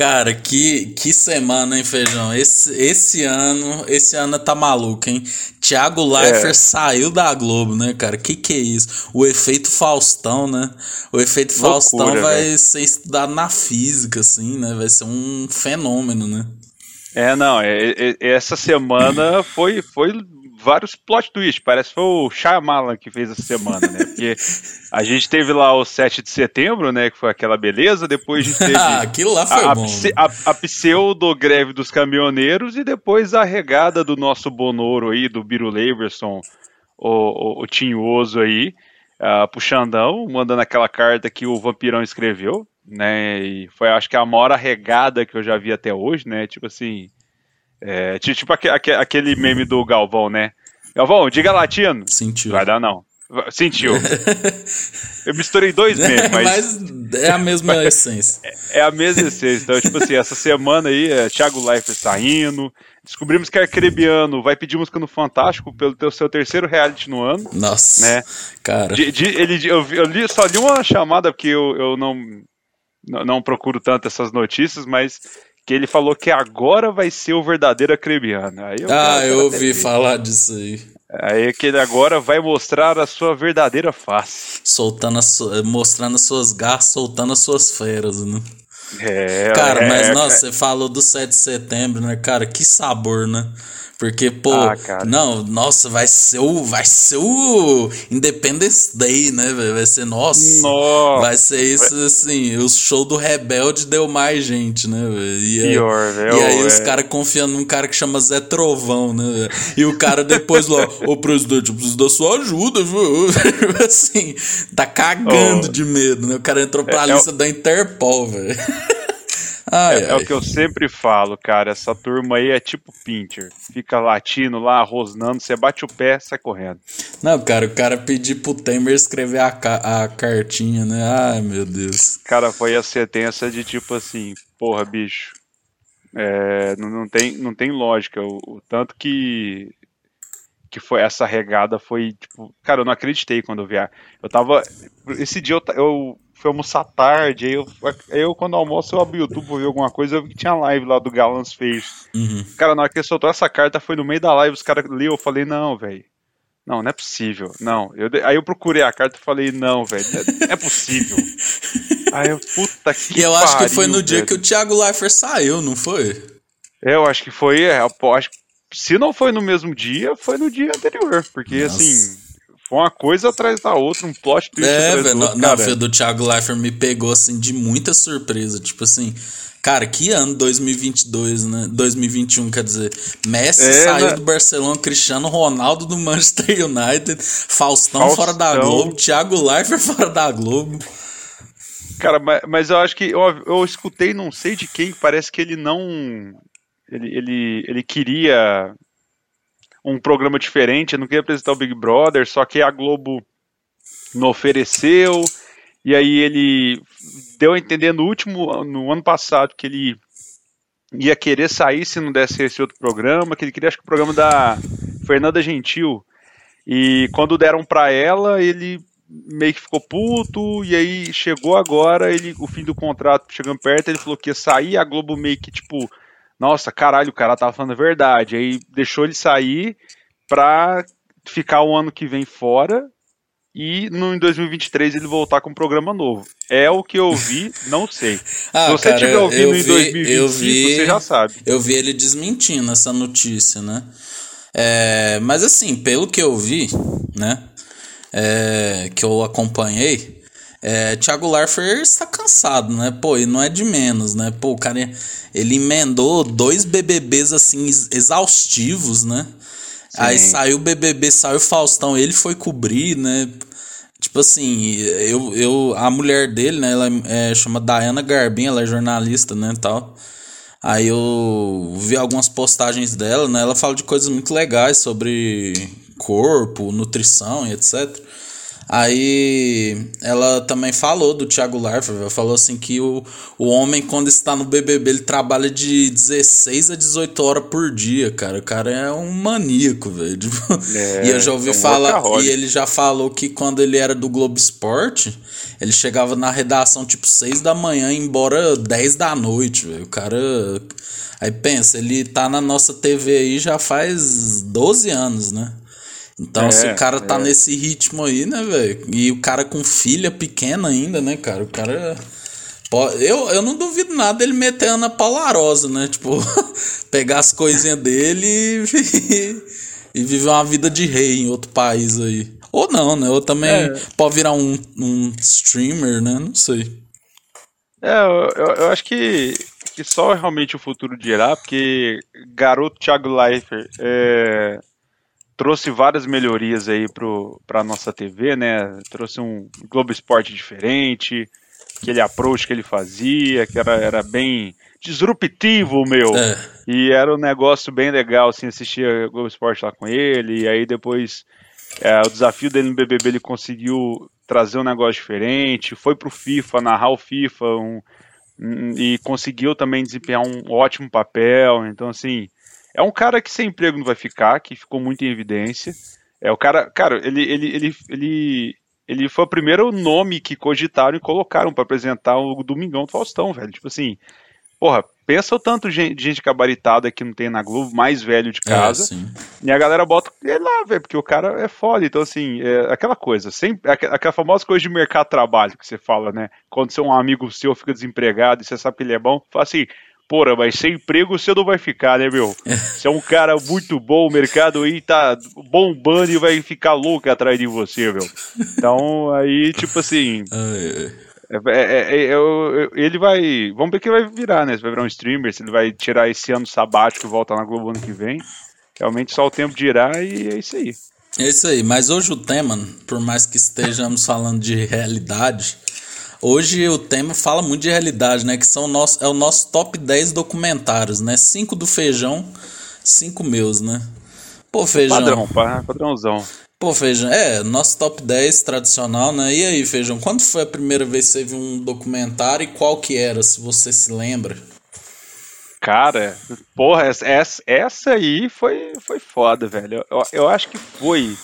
Cara, que, que semana, hein, Feijão? Esse, esse ano, esse ano tá maluco, hein? Thiago Leifert é. saiu da Globo, né, cara? Que que é isso? O efeito Faustão, né? O efeito Loucura, Faustão vai ser estudado na física, assim, né? Vai ser um fenômeno, né? É, não, é, é, essa semana foi, foi vários plot twists. Parece que foi o Shyamalan que fez essa semana, né? Porque a gente teve lá o 7 de setembro, né? Que foi aquela beleza. Depois a gente teve. Aquilo lá foi a, bom. A, a, a pseudo-greve dos caminhoneiros e depois a regada do nosso Bonoro aí, do Biro Leverson, o, o, o Tinhoso aí, uh, pro Xandão, mandando aquela carta que o Vampirão escreveu, né? E foi, acho que, a maior regada que eu já vi até hoje, né? Tipo assim. É, tipo aquele meme do Galvão, né? Galvão, diga latino. Sentiu. Vai dar não. Sentiu. Eu misturei dois memes, mas. mas é a mesma essência. É, é, a mesma essência. Então, tipo assim, essa semana aí, é Thiago Leifert saindo. Descobrimos que Arcrebiano vai pedir música no Fantástico pelo teu, seu terceiro reality no ano. Nossa. Né? Cara. De, de, ele, eu, eu li, só li uma chamada, porque eu, eu não, não, não procuro tanto essas notícias, mas que ele falou que agora vai ser o verdadeiro acrebiano. Aí eu ah, eu ouvi falar disso aí. Aí que ele agora vai mostrar a sua verdadeira face. Soltando a mostrando as suas garras, soltando as suas feras, né? É, cara, é, mas é, nossa, você falou do 7 de setembro, né, cara? Que sabor, né? Porque, pô, ah, não, nossa, vai ser o. Vai ser o Independence Day, né, velho? Vai ser, nossa, nossa. Vai ser isso, assim, o show do Rebelde deu mais gente, né, velho? E, Pior, velho. E aí os caras confiando num cara que chama Zé Trovão, né, véio? E o cara depois lá, ô presidente, eu preciso da sua ajuda, viu? assim, tá cagando oh. de medo, né? O cara entrou pra é, é lista é... da Interpol, velho. Ai, é, é, o que eu sempre falo, cara. Essa turma aí é tipo Pinter. Fica latino lá, rosnando, você bate o pé, sai correndo. Não, cara, o cara pedir pro Temer escrever a, a cartinha, né? Ai, meu Deus. Cara, foi a sentença de tipo assim, porra, bicho. É, não, não, tem, não tem lógica. O, o, tanto que que foi essa regada foi tipo, cara, eu não acreditei quando eu vi. Eu tava esse dia eu, eu fui almoçar tarde, aí eu, aí eu quando almoço eu abri o YouTube pra ver alguma coisa, eu vi que tinha live lá do Galans fez. Uhum. Cara, na hora que ele soltou essa carta, foi no meio da live, os caras liam, eu falei, não, velho. Não, não é possível. Não. Eu, aí eu procurei a carta e falei, não, velho, não é, é possível. aí eu, puta que E eu pariu, acho que foi no dia que o Thiago Leifert saiu, não foi? É, eu acho que foi, é, eu acho, se não foi no mesmo dia, foi no dia anterior, porque Nossa. assim foi uma coisa atrás da outra, um plot twist é, velho, do outro, Não, do Thiago Leifert me pegou, assim, de muita surpresa. Tipo assim, cara, que ano 2022, né? 2021, quer dizer. Messi é, saiu né? do Barcelona, Cristiano Ronaldo do Manchester United, Faustão, Faustão. fora da Globo, Thiago Leifert fora da Globo. Cara, mas, mas eu acho que eu, eu escutei, não sei de quem, parece que ele não. Ele, ele, ele queria um programa diferente, não queria apresentar o Big Brother, só que a Globo não ofereceu, e aí ele deu a entender no último, no ano passado, que ele ia querer sair se não desse esse outro programa, que ele queria, acho que o programa da Fernanda Gentil, e quando deram para ela, ele meio que ficou puto, e aí chegou agora, ele, o fim do contrato chegando perto, ele falou que ia sair, a Globo meio que, tipo, nossa, caralho, o cara tava falando a verdade. Aí deixou ele sair pra ficar o ano que vem fora e no, em 2023 ele voltar com um programa novo. É o que eu vi, não sei. ah, Se você cara, tiver ouvindo vi, em 2025, vi, você já sabe. Eu vi ele desmentindo essa notícia, né? É, mas assim, pelo que eu vi, né? É, que eu acompanhei, é, Thiago Leifert está cansado, né? Pô, e não é de menos, né? Pô, o cara ele emendou dois BBBs assim exaustivos, né? Sim. Aí saiu o BBB, saiu o Faustão, ele foi cobrir, né? Tipo assim, eu, eu a mulher dele, né? Ela é, chama Diana Garbin, ela é jornalista, né? Tal. Aí eu vi algumas postagens dela, né? Ela fala de coisas muito legais sobre corpo, nutrição e etc. Aí ela também falou do Thiago Leifert, falou assim que o, o homem, quando está no BBB, ele trabalha de 16 a 18 horas por dia, cara. O cara é um maníaco, velho. É, e eu já ouvi é um falar, e ele já falou que quando ele era do Globo Esporte, ele chegava na redação tipo 6 da manhã e embora 10 da noite, velho. O cara. Aí pensa, ele tá na nossa TV aí já faz 12 anos, né? Então, é, se o cara tá é. nesse ritmo aí, né, velho? E o cara com filha pequena ainda, né, cara? O cara. Eu, eu não duvido nada dele meter a Ana Paularosa, né? Tipo, pegar as coisinhas dele e, e viver uma vida de rei em outro país aí. Ou não, né? Ou também é. pode virar um, um streamer, né? Não sei. É, eu, eu, eu acho que, que só realmente o futuro dirá, porque garoto Thiago Leifert é, trouxe várias melhorias aí para a nossa TV, né? Trouxe um Globo Esporte diferente, aquele approach que ele fazia, que era, era bem disruptivo, meu. É. E era um negócio bem legal, assim, assistir o Globo Esporte lá com ele, e aí depois é, o desafio dele no BBB ele conseguiu trazer um negócio diferente, foi pro FIFA, narrar o FIFA, um, um, e conseguiu também desempenhar um ótimo papel, então assim é um cara que sem emprego não vai ficar, que ficou muito em evidência. É o cara, cara, ele, ele, ele, ele, ele foi o primeiro nome que cogitaram e colocaram para apresentar o Domingão do Faustão, velho. Tipo assim, porra, pensa o tanto de gente, gabaritada que não tem na Globo, mais velho de é, casa. É, e a galera bota ele lá, velho, porque o cara é foda. Então, assim, é aquela coisa, sempre, aquela famosa coisa de mercado de trabalho que você fala, né? Quando seu um amigo seu fica desempregado e você sabe que ele é bom, fala assim Porra, mas sem emprego você não vai ficar, né, meu? Você é um cara muito bom, o mercado aí tá bombando e vai ficar louco atrás de você, meu. Então, aí, tipo assim. É, é, é, ele vai. Vamos ver o que vai virar, né? Se vai virar um streamer, se ele vai tirar esse ano sabático e voltar na Globo ano que vem. Realmente só o tempo dirá e é isso aí. É isso aí, mas hoje o tema, por mais que estejamos falando de realidade, Hoje o tema fala muito de realidade, né? Que são o nosso, é o nosso top 10 documentários, né? Cinco do feijão, cinco meus, né? Pô, feijão. Padrão, padrãozão. Pô, feijão, é, nosso top 10 tradicional, né? E aí, feijão, quando foi a primeira vez que você viu um documentário e qual que era, se você se lembra? Cara, porra, essa, essa aí foi, foi foda, velho. Eu, eu acho que foi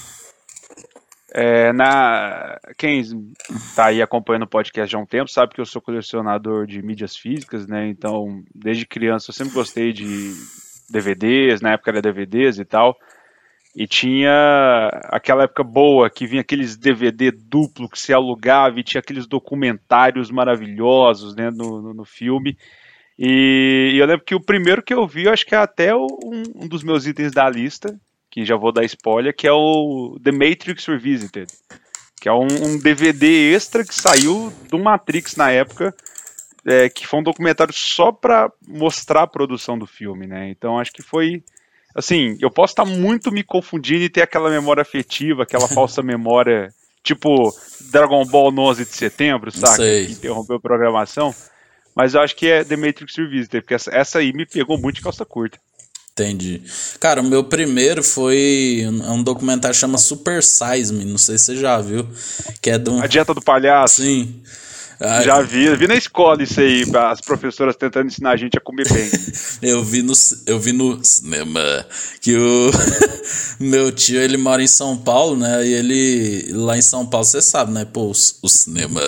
é, na, quem está aí acompanhando o podcast há um tempo sabe que eu sou colecionador de mídias físicas, né? Então, desde criança eu sempre gostei de DVDs, na época era DVDs e tal. E tinha aquela época boa que vinha aqueles DVD duplo que se alugava e tinha aqueles documentários maravilhosos né, no, no, no filme. E, e, eu lembro que o primeiro que eu vi, eu acho que é até um, um dos meus itens da lista, que já vou dar spoiler, que é o The Matrix Revisited, que é um, um DVD extra que saiu do Matrix na época, é, que foi um documentário só para mostrar a produção do filme, né? Então acho que foi assim, eu posso estar muito me confundindo e ter aquela memória afetiva, aquela falsa memória, tipo Dragon Ball 11 de setembro, sabe? Que interrompeu a programação. Mas eu acho que é The Matrix Revisited, porque essa, essa aí me pegou muito de calça curta. Entendi. Cara, o meu primeiro foi um documentário que chama Super Size Me, não sei se você já viu, que é do A dieta do palhaço. Sim. Já vi, vi na escola isso aí, as professoras tentando ensinar a gente a comer bem. eu vi no, eu vi no cinema que o meu tio, ele mora em São Paulo, né? E ele lá em São Paulo, você sabe, né? Pô, o cinema,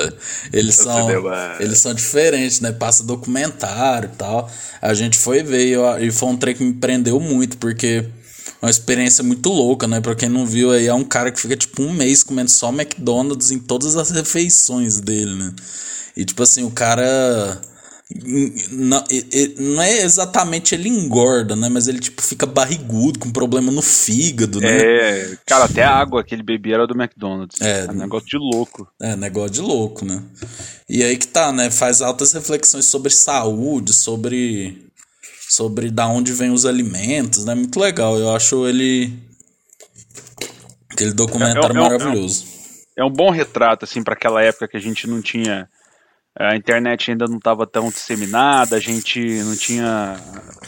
eles o são cinema. eles são diferentes, né? Passa documentário e tal. A gente foi ver e foi um trem que me prendeu muito, porque uma experiência muito louca, né? Pra quem não viu aí, é um cara que fica tipo um mês comendo só McDonald's em todas as refeições dele, né? E tipo assim, o cara. Não, não é exatamente ele engorda, né? Mas ele tipo fica barrigudo, com problema no fígado, né? É, cara, até a água que ele bebia era do McDonald's. É, é um negócio de louco. É, negócio de louco, né? E aí que tá, né? Faz altas reflexões sobre saúde, sobre sobre da onde vem os alimentos, né? Muito legal. Eu acho ele aquele documentário é, é, é, maravilhoso. É um, bom retrato assim para aquela época que a gente não tinha a internet ainda não estava tão disseminada, a gente não tinha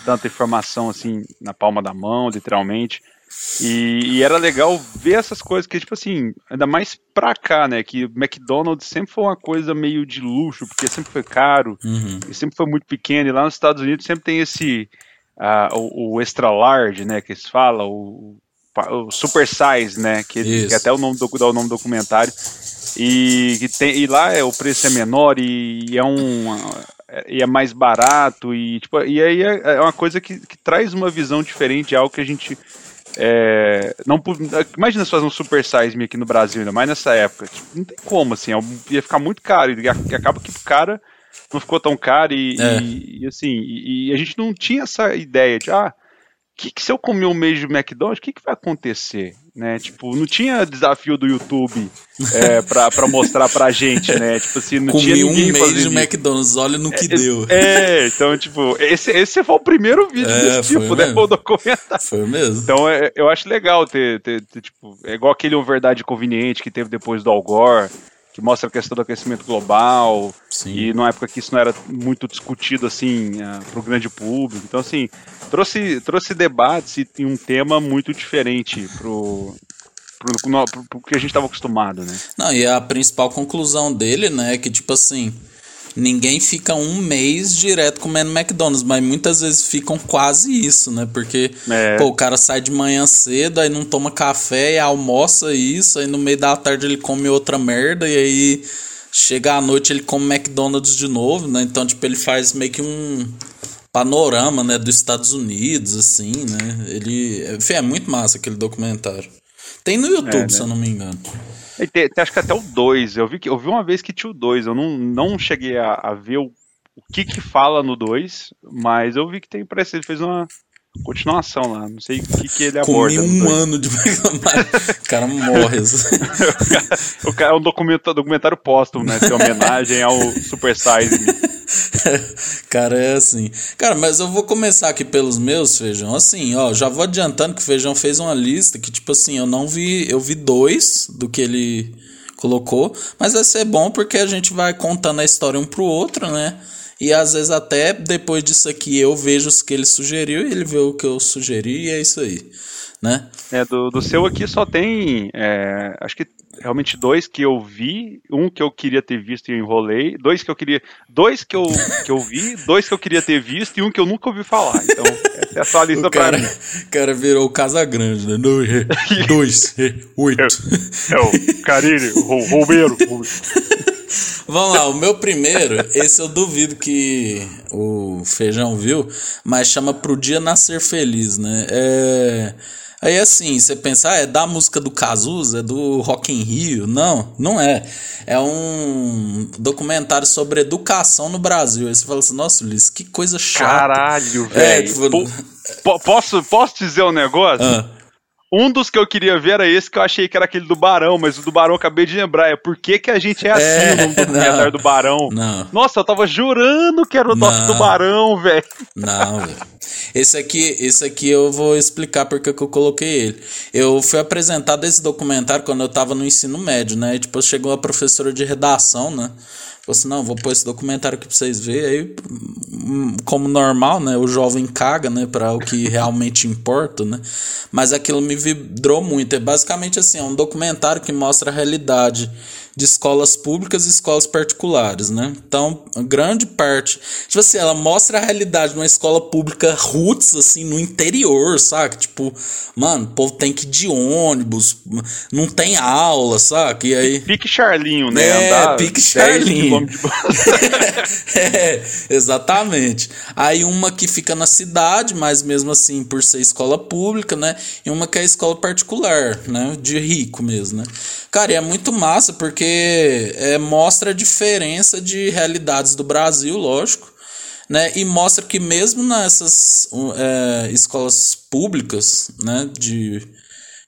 tanta informação assim na palma da mão, literalmente. E, e, era legal ver essas coisas, que, tipo assim, ainda mais pra cá, né? Que o McDonald's sempre foi uma coisa meio de luxo, porque sempre foi caro, uhum. e sempre foi muito pequeno. E lá nos Estados Unidos sempre tem esse. Uh, o, o, extra large, né? Que se fala, o, o super size, né? Que, que até o nome do, dá o nome do documentário. E, que tem, e lá é, o preço é menor e, e é um e é mais barato e tipo e aí é, é uma coisa que, que traz uma visão diferente de algo que a gente é, não, imagina se fazer um super size me aqui no Brasil, ainda mais nessa época. Tipo, não tem como, assim, é ia ficar muito caro. E acaba que o cara não ficou tão caro e, é. e, e assim, e, e, a gente não tinha essa ideia de, ah, que, que se eu comer um mês de McDonald's, o que, que vai acontecer? Né? Tipo, não tinha desafio do YouTube é, pra, pra mostrar pra gente, né? Tipo assim, não Comi tinha ninguém um mês de McDonald's, olha no que é, deu. É, então, tipo, esse, esse foi o primeiro vídeo é, desse tipo, né? Foi o documentário. Foi mesmo. Então, é, eu acho legal ter, ter, ter, tipo, é igual aquele O Verdade Conveniente que teve depois do Al Gore, que mostra a questão do aquecimento global, Sim. e numa época que isso não era muito discutido, assim, uh, pro grande público. Então, assim, trouxe, trouxe debates e um tema muito diferente pro, pro, pro, pro que a gente estava acostumado, né? Não, e a principal conclusão dele, né, é que, tipo assim, ninguém fica um mês direto comendo McDonald's, mas muitas vezes ficam quase isso, né? Porque é. pô, o cara sai de manhã cedo, aí não toma café e almoça isso, aí no meio da tarde ele come outra merda, e aí chega à noite ele come McDonald's de novo, né? Então, tipo, ele faz meio que um panorama, né, dos Estados Unidos, assim, né? Ele. Enfim, é muito massa aquele documentário. Tem no YouTube, é, né? se eu não me engano. Tem, tem, acho que até o 2. Eu vi, que, eu vi uma vez que tinha o 2. Eu não, não cheguei a, a ver o, o que que fala no 2, mas eu vi que tem, parece ele fez uma continuação lá. Não sei o que, que ele aborda. Comi um ano de O cara morre. O cara é um documentário, documentário póstumo, né? Em homenagem ao Super Size. cara, é assim. Cara, mas eu vou começar aqui pelos meus, Feijão. Assim, ó, já vou adiantando que o Feijão fez uma lista que, tipo assim, eu não vi. Eu vi dois do que ele colocou. Mas vai ser bom porque a gente vai contando a história um pro outro, né? E às vezes até depois disso aqui eu vejo os que ele sugeriu e ele vê o que eu sugeri e é isso aí, né? É, do, do seu aqui só tem, é, acho que realmente dois que eu vi, um que eu queria ter visto e eu enrolei, dois que eu queria, dois que eu, que eu vi, dois que eu queria ter visto e um que eu nunca ouvi falar. Então, essa é a sua lista o cara, pra mim. O cara virou o Casa Grande, né? Dois, oito. É, é o Carilho, o Romero. Vamos lá, o meu primeiro, esse eu duvido que o Feijão viu, mas chama Pro Dia Nascer Feliz, né? É. Aí assim, você pensa, ah, é da música do Cazuza, é do Rock in Rio? Não, não é. É um documentário sobre educação no Brasil. Aí você fala assim, nossa, Ulisses, que coisa chata. Caralho, velho. É, tipo... posso, posso dizer um negócio? Ah. Um dos que eu queria ver era esse que eu achei que era aquele do Barão, mas o do Barão eu acabei de lembrar. É por que, que a gente é assim é, no documentário do Barão? Não. Nossa, eu tava jurando que era o não, do Barão, velho. Não, velho. Esse aqui, esse aqui eu vou explicar porque que eu coloquei ele. Eu fui apresentado esse documentário quando eu tava no ensino médio, né? E, tipo, chegou a professora de redação, né? Falou assim, não, vou pôr esse documentário aqui pra vocês verem. Aí, hum, como normal, né? O jovem caga, né? Pra o que realmente importa, né? Mas aquilo me vibrou muito. É basicamente assim, é um documentário que mostra a realidade de escolas públicas e escolas particulares, né? Então, grande parte, tipo assim, ela mostra a realidade de uma escola pública roots, assim, no interior, saca? Tipo, mano, o povo tem que ir de ônibus, não tem aula, saca? E aí... Pique Charlinho, né? É, Andar pique Charlinho. é, exatamente. Aí uma que fica na cidade, mas mesmo assim, por ser escola pública, né? E uma que é escola particular, né? De rico mesmo, né? Cara, e é muito massa porque é, mostra a diferença de realidades do Brasil, lógico, né? E mostra que mesmo nessas é, escolas públicas, né? De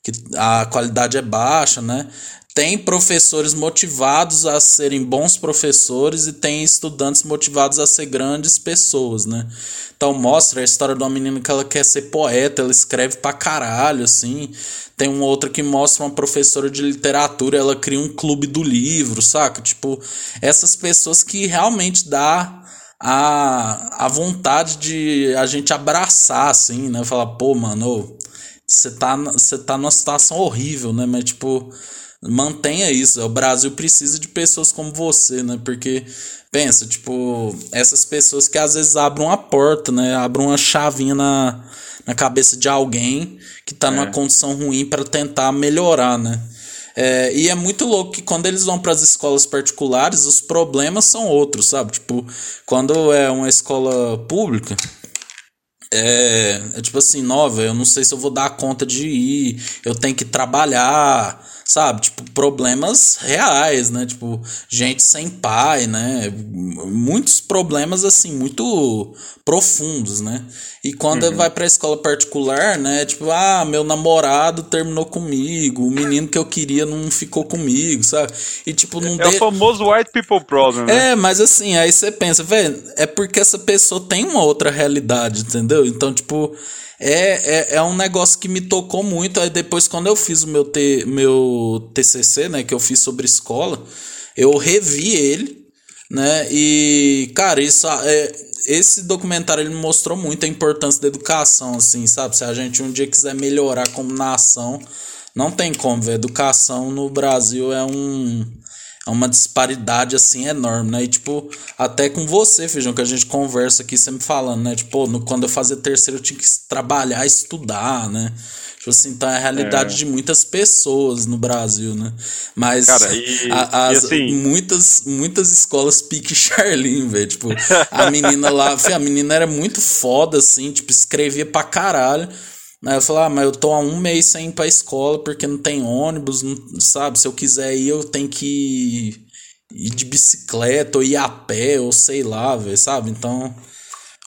que a qualidade é baixa, né? Tem professores motivados a serem bons professores e tem estudantes motivados a ser grandes pessoas, né? Então mostra a história de uma menina que ela quer ser poeta, ela escreve pra caralho, assim. Tem uma outra que mostra uma professora de literatura, ela cria um clube do livro, saca? Tipo, essas pessoas que realmente dá a, a vontade de a gente abraçar, assim, né? Falar, pô, mano, você tá, tá numa situação horrível, né? Mas, tipo, mantenha isso. O Brasil precisa de pessoas como você, né? Porque, pensa, tipo, essas pessoas que às vezes abrem uma porta, né? Abrem uma chavinha na, na cabeça de alguém que tá é. numa condição ruim para tentar melhorar, né? É, e é muito louco que quando eles vão para as escolas particulares, os problemas são outros, sabe? Tipo, quando é uma escola pública, é, é tipo assim, nova, eu não sei se eu vou dar conta de ir, eu tenho que trabalhar, sabe? Tipo, problemas reais, né? Tipo, gente sem pai, né? Muitos problemas, assim, muito profundos, né? E quando uhum. vai pra escola particular, né? Tipo, ah, meu namorado terminou comigo, o menino que eu queria não ficou comigo, sabe? E tipo, não É de... o famoso white people problem, né? É, mas assim, aí você pensa, velho, é porque essa pessoa tem uma outra realidade, entendeu? Então, tipo, é, é, é um negócio que me tocou muito. Aí depois, quando eu fiz o meu, te, meu TCC, né, que eu fiz sobre escola, eu revi ele, né, e, cara, isso, é, esse documentário ele mostrou muito a importância da educação, assim, sabe? Se a gente um dia quiser melhorar como nação, não tem como, Educação no Brasil é um é uma disparidade assim enorme, né? E tipo, até com você, Feijão, que a gente conversa aqui sempre falando, né? Tipo, no, quando eu fazia terceiro eu tinha que trabalhar, estudar, né? Tipo assim, então é a realidade é. de muitas pessoas no Brasil, né? Mas Cara, e, a, as, assim... muitas, muitas escolas pique Charlene, velho. Tipo, a menina lá, a menina era muito foda, assim, tipo, escrevia pra caralho. Aí eu falei, ah, mas eu tô há um mês sem ir pra escola porque não tem ônibus, não, sabe? Se eu quiser ir, eu tenho que ir de bicicleta ou ir a pé, ou sei lá, velho, sabe? Então,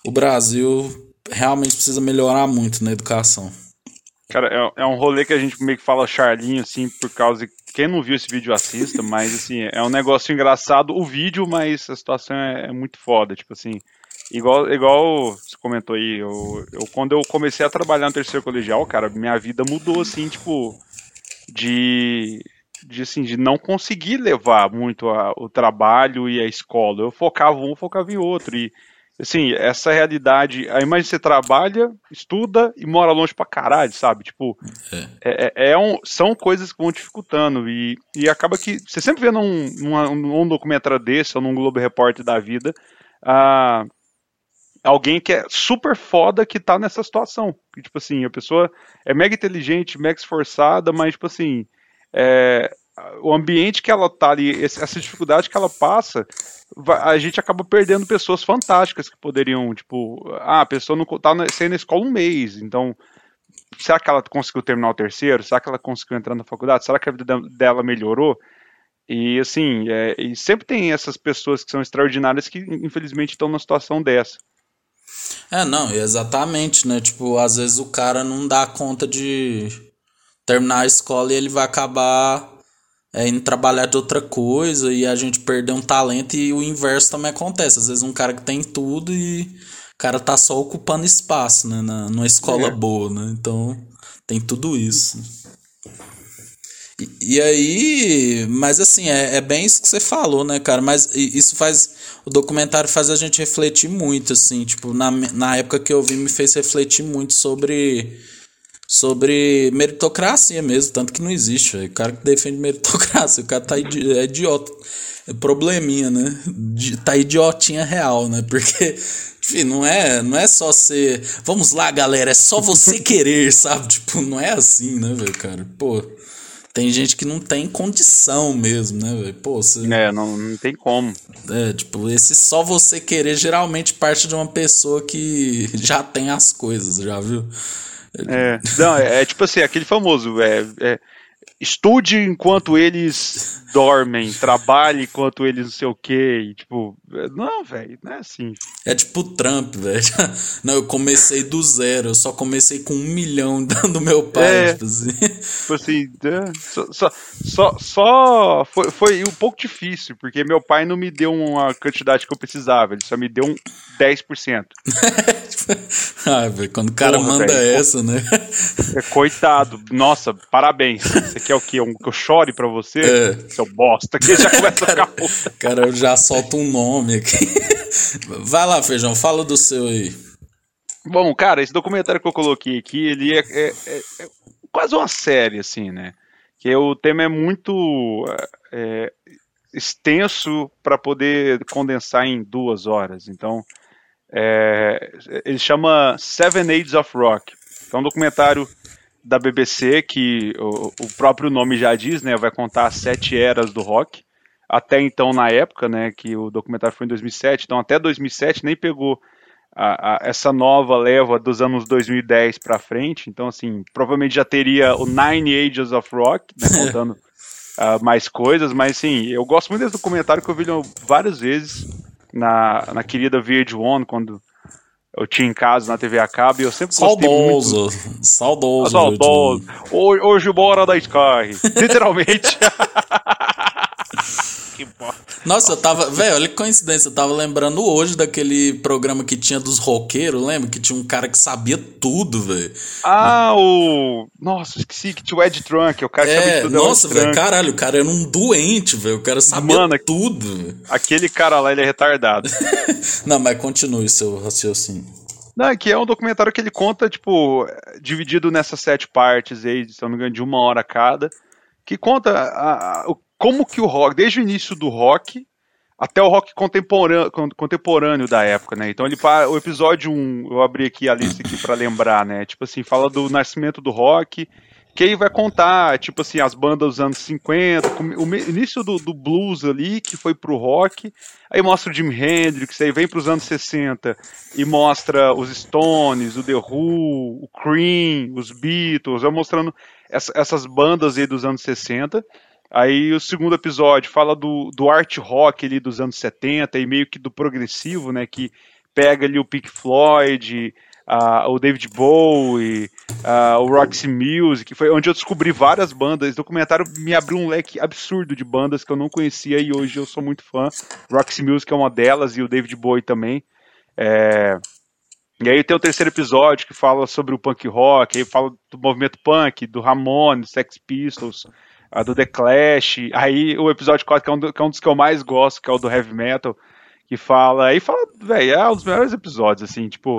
o Brasil realmente precisa melhorar muito na educação. Cara, é, é um rolê que a gente meio que fala charlinho, assim, por causa. Quem não viu esse vídeo assista, mas assim, é um negócio engraçado o vídeo, mas a situação é, é muito foda. Tipo assim, Igual, igual você comentou aí, eu, eu, quando eu comecei a trabalhar no terceiro colegial, cara, minha vida mudou assim, tipo, de, de assim, de não conseguir levar muito a, o trabalho e a escola. Eu focava um, focava em outro. E assim, essa realidade, a imagem você trabalha, estuda e mora longe pra caralho, sabe? Tipo, é. É, é um, são coisas que vão dificultando. E, e acaba que você sempre vê num, num, num documentário desse ou num Globo Repórter da vida. Ah, alguém que é super foda que tá nessa situação. Tipo assim, a pessoa é mega inteligente, mega esforçada, mas, tipo assim, é, o ambiente que ela tá ali, essa dificuldade que ela passa, a gente acaba perdendo pessoas fantásticas que poderiam, tipo, ah, a pessoa não tá saindo na escola um mês, então. Será que ela conseguiu terminar o terceiro? Será que ela conseguiu entrar na faculdade? Será que a vida dela melhorou? E assim, é, e sempre tem essas pessoas que são extraordinárias que infelizmente estão numa situação dessa. É, não, exatamente, né? Tipo, às vezes o cara não dá conta de terminar a escola e ele vai acabar é, indo trabalhar de outra coisa e a gente perder um talento e o inverso também acontece. Às vezes um cara que tem tudo e o cara tá só ocupando espaço, né? Na, numa escola é. boa, né? Então tem tudo isso. E, e, aí, mas assim, é, é bem isso que você falou, né, cara? Mas isso faz. O documentário faz a gente refletir muito, assim. Tipo, na, na época que eu vi, me fez refletir muito sobre. Sobre meritocracia mesmo, tanto que não existe. O cara que defende meritocracia, o cara tá idi é idiota. É probleminha, né? Tá idiotinha real, né? Porque enfim, não é, não é só ser. Vamos lá, galera, é só você querer, sabe? Tipo, não é assim, né, velho, cara? Pô tem gente que não tem condição mesmo, né, velho? Pô, você... É, não, não tem como. É, tipo, esse só você querer geralmente parte de uma pessoa que já tem as coisas, já viu? É, não, é, é tipo assim, aquele famoso, é, é estude enquanto eles dormem, trabalhe enquanto eles não sei o que, tipo, não, velho, não é assim. É tipo Trump, velho. Não, eu comecei do zero, eu só comecei com um milhão do meu pai, é, tipo assim. Tipo assim, é, só, só, só, só foi, foi um pouco difícil, porque meu pai não me deu uma quantidade que eu precisava, ele só me deu um 10%. ah, velho, quando o cara Porra, manda véio, essa, né? É, coitado, nossa, parabéns. Você quer o quê? Um, que eu chore pra você? É. Seu bosta, que já começa cara, a ficar puta. Cara, eu já solto um nome aqui. Vai lá, Feijão, fala do seu aí. Bom, cara, esse documentário que eu coloquei aqui, ele é, é, é, é quase uma série, assim, né? Que o tema é muito é, extenso para poder condensar em duas horas. Então, é, ele chama Seven Age of Rock. É um documentário da BBC que o, o, próprio nome já diz, né? Vai contar as sete eras do rock. Até então, na época, né? Que o documentário foi em 2007. Então, até 2007 nem pegou a, a, essa nova leva dos anos 2010 para frente. Então, assim, provavelmente já teria o Nine Ages of Rock, né, contando uh, mais coisas. Mas, sim, eu gosto muito desse documentário que eu vi várias vezes na, na querida VH1, quando eu tinha em casa na TV a cabo e eu sempre saudoso, muito... Saudoso. Saudoso. Hoje, hoje bora da Sky. Literalmente. que Nossa, eu tava. Velho, olha que coincidência. Eu tava lembrando hoje daquele programa que tinha dos roqueiros, lembra? Que tinha um cara que sabia tudo, velho. Ah, o. Nossa, esqueci que tinha o Ed Trunk, o cara que é, sabia tudo. Nossa, velho, caralho, o cara era um doente, velho. O cara sabia Mano, tudo. Véio. Aquele cara lá, ele é retardado. Não, mas continue seu raciocínio. Não, é que é um documentário que ele conta, tipo, dividido nessas sete partes aí, se não me engano, de uma hora cada, que conta a, a, o como que o rock, desde o início do rock até o rock contemporâneo, contemporâneo da época, né? Então ele o episódio 1, eu abri aqui a lista aqui para lembrar, né? Tipo assim, fala do nascimento do rock, que aí vai contar, tipo assim, as bandas dos anos 50, o início do, do, blues ali, que foi pro rock, aí mostra o Jimi Hendrix, aí vem pros anos 60 e mostra os Stones, o The Who, o Cream, os Beatles, vai mostrando essa, essas bandas aí dos anos 60, Aí o segundo episódio fala do, do art rock ali dos anos 70 e meio que do progressivo, né? Que pega ali o Pink Floyd, uh, o David Bowie, uh, o Roxy Music, foi onde eu descobri várias bandas. Esse documentário me abriu um leque absurdo de bandas que eu não conhecia e hoje eu sou muito fã. Roxy Music é uma delas e o David Bowie também. É... E aí tem o terceiro episódio que fala sobre o punk rock, aí fala do movimento punk, do Ramones, Sex Pistols, a do The Clash. Aí o episódio 4, que é, um, que é um dos que eu mais gosto, que é o do Heavy Metal, que fala. Aí fala, velho, é um dos melhores episódios, assim, tipo.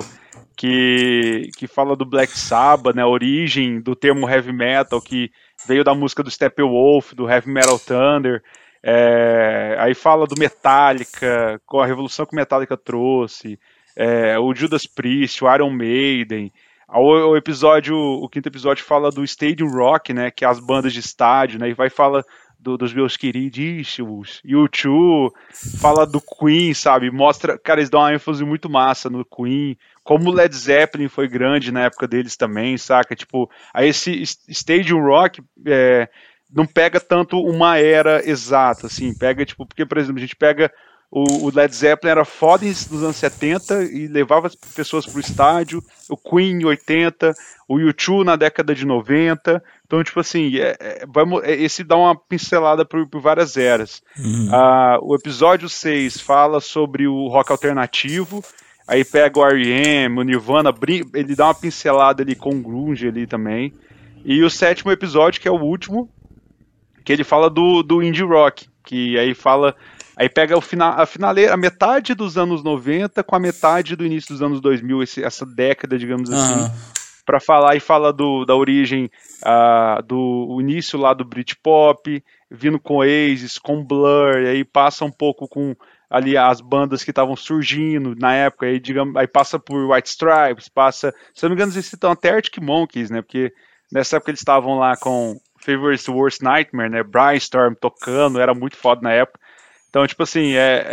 Que, que fala do Black Sabbath, né? A origem do termo heavy metal, que veio da música do Steppenwolf, do Heavy Metal Thunder. É, aí fala do Metallica, com a revolução que o Metallica trouxe, é, o Judas Priest, o Iron Maiden, o, episódio, o quinto episódio fala do Stadium Rock, né? Que é as bandas de estádio, né? E vai fala do, dos meus queridíssimos. U2 fala do Queen, sabe? Mostra, cara, eles dão uma ênfase muito massa no Queen. Como o Led Zeppelin foi grande na época deles também, saca? Tipo, aí esse Stadium Rock é, não pega tanto uma era exata, assim. Pega, tipo, porque, por exemplo, a gente pega o, Led Zeppelin era foda nos anos 70 e levava as pessoas pro estádio. O Queen em 80, o U2 na década de 90. Então, tipo assim, é, é, vamos, é, esse dá uma pincelada por, por várias eras. Uhum. Ah, o episódio 6 fala sobre o rock alternativo. Aí pega o R.E.M., o Nirvana, ele dá uma pincelada ali com o grunge ali também. E o sétimo episódio, que é o último, que ele fala do, do indie rock, que aí fala Aí pega o final, a finaleira, a metade dos anos 90 com a metade do início dos anos 2000, esse, essa década, digamos assim, uhum. para falar e fala do, da origem uh, do início lá do Britpop, vindo com Oasis, com Blur, e aí passa um pouco com ali as bandas que estavam surgindo na época, aí, digamos, aí passa por White Stripes, passa, se não me engano, eles citam até Arctic Monkeys, né, porque nessa época eles estavam lá com Favorite's Worst Nightmare, né, Brainstorm tocando, era muito foda na época, então, tipo assim, é,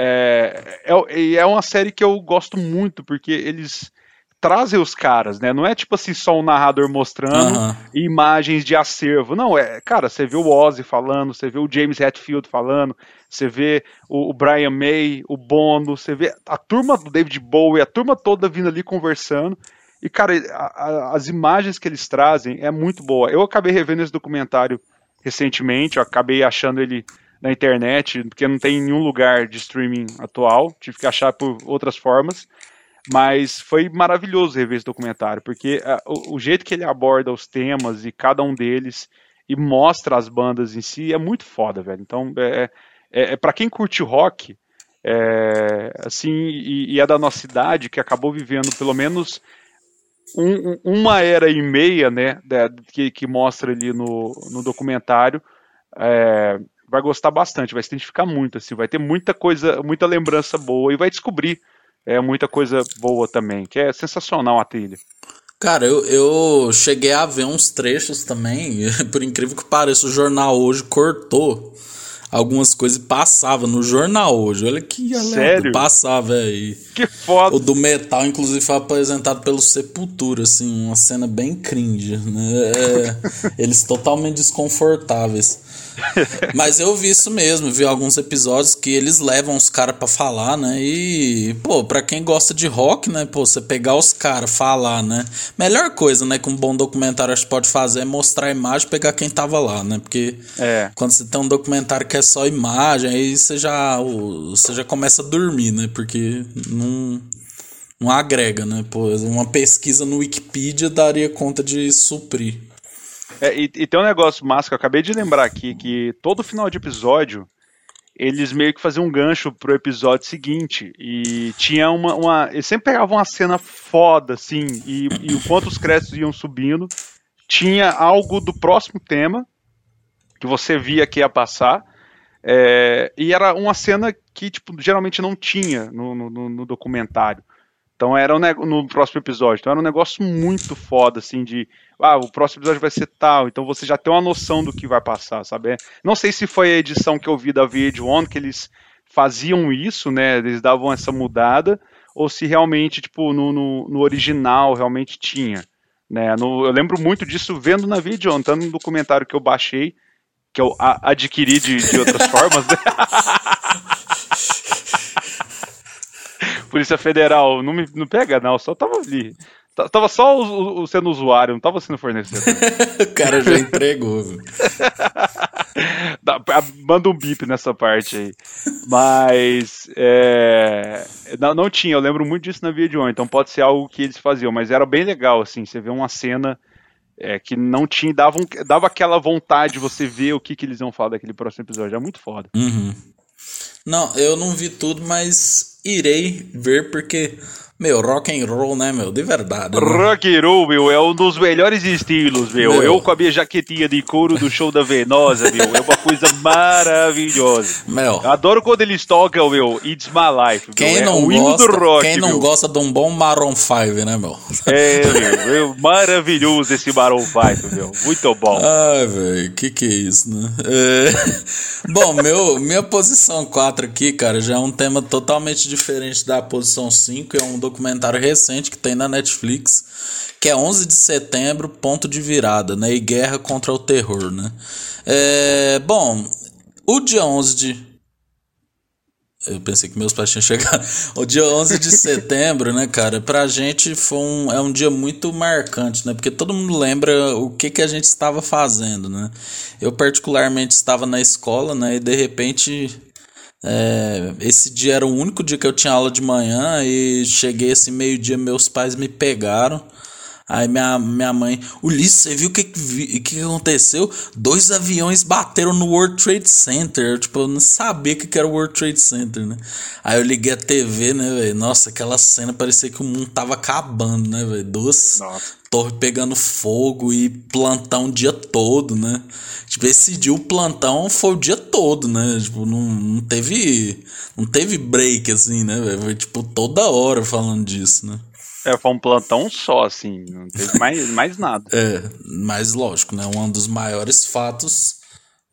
é, é, é uma série que eu gosto muito, porque eles trazem os caras, né? Não é tipo assim, só um narrador mostrando uhum. imagens de acervo. Não, é, cara, você vê o Ozzy falando, você vê o James Hetfield falando, você vê o, o Brian May, o Bono, você vê a turma do David Bowie, a turma toda vindo ali conversando. E, cara, a, a, as imagens que eles trazem é muito boa. Eu acabei revendo esse documentário recentemente, eu acabei achando ele na internet, porque não tem nenhum lugar de streaming atual, tive que achar por outras formas. Mas foi maravilhoso rever esse documentário, porque uh, o, o, jeito que ele aborda os temas e cada um deles e mostra as bandas em si é muito foda, velho. Então, é, é, é para quem curte rock, é, assim, e, e, é da nossa idade, que acabou vivendo pelo menos um, uma era e meia, né, que, que mostra ali no, no documentário, é, vai gostar bastante, vai se identificar muito, assim, vai ter muita coisa, muita lembrança boa e vai descobrir é, muita coisa boa também, que é sensacional a trilha. Cara, eu, eu cheguei a ver uns trechos também, por incrível que pareça, o jornal hoje cortou algumas coisas e passava no jornal hoje. Olha que Sério? passava aí. Que foda. O do metal, inclusive, foi apresentado pelo Sepultura, assim, uma cena bem cringe, né? É, eles totalmente desconfortáveis. Mas eu vi isso mesmo, vi alguns episódios que eles levam os caras para falar, né? E, pô, pra quem gosta de rock, né? Pô, você pegar os caras, falar, né? Melhor coisa, né, que um bom documentário acho que pode fazer é mostrar a imagem e pegar quem tava lá, né? Porque é. quando você tem um documentário que é só imagem, aí você já, você já começa a dormir, né? Porque não, não agrega, né? Pô, uma pesquisa no Wikipedia daria conta de suprir. É, e, e, tem um negócio massa que eu acabei de lembrar aqui, que todo final de episódio eles meio que faziam um gancho pro episódio seguinte. E tinha uma. uma eles sempre pegavam uma cena foda, assim, e, e o quanto os créditos iam subindo, tinha algo do próximo tema que você via que ia passar. É, e era uma cena que, tipo, geralmente não tinha no, no, no documentário. Então era um no próximo episódio. Então era um negócio muito foda, assim, de. Ah, o próximo episódio vai ser tal. Então você já tem uma noção do que vai passar, sabe? Não sei se foi a edição que eu vi da VH1 que eles faziam isso, né? Eles davam essa mudada, ou se realmente, tipo, no, no, no original realmente tinha. Né? No, eu lembro muito disso vendo na VH1, tanto no documentário que eu baixei, que eu adquiri de, de outras formas, né? Polícia Federal, não me não pega, não, só tava ali. Tava só o, o, sendo usuário, não tava sendo fornecedor. o cara já entregou. Manda um bip nessa parte aí. Mas é, não, não tinha, eu lembro muito disso na Via de On, então pode ser algo que eles faziam, mas era bem legal, assim, você vê uma cena é, que não tinha, dava, um, dava aquela vontade de você ver o que, que eles iam falar daquele próximo episódio, é muito foda. Uhum. Não, eu não vi tudo, mas irei ver porque meu, rock and roll, né, meu? De verdade. Né? Rock and roll, meu, é um dos melhores estilos, meu. meu. Eu com a minha jaquetinha de couro do show da Venosa, meu. É uma coisa maravilhosa. Meu. Adoro quando eles tocam, meu, It's My Life. Meu. Quem é não gosta, rock, quem não meu. gosta de um bom Maroon 5, né, meu? É, meu, maravilhoso esse Maroon 5, meu. Muito bom. Ai, velho, que que é isso, né? É... Bom, meu, minha posição 4 aqui, cara, já é um tema totalmente diferente da posição 5, é um documentário recente que tem na Netflix, que é 11 de setembro, ponto de virada, né? E guerra contra o terror, né? É, bom, o dia 11 de eu pensei que meus pais tinham chegado. O dia 11 de setembro, né, cara, pra gente foi um, é um dia muito marcante, né? Porque todo mundo lembra o que, que a gente estava fazendo, né? Eu, particularmente, estava na escola, né? E de repente é, esse dia era o único dia que eu tinha aula de manhã e cheguei assim meio-dia, meus pais me pegaram. Aí minha, minha mãe, Ulisses, você viu o que, que, que aconteceu? Dois aviões bateram no World Trade Center. Eu, tipo, eu não sabia o que, que era o World Trade Center, né? Aí eu liguei a TV, né, velho? Nossa, aquela cena parecia que o mundo tava acabando, né, velho? Duas torres pegando fogo e plantão o dia todo, né? Tipo, esse dia o plantão foi o dia todo, né? Tipo, não, não teve. Não teve break, assim, né, velho? Foi tipo toda hora falando disso, né? É, foi um plantão só, assim, não teve mais, mais nada. É, mas lógico, né? Um dos maiores fatos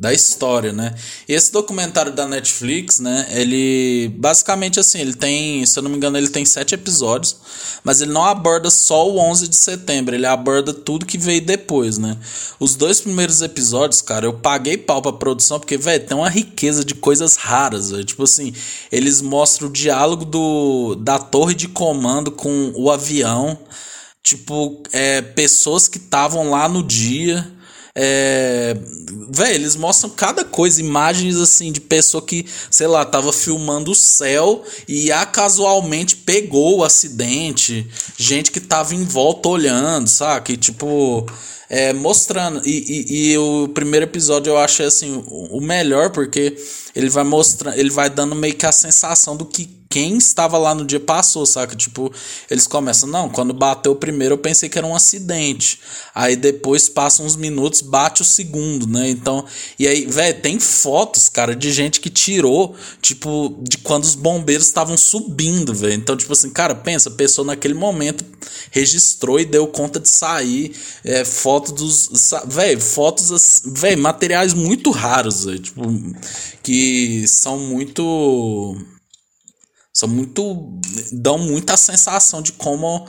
da história, né? Esse documentário da Netflix, né? Ele basicamente assim, ele tem, se eu não me engano, ele tem sete episódios, mas ele não aborda só o 11 de setembro, ele aborda tudo que veio depois, né? Os dois primeiros episódios, cara, eu paguei pau pra produção porque, velho, tem uma riqueza de coisas raras, véio. tipo assim, eles mostram o diálogo do da torre de comando com o avião, tipo, é, pessoas que estavam lá no dia é, Véi, eles mostram cada coisa, imagens assim de pessoa que, sei lá, tava filmando o céu e a casualmente pegou o acidente, gente que tava em volta olhando, sabe? Que tipo. É, mostrando. E, e, e, o primeiro episódio eu acho assim o melhor porque ele vai mostrando, ele vai dando meio que a sensação do que quem estava lá no dia passou, saca? Tipo, eles começam, não, quando bateu o primeiro eu pensei que era um acidente. Aí depois passa uns minutos, bate o segundo, né? Então, e aí, velho, tem fotos, cara, de gente que tirou, tipo, de quando os bombeiros estavam subindo, velho. Então, tipo assim, cara, pensa, a pessoa naquele momento registrou e deu conta de sair. É, foto dos. Velho, fotos, velho, materiais muito raros, véio, tipo, que são muito são muito dão muita sensação de como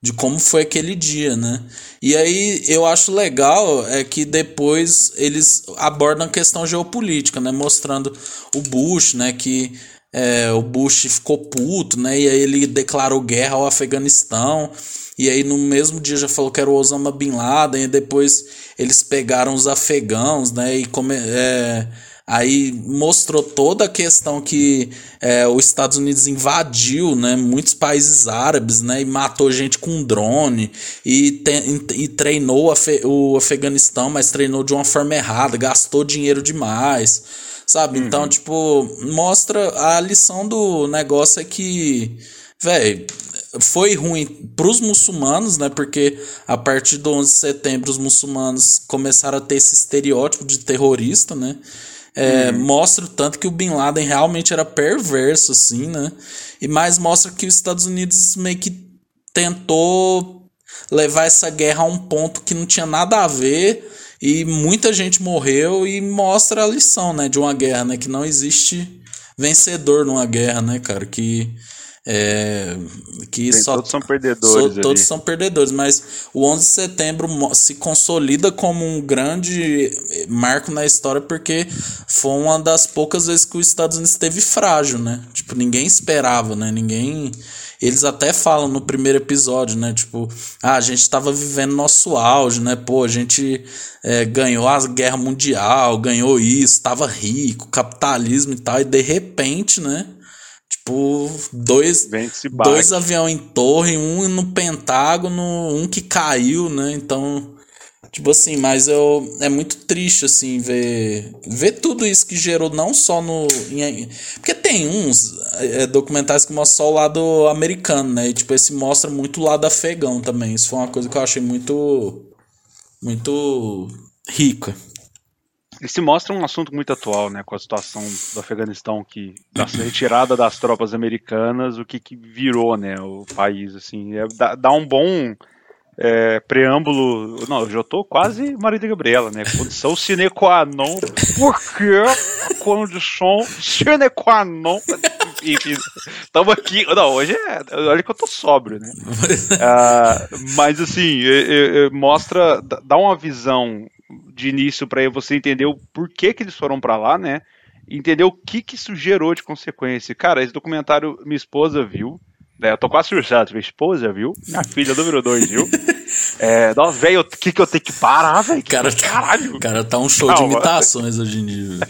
de como foi aquele dia, né? E aí eu acho legal é que depois eles abordam a questão geopolítica, né? Mostrando o Bush, né? Que é, o Bush ficou puto, né? E aí ele declarou guerra ao Afeganistão. E aí no mesmo dia já falou que era o Osama Bin Laden. E depois eles pegaram os afegãos, né? E come, é, Aí mostrou toda a questão que é, os Estados Unidos invadiu né, muitos países árabes né, e matou gente com drone e, te, e treinou o Afeganistão, mas treinou de uma forma errada, gastou dinheiro demais, sabe? Então, uhum. Então, tipo, mostra a lição do negócio é que, velho, foi ruim para os muçulmanos, né? Porque a partir do 11 de setembro os muçulmanos começaram a ter esse estereótipo de terrorista, né? É, uhum. Mostra o tanto que o Bin Laden realmente era perverso, assim, né? E mais mostra que os Estados Unidos meio que tentou levar essa guerra a um ponto que não tinha nada a ver e muita gente morreu e mostra a lição, né, de uma guerra, né, que não existe vencedor numa guerra, né, cara, que é, que só, todos são perdedores. So, todos são perdedores, mas o 11 de setembro se consolida como um grande marco na história porque foi uma das poucas vezes que os Estados Unidos esteve frágil, né? Tipo, ninguém esperava, né? Ninguém. Eles até falam no primeiro episódio, né? Tipo, ah, a gente estava vivendo nosso auge, né? Pô, a gente é, ganhou a guerra mundial, ganhou isso, estava rico, capitalismo e tal, e de repente, né? Tipo, dois, dois aviões em torre, um no Pentágono, um que caiu, né? Então, tipo assim, mas eu é muito triste assim ver ver tudo isso que gerou não só no em, porque tem uns é, documentários que mostram só o lado americano, né? E tipo esse mostra muito o lado afegão também. Isso foi uma coisa que eu achei muito muito rica. E se mostra um assunto muito atual, né, com a situação do Afeganistão, que da retirada das tropas americanas, o que, que virou, né, o país, assim, é, dá, dá um bom é, preâmbulo. Não, eu já tô quase Maria Gabriela, né? Condição sine qua non. Porque a condição sine qua non. Estamos aqui. Não, hoje é. Olha que eu tô sóbrio, né? Uh, mas assim, é, é, mostra. dá uma visão de início para você entender o porquê que eles foram para lá, né? Entender o que que isso gerou de consequência. Cara, esse documentário minha esposa viu. Né? Eu tô quase surtado. Minha esposa viu. Minha filha número 2 viu. É, nossa, velho, o que que eu tenho que parar, velho? Cara, tá- Caralho. Cara, tá um show Calma. de imitações hoje em dia.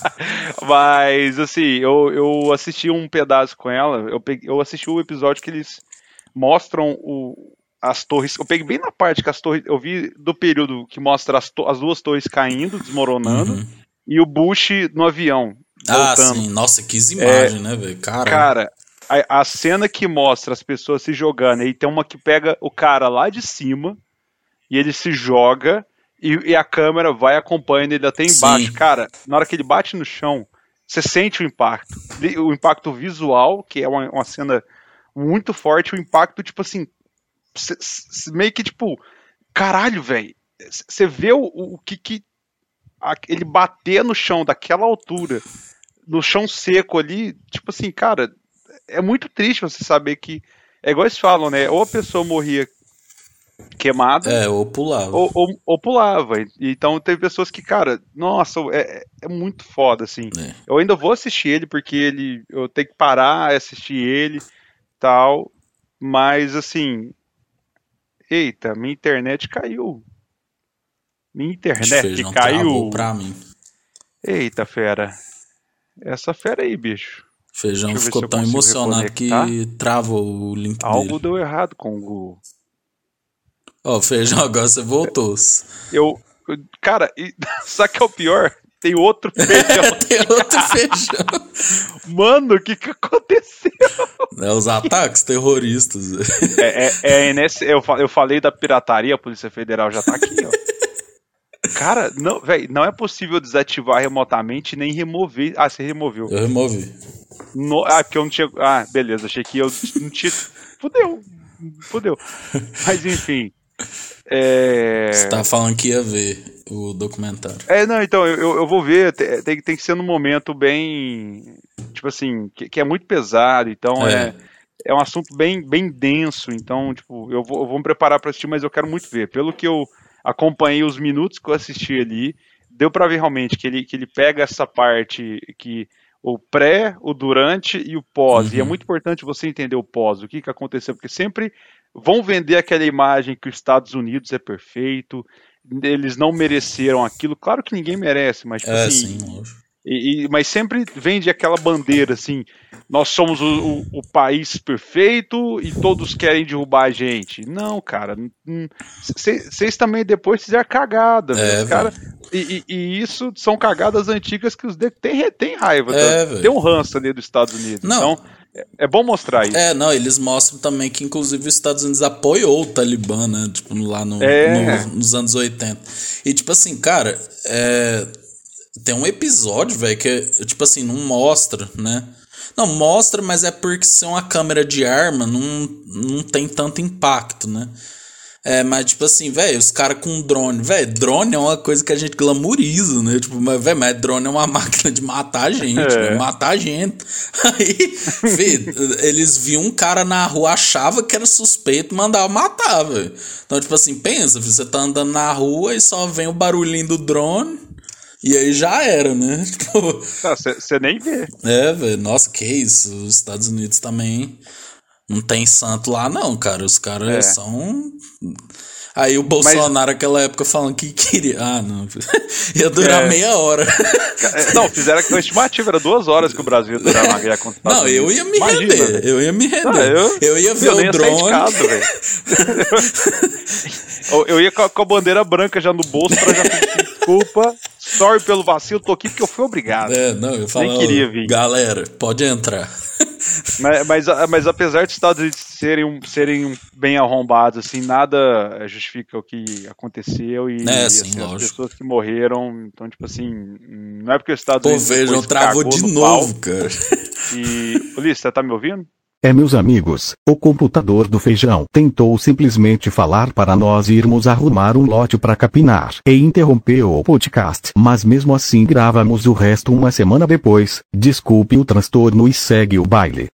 Mas, assim, eu, eu assisti um pedaço com ela. Eu, peguei, eu assisti o episódio que eles mostram o, as torres. Eu peguei bem na parte que as torres. Eu vi do período que mostra as, as duas torres caindo, desmoronando, uhum. e o Bush no avião. Ah, voltando. sim. Nossa, que imagem, é, né, velho? Cara, cara a, a, cena que mostra as pessoas se jogando, aí tem uma que pega o cara lá de cima, e ele se joga, e, e a câmera vai acompanhando ele até embaixo. Sim. Cara, na hora que ele bate no chão, você sente o impacto. O impacto visual, que é uma, uma cena muito forte, o impacto, tipo assim, meio que tipo, caralho, velho. Você vê o, o que, que ele bater no chão daquela altura, no chão seco ali, tipo assim, cara, é muito triste você saber que. É igual eles falam, né? Ou a pessoa morria queimada. É, ou pulava. Ou, ou, ou, pulava. Então teve pessoas que, cara, nossa, é, é muito foda, assim. É. Eu ainda vou assistir ele, porque ele. Eu tenho que parar, assistir ele tal. Mas assim, Eita, minha internet caiu. Minha internet caiu. Pra mim. Eita, fera. Essa fera aí, bicho. Feijão ficou tão emocionado que travou o link Algo dele. deu errado com o Google. Ó, oh, feijão, agora você voltou. Eu. Cara, e, sabe que é o pior? Tem outro feijão. Tem outro feijão. Mano, o que que aconteceu? É os ataques terroristas. É, é, é nesse, eu, eu falei da pirataria, a Polícia Federal já tá aqui, ó. Cara, não, velho, não é possível desativar remotamente nem remover. Ah, você removeu. Eu removi. No, ah, porque eu não tinha. Ah, beleza, achei que eu não tinha. Fudeu. Fudeu. Mas enfim. É... Você tá falando que ia ver o documentário. É, não, então, eu, eu vou ver, tem, tem que ser num momento bem, tipo assim, que, que é muito pesado, então é. é, é um assunto bem, bem denso, então, tipo, eu vou, eu vou me preparar para assistir, mas eu quero muito ver. Pelo que eu acompanhei os minutos que eu assisti ali, deu para ver realmente que ele, que ele pega essa parte que o pré, o durante e o pós. Uhum. E é uhum. muito importante você entender o pós, o que, que aconteceu, porque sempre vão vender aquela imagem que os Estados Unidos é perfeito, eles não mereceram aquilo. Claro que ninguém merece, mas tipo, é, assim, sim, e, e, mas sempre vende aquela bandeira assim: nós somos o, o, o, país perfeito e todos querem derrubar a gente. Não, cara. Vocês também depois fizeram cagada. É, cara, e, e, isso são cagadas antigas que os tem, tem raiva. É, tá? Tem um ranço ali dos Estados Unidos. Não. Então, é, bom mostrar isso. É, não, eles mostram também que, inclusive, os Estados Unidos apoiou o Talibã, né? Tipo, lá no, é. no, nos anos 80. E, tipo assim, cara, é, tem um episódio, velho, que, tipo assim, não mostra, né? Não, mostra, mas é porque se é uma câmera de arma, não, não tem tanto impacto, né? É, mas tipo assim, velho, os caras com drone, velho, drone é uma coisa que a gente glamoriza, né? Tipo, mas, velho, mas drone é uma máquina de matar gente, é. matar gente. Aí, eles viam um cara na rua, achava que era suspeito, mandava matar, velho. Então, tipo assim, pensa, você tá andando na rua e só vem o barulhinho do drone. E aí já era, né? Você tipo... nem vê. É, velho. Nossa, que isso. Os Estados Unidos também não tem santo lá, não, cara. Os caras é. são. Aí o Bolsonaro, Mas... naquela época, falando que queria. Ah, não. ia durar é. meia hora. É, não, fizeram que a estimativa era duas horas que o Brasil ia durar uma guerra contra Não, eu ia me Imagina, render. Eu ia me render. Não, eu, eu ia ver eu o drone. Casa, eu ia com a bandeira branca já no bolso pra já pedir desculpa. Sorry pelo vacilo, tô aqui porque eu fui obrigado. É, não, eu falo, Nem queria vir. Galera, pode entrar. Mas, mas, mas, apesar de Estados Unidos serem, serem bem arrombados, assim, nada justifica o que aconteceu e, é, sim, assim, as pessoas que morreram. Então, tipo assim, não é porque os Estados Unidos. Pô, vejam, travou de no novo, cara. E. Ulisses, você tá me ouvindo? É meus amigos, o computador do feijão tentou simplesmente falar para nós irmos arrumar um lote para capinar e interrompeu o podcast. Mas mesmo assim gravamos o resto uma semana depois. Desculpe o transtorno e segue o baile.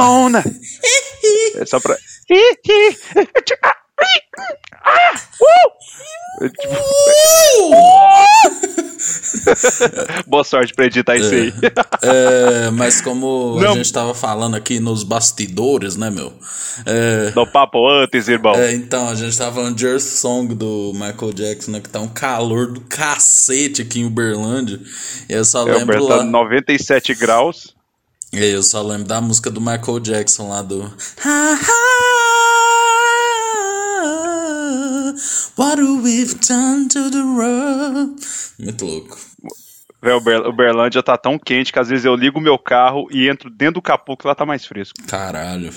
Chamona! é só pra. Boa sorte pra editar isso é, aí. É, mas como Não. a gente tava falando aqui nos bastidores, né, meu? É, no papo antes, irmão. É, então, a gente tava falando de Earth Song do Michael Jackson, né? Que tá um calor do cacete aqui em Uberlândia. E eu só é, lembro lá... 97 graus. E aí eu só lembro da música do Michael Jackson lá do. What we've done to the road. Muito louco. Véio, o Berlândia tá tão quente que às vezes eu ligo o meu carro e entro dentro do capô que lá tá mais fresco. Caralho.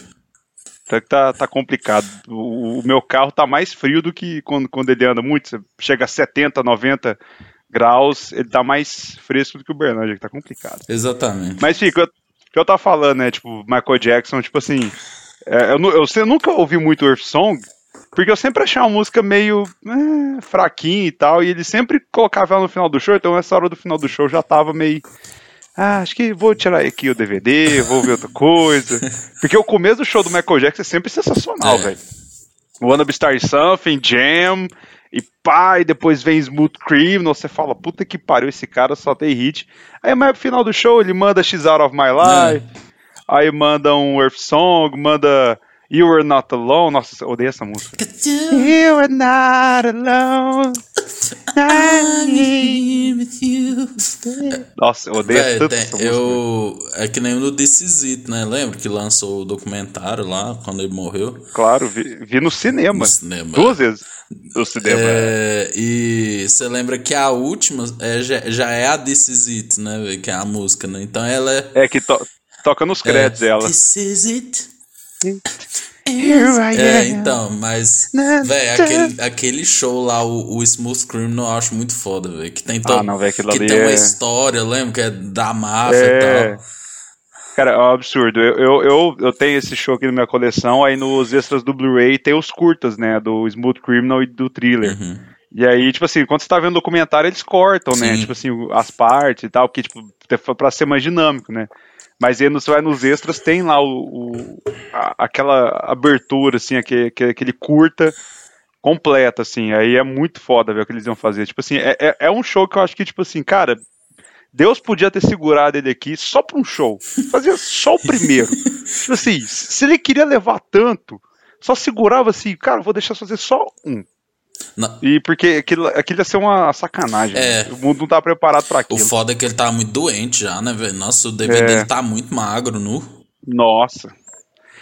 Então tá, tá complicado. O, o, meu carro tá mais frio do que quando, quando ele anda muito. Você chega a 70, 90 graus, ele tá mais fresco do que o Berlândia, que tá complicado. Exatamente. Mas fica, que eu tava falando, né? Tipo, Michael Jackson, tipo assim. É, eu, eu, eu, nunca ouvi muito Earth Song, porque eu sempre achei uma música meio é, fraquinha e tal, e ele sempre colocava ela no final do show, então essa hora do final do show já tava meio. Ah, acho que vou tirar aqui o DVD, vou ver outra coisa. Porque o começo do show do Michael Jackson é sempre sensacional, é. velho. Wanna Be Star Something, Jam, e pá, e depois vem Smooth Criminal, você fala, puta que pariu, esse cara só tem hit. Aí mais pro final do show ele manda X Out of My Life, é. aí manda um Earth Song, manda You Were Not Alone. Nossa, eu odeio essa música. You Were Not Alone. I'm with you. Nossa, eu odeio Véi, tanto tem, essa eu, É que nem no This Is It, né? Lembra que lançou o documentário lá, quando ele morreu? Claro, vi, vi no cinema. No cinema. Duas vezes. No cinema. É, e você lembra que a última é, já, já é a This Is It, né? Que é a música, né? Então ela é... É que to, toca nos créditos é, ela. This Is It. É, então, mas, velho, aquele, aquele show lá, o, o Smooth Criminal, eu acho muito foda, velho. Que tem, to... ah, não, véio, que tem é... uma história, lembra? Que é da máfia é... e tal. Cara, é um absurdo. Eu, eu, eu, eu, tenho esse show aqui na minha coleção, aí nos extras do Blu-ray tem os curtas, né? Do Smooth Criminal e do Thriller. Uhum. E aí, tipo assim, quando você tá vendo o documentário, eles cortam, né? Sim. né? Tipo assim, as partes e tal, que, tipo, pra ser mais dinâmico, né? Mas aí você vai nos extras, tem lá o, o a, aquela abertura, assim, aquele, aquele curta completa, assim. Aí é muito foda ver o que eles iam fazer. Tipo assim, é, é, é um show que eu acho que, tipo assim, cara, Deus podia ter segurado ele aqui só pra um show. Fazia só o primeiro. tipo assim, se ele queria levar tanto, só segurava assim, cara, vou deixar fazer só um. Não. E porque aquilo, aquilo ia ser uma sacanagem. É. Né? O mundo não tá preparado para aquilo. O foda é que ele tá muito doente já, né, velho? Nossa, o DVD é. dele tá muito magro, nu. Nossa.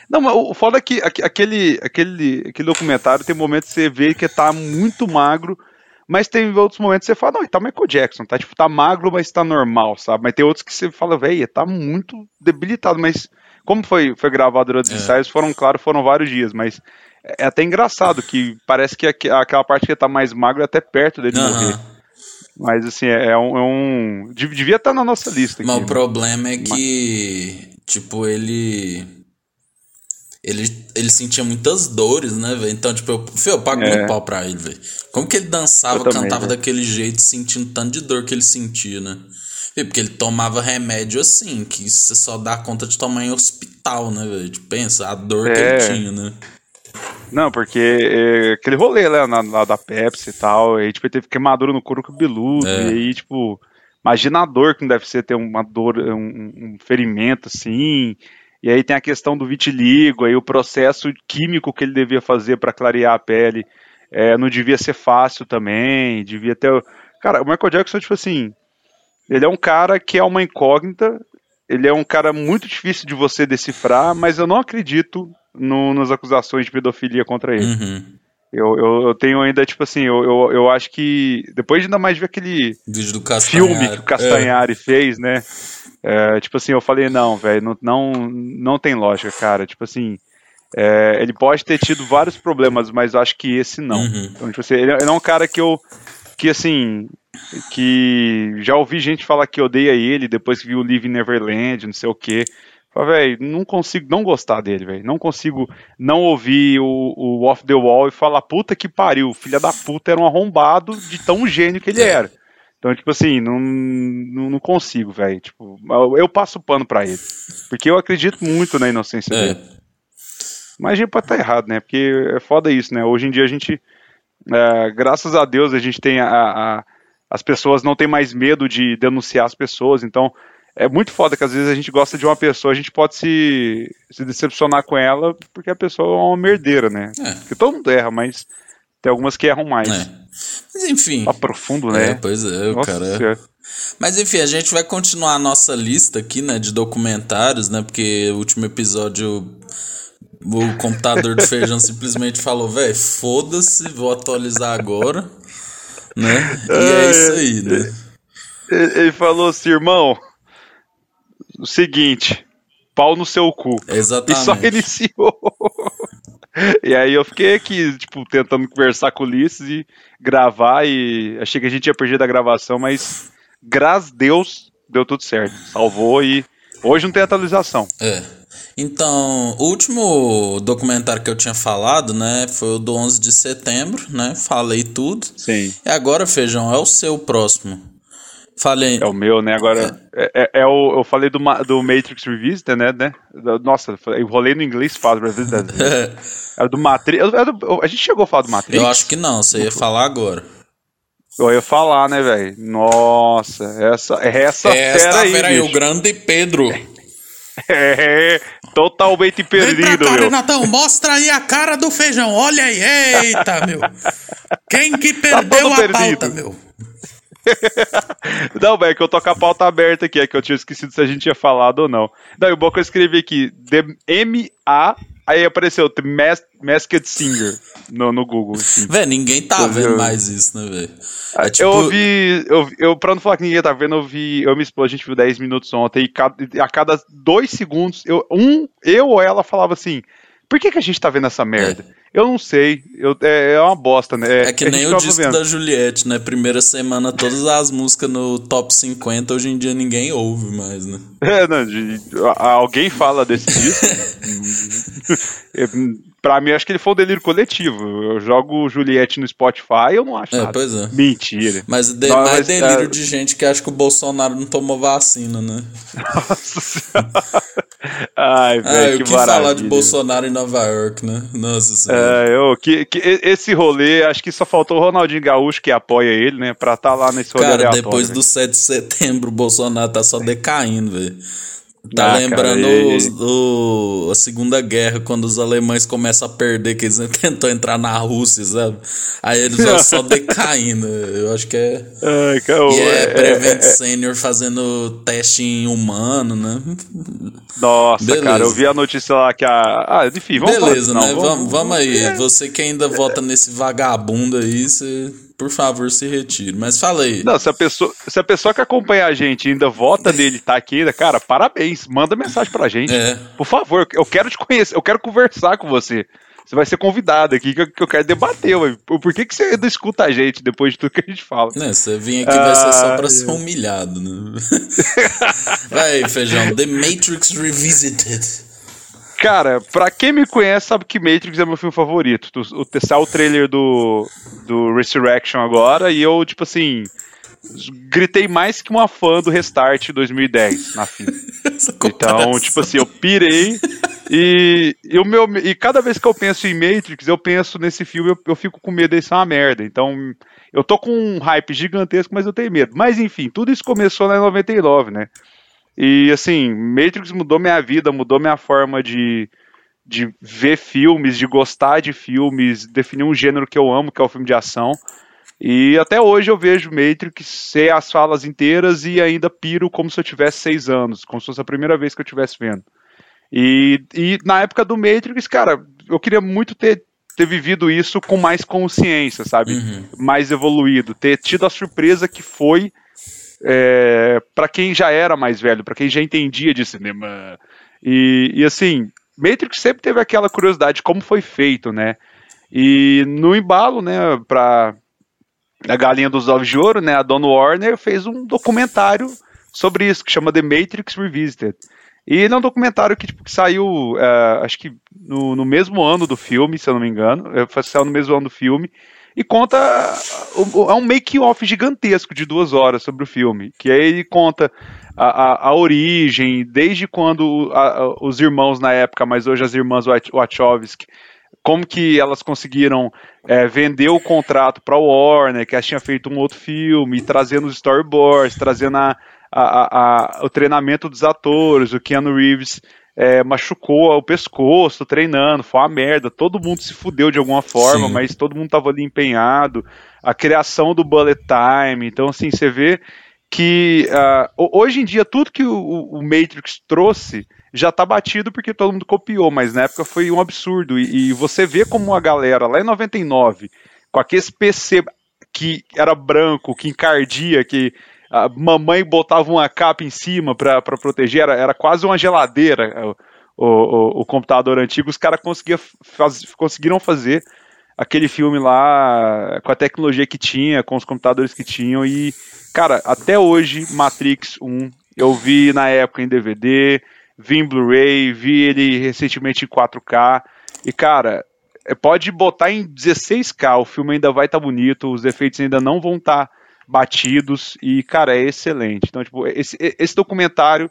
Não, mas o foda é que aquele, aquele, aquele documentário tem momentos que você vê que tá muito magro, mas tem outros momentos que você fala, não, ele tá Michael Jackson, tá tipo, tá magro, mas tá normal, sabe? Mas tem outros que você fala, velho, tá muito debilitado, mas como foi, foi gravado durante os é. ensaios, foram, claro, foram vários dias, mas é até engraçado que parece que aquela parte que ele tá mais magro é até perto dele uhum. morrer. Mas assim, é, é um, é um, Devia estar na nossa lista. Aqui, Mas o né? problema é que, tipo, ele. Ele, ele sentia muitas dores, né, velho? Então, tipo, eu, eu pago é. muito pau pra ele, velho. Como que ele dançava, também, cantava daquele jeito, sentindo tanto de dor que ele sentia, né? Porque ele tomava remédio assim, que você só dá conta de tomar em hospital, né, velho? Tipo, pensa, a dor é. que ele é. tinha, né? Não, porque é, aquele rolê lá, na, lá da Pepsi e tal, aí tipo, ele teve queimadura no couro cabeludo, é. e aí, tipo, imagina a dor que não deve ser ter uma dor, um, um, ferimento assim, e aí tem a questão do vitiligo, aí o processo químico que ele devia fazer para clarear a pele é, não devia ser fácil também, devia ter. Cara, o Michael Jackson, tipo assim, ele é um cara que é uma incógnita, ele é um cara muito difícil de você decifrar, mas eu não acredito no, nas acusações de pedofilia contra ele. Uhum. Eu, eu, eu, tenho ainda, tipo assim, eu, eu, eu acho que. Depois de ainda mais ver aquele filme que o Castanhari é. fez, né? É, tipo assim, eu falei, não, velho, não, não, não tem lógica, cara. Tipo assim, é, ele pode ter tido vários problemas, mas eu acho que esse não. Uhum. Então, tipo assim, ele, ele é um cara que eu. Que assim. Que já ouvi gente falar que odeia ele depois que viu o Live Neverland, não sei o quê velho, não consigo não gostar dele, velho. Não consigo não ouvir o, o Off the Wall e falar, puta que pariu, filha da puta era um arrombado de tão gênio que ele é. era. Então, tipo assim, não, não, não consigo, velho. Tipo, eu, eu, passo pano pra ele. Porque eu acredito muito na inocência é. dele. Mas a gente pode estar tá errado, né? Porque é foda isso, né? Hoje em dia a gente, é, graças a Deus, a gente tem a, a, as pessoas não tem mais medo de denunciar as pessoas, então é muito foda que às vezes a gente gosta de uma pessoa, a gente pode se, se decepcionar com ela porque a pessoa é uma merdeira, né? É. Porque todo mundo erra, mas tem algumas que erram mais. É. Mas enfim. Tá profundo, né? É, pois é, Nossa, cara. É. Mas enfim, a gente vai continuar a nossa lista aqui, né, de documentários, né? Porque o último episódio o computador do feijão simplesmente falou, velho, foda-se, vou atualizar agora, né? E é isso aí, né? Ele falou assim, irmão, o seguinte, pau no seu cu. Exatamente. E só iniciou. e aí eu fiquei aqui, tipo, tentando conversar com o Ulisses e gravar e achei que a gente ia perder a gravação, mas graças a Deus deu tudo certo. Salvou e hoje não tem atualização. É. Então, o último documentário que eu tinha falado, né, foi o do 11 de setembro, né? Falei tudo. Sim. E agora, Feijão, é o seu próximo. Falei. É o meu, né? Agora, é, é, é o, eu falei do, do Matrix Revisited, né? né? Nossa, eu rolei no inglês fácil. Era do Matrix. A gente chegou a falar do Matrix? Eu acho que não, você ia falar agora. Eu ia falar, né, velho? Nossa, essa, essa, essa fera aí, fera aí o grande Pedro. É, totalmente perdido, Vem pra cá, meu. Renatão, mostra aí a cara do feijão. Olha aí, eita, meu. Quem que Tá perdeu a perdido. pauta, meu? Não, velho, que eu tô com a pauta aberta aqui, é que eu tinha esquecido se a gente tinha falado ou não. Não, e o bom que eu escrevi aqui, M-A, aí apareceu The Mas Masked Singer no, no Google. assim. Véi, ninguém tá Eu- vendo eu- mais isso, né, velho? É tipo, eu ouvi, eu, eu, pra não falar que ninguém tá vendo, eu vi, eu e minha esposa, a gente viu 10 minutos ontem, e cada- a cada dois segundos, eu, um, eu ou ela falava assim, por que que a gente tá vendo essa merda? Eu não sei, eu, é, é uma bosta, né? É que a nem o disco vendo. da Juliette, né? Primeira semana, todas as músicas no top 50, hoje em dia ninguém ouve mais, né? É, não, de- a- alguém fala desse disco. É, pra mim, acho que ele foi um delírio coletivo. Eu jogo Juliette no Spotify eu não acho É, nada. pois é. Mentira. Mas de, Não, mais mas, delírio é, de gente que acha que o Bolsonaro não tomou vacina, né? Nossa senhora. Ai, Ah, velho, eu que que falar de. Bolsonaro em Nova York, né? Nossa senhora. É, eu, que, que esse rolê, acho que só faltou o Ronaldinho Gaúcho que apoia ele, né? Pra estar lá nesse rolê Cara, aleatório, depois né? do 7 de setembro, o Bolsonaro tá só decaindo, velho. Tá Ah, lembrando cara, os- o- a Segunda Guerra, quando os alemães começam a perder, que eles tentam entrar na Rússia, sabe? Aí eles vão só decaindo. Eu acho que é. Ai, cara, E é, é- Prevent é- Senior fazendo teste em humano, né? Nossa, Beleza. cara, eu vi a notícia lá que a. Ah, enfim, vamos Beleza, falar- né? não, Vamos, vamos aí. é. Você que ainda vota nesse vagabundo aí, você, por favor, se retire. Mas fala aí. Não, se a, pessoa, se a pessoa que acompanha a gente ainda vota nele, tá aqui ainda, cara, parabéns. Manda mensagem pra gente. É. Por favor, eu quero te conhecer, eu quero conversar com você. Você vai ser convidado aqui, que eu, que eu quero debater, ué. Por que, que você ainda escuta a gente depois de tudo que a gente fala? Né, você vir aqui vai ser só pra Ah, ser humilhado, né? vai feijão. The Matrix Revisited. Cara, pra quem me conhece, sabe que Matrix é meu filme favorito. O, o, o trailer do, do Resurrection agora e eu, tipo assim, gritei mais que uma fã do Restart 2010 na fila. Então, tipo assim, eu pirei e, e, o meu, e cada vez que eu penso em Matrix, eu penso nesse filme, eu, eu fico com medo de ser uma merda. Então, eu tô com um hype gigantesco, mas eu tenho medo. Mas enfim, tudo isso começou na 99, né? E assim, Matrix mudou minha vida, mudou minha forma de, de ver filmes, de gostar de filmes, definir um gênero que eu amo, que é o filme de ação. E até hoje eu vejo Matrix ser as falas inteiras e ainda piro como se eu tivesse seis anos, como se fosse a primeira vez que eu estivesse vendo. E, e na época do Matrix, cara, eu queria muito ter, ter vivido isso com mais consciência, sabe? Uhum. Mais evoluído, ter tido a surpresa que foi é, para quem já era mais velho, para quem já entendia de cinema. E, e assim, Matrix sempre teve aquela curiosidade de como foi feito, né? E no embalo, né, pra a galinha dos ovos de ouro, né, a Dona Warner fez um documentário sobre isso, que chama The Matrix Revisited. E ele é um documentário que, tipo, que saiu, é, acho que no, no mesmo ano do filme, se eu não me engano, é, saiu no mesmo ano do filme, e conta, é um make-off gigantesco de duas horas sobre o filme, que aí ele conta a, a, a origem, desde quando a- os irmãos na época, mas hoje as irmãs Wach- Wachowski, como que elas conseguiram é, vender o contrato para Warner, que elas tinham feito um outro filme, trazendo os storyboards, trazendo a- a- a- o treinamento dos atores, o Keanu Reeves é, machucou o pescoço treinando, foi uma merda, todo mundo se fudeu de alguma forma, Sim. mas todo mundo tava ali empenhado, a criação do bullet time, então assim, você vê que ho- hoje em dia tudo que o, o Matrix trouxe já tá batido porque todo mundo copiou, mas na época foi um absurdo. E, e você vê como a galera lá em 99, com aquele PC que era branco, que encardia, que a mamãe botava uma capa em cima para proteger, era, era quase uma geladeira o, o, o computador antigo, os caras faz, conseguiram fazer aquele filme lá com a tecnologia que tinha, com os computadores que tinham. E, cara, até hoje, Matrix 1, eu vi na época em DVD, vi em Blu-ray, vi ele recentemente em 4K, e, cara, é, pode botar em 16K, o filme ainda vai estar tá bonito, os efeitos ainda não vão estar tá batidos e, cara, é excelente. Então, tipo, esse, esse documentário,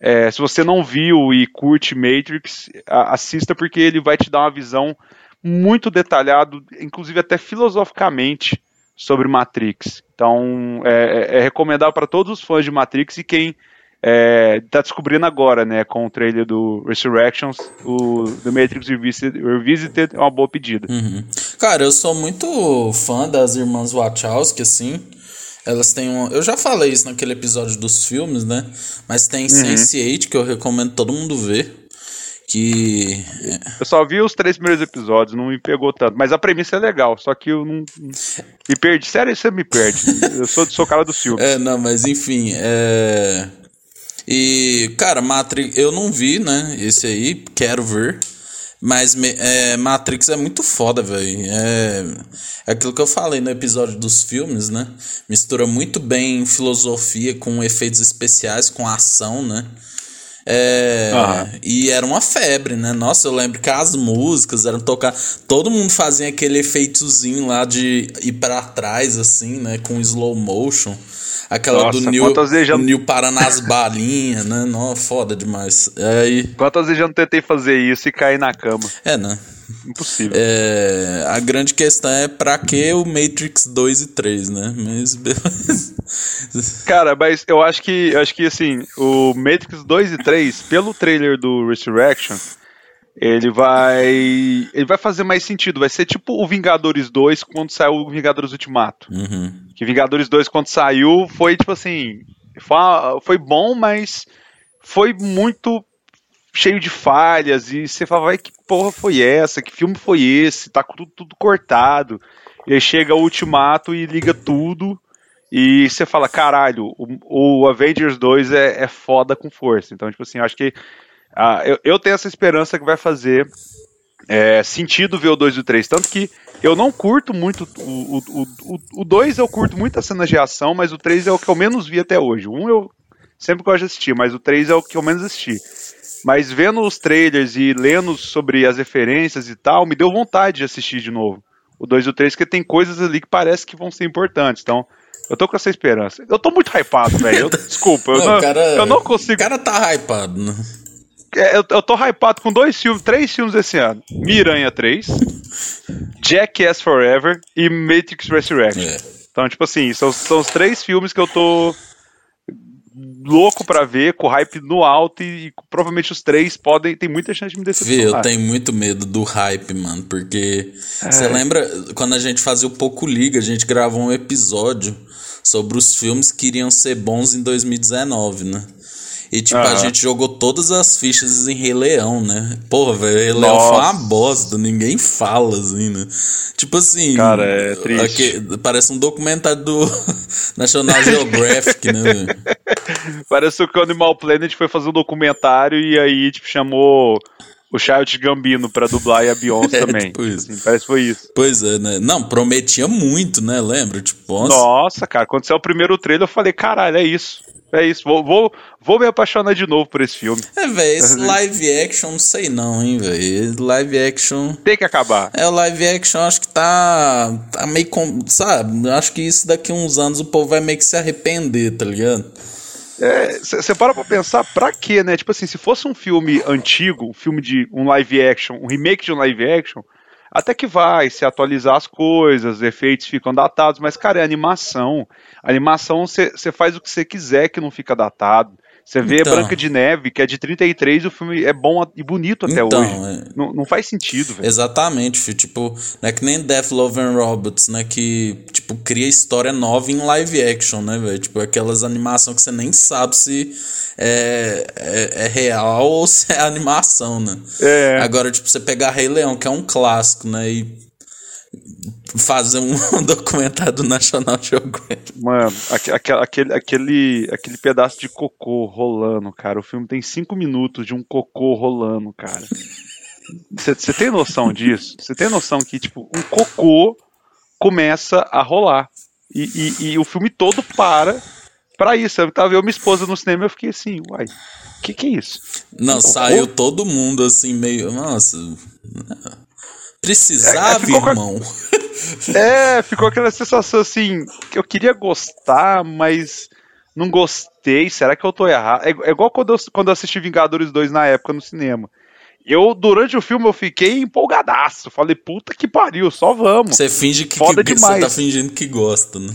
é, se você não viu e curte Matrix, assista porque ele vai te dar uma visão muito detalhada, inclusive até filosoficamente, sobre Matrix. Então, é, é, é recomendável para todos os fãs de Matrix e quem é, tá descobrindo agora, né, com o trailer do Resurrections, o The Matrix Revisited, é uma boa pedida. Uhum. Cara, eu sou muito fã das irmãs Wachowski, assim. Elas têm um. Eu já falei isso naquele episódio dos filmes, né? Mas tem uhum. Sense8 que eu recomendo todo mundo ver. Que. Eu só vi os três primeiros episódios, não me pegou tanto. Mas a premissa é legal, só que eu não. Me perdi. Sério, você me perde. eu sou, sou cara do filme. É, não, mas enfim. É. E, cara, Matrix, eu não vi, né? Esse aí, quero ver. Mas é, Matrix é muito foda, velho. É, é aquilo que eu falei no episódio dos filmes, né? Mistura muito bem filosofia com efeitos especiais, com ação, né? É, uhum. E era uma febre, né? Nossa, eu lembro que as músicas eram tocar. Todo mundo fazia aquele efeitozinho lá de ir para trás, assim, né? Com slow motion. Aquela Nossa, do Nil, já... Nil nas balinhas, né? Nossa, foda demais. É, aí... Quantas vezes eu não tentei fazer isso e cair na cama? É, né? Impossível. É, a grande questão é pra que o Matrix 2 e 3, né? Mas Cara, mas eu acho que eu acho que assim, o Matrix 2 e 3, pelo trailer do Resurrection, ele vai ele vai fazer mais sentido. Vai ser tipo o Vingadores 2 quando saiu o Vingadores Ultimato. Uhum. Que Vingadores 2 quando saiu foi tipo assim, foi, foi bom, mas foi muito cheio de falhas e você fala, vai que porra foi essa? Que filme foi esse? Tá tudo, tudo cortado. E aí chega o Ultimato e liga tudo. E você fala, caralho, o, o Avengers 2 é, é foda com força. Então, tipo assim, acho que ah, eu, eu, tenho essa esperança que vai fazer é, sentido ver o 2 e o 3. Tanto que eu não curto muito. O 2 o, o, o eu curto muito as cenas de ação, mas o 3 é o que eu menos vi até hoje. O 1 eu sempre gosto de assistir, mas o 3 é o que eu menos assisti. Mas vendo os trailers e lendo sobre as referências e tal, me deu vontade de assistir de novo. O 2 e o 3, porque tem coisas ali que parece que vão ser importantes. Então, eu tô com essa esperança. Eu tô muito hypado, velho. Desculpa, eu, não, cara, eu não consigo. O cara tá hypado, né? É, eu, eu tô hypado com dois filmes, três filmes esse ano: Miranha 3, Jackass Forever e Matrix Resurrection. É. Então, tipo assim, são, são os três filmes que eu tô louco para ver, com hype no alto e, e, provavelmente os três podem, tem muita chance de me decepcionar. Vê, eu tenho muito medo do hype, mano, porque você é. lembra quando a gente fazia o Pouco Liga, a gente gravou um episódio sobre os filmes que iriam ser bons em 2019, né? E, tipo, a gente jogou todas as fichas em Rei Leão, né? Porra, velho, Rei Leão foi uma bosta, ninguém fala, assim, né? Tipo assim. Cara, é triste. Aqui, parece um documentário do National Geographic, né? Parece que o Animal Planet foi fazer um documentário e aí, tipo, chamou o Child Gambino pra dublar e a Beyoncé é, também. Tipo isso. Assim, parece que foi isso. Pois é, né? Não, prometia muito, né? Lembra? Tipo, nossa. nossa, cara, quando saiu o primeiro trailer, eu falei, caralho, é isso. É isso, vou, vou, vou me apaixonar de novo por esse filme. É, velho, esse live action, não sei não, hein, velho. Live action. Tem que acabar. É, o live action acho que tá. tá meio. Com, sabe? Acho que isso daqui a uns anos o povo vai meio que se arrepender, tá ligado? Você é, para pra pensar pra quê, né? Tipo assim, se fosse um filme antigo, um filme de um live action, um remake de um live action, até que vai se atualizar as coisas, os efeitos ficam datados, mas, cara, é animação. A animação você faz o que você quiser que não fica datado. Você vê então, Branca de Neve, que é de 33, o filme é bom e bonito até então, hoje. É... Não, não faz sentido, velho. Exatamente, filho. Tipo, não é que nem Death, Love and Robots, né? Que, tipo, cria história nova em live action, né, velho? Tipo, aquelas animações que você nem sabe se é, é, é, real ou se é animação, né? É. Agora, tipo, você pegar Rei Leão, que é um clássico, né? E fazer um documentário do National Geographic. Mano, aquele, aquele, aquele, aquele pedaço de cocô rolando, cara. O filme tem cinco minutos de um cocô rolando, cara. Você tem noção disso? Você tem noção que, tipo, um cocô começa a rolar. E, e, e o filme todo para para isso. Eu tava eu minha esposa no cinema eu fiquei assim, uai, o que, que é isso? Não, saiu todo mundo assim, meio. Nossa. Precisava, é, irmão. É, ficou aquela sensação assim, que eu queria gostar, mas não gostei. Será que eu tô errado? É, é igual quando eu, quando eu assisti Vingadores 2 na época no cinema. Eu, durante o filme, eu fiquei empolgadaço. Falei, puta que pariu, só vamos. Você finge que, Foda que demais. você tá fingindo que gosta, né?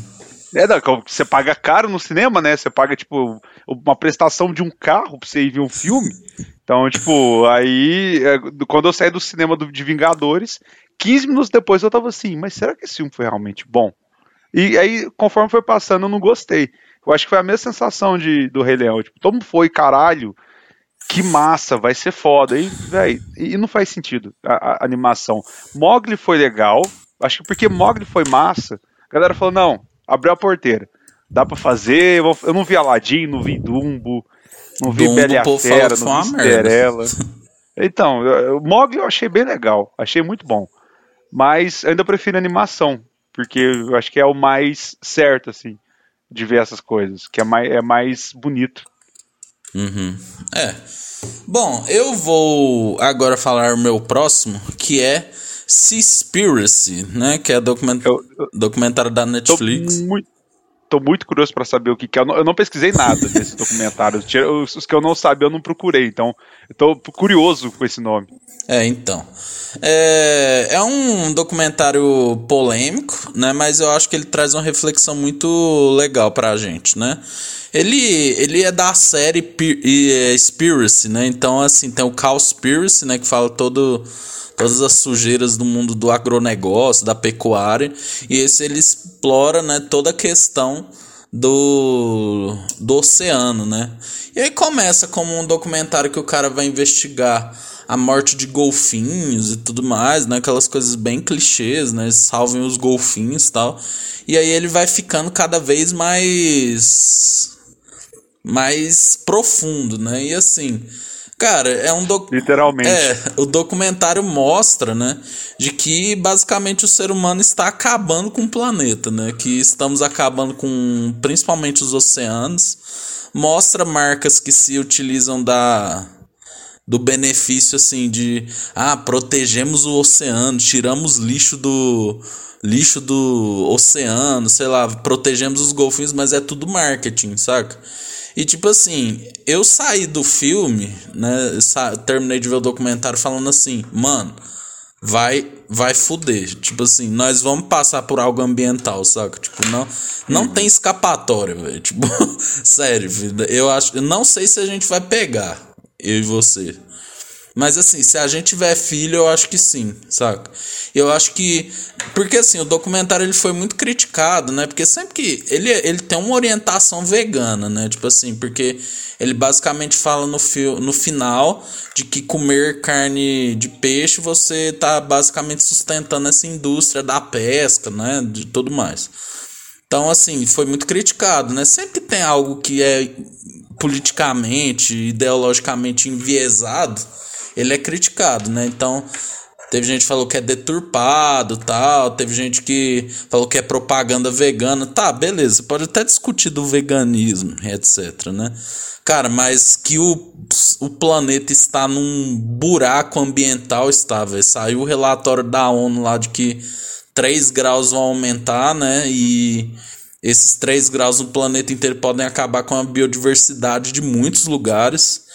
É, você paga caro no cinema, né? Você paga, tipo, uma prestação de um carro pra você ir ver um filme. Então, tipo, aí, é, quando eu saí do cinema do, de Vingadores, 15 minutos depois eu tava assim, mas será que esse filme foi realmente bom? E aí, conforme foi passando, eu não gostei. Eu acho que foi a mesma sensação de, do Rei Leão. Tipo, mundo foi, caralho, que massa, vai ser foda. E, véio, e não faz sentido a, a animação. Mogli foi legal, acho que porque Mogli foi massa, a galera falou, não, abriu a porteira. Dá pra fazer. Eu não vi Aladdin, não vi Dumbo, não vi Dumbo, Bela a Fera, não vi Cinderela. Então, o Mogli eu achei bem legal, achei muito bom. Mas ainda prefiro animação, porque eu acho que é o mais certo, assim, de ver essas coisas, que é mais, é mais bonito. Uhum. É. Bom, eu vou agora falar o meu próximo, que é Seaspiracy, né? Que é document... eu, eu, documentário da Netflix. Tô muito, tô muito curioso para saber o que, que é. Eu não, eu não pesquisei nada desse documentário. Os, os, que eu não sabia, eu não procurei. Então, eu tô curioso com esse nome. É, então. É, é um documentário polêmico, né? Mas eu acho que ele traz uma reflexão muito legal pra gente, né? Ele, ele é da série Spiracy, né? Então, assim, tem o Cowspiracy, né? Que fala todo todas as sujeiras do mundo do agronegócio, da pecuária, e esse ele explora né, toda a questão do, do oceano, né? E aí começa como um documentário que o cara vai investigar a morte de golfinhos e tudo mais, né? Aquelas coisas bem clichês, né? Salvem os golfinhos e tal. E aí ele vai ficando cada vez mais mais profundo, né? E assim, Cara, é um doc... Literalmente. É, o documentário mostra, né, de que basicamente o ser humano está acabando com o planeta, né? Que estamos acabando com principalmente os oceanos. Mostra marcas que se utilizam da do benefício assim de ah, protegemos o oceano, tiramos lixo do lixo do oceano, sei lá, protegemos os golfinhos, mas é tudo marketing, saca? E tipo assim, eu saí do filme, né? Terminei de ver o documentário falando assim, mano, vai vai fuder. Tipo assim, nós vamos passar por algo ambiental, saca? Tipo, não, não uhum. tem escapatória, velho. Tipo, sério, eu acho, eu não sei se a gente vai pegar, eu e você. Mas assim, se a gente tiver filho, eu acho que sim, saca? Eu acho que. Porque assim, o documentário ele foi muito criticado, né? Porque sempre que. Ele, ele tem uma orientação vegana, né? Tipo assim, porque ele basicamente fala no, fio, no final de que comer carne de peixe você tá basicamente sustentando essa indústria da pesca, né? De tudo mais. Então, assim, foi muito criticado, né? Sempre tem algo que é politicamente, ideologicamente enviesado ele é criticado, né? Então, teve gente que falou que é deturpado, tal, teve gente que falou que é propaganda vegana. Tá, beleza, pode até discutir do veganismo, etc, né? Cara, mas que o, o planeta está num buraco ambiental está, velho. Saiu o relatório da ONU lá de que 3 graus vão aumentar, né? E esses 3 graus no planeta inteiro podem acabar com a biodiversidade de muitos lugares.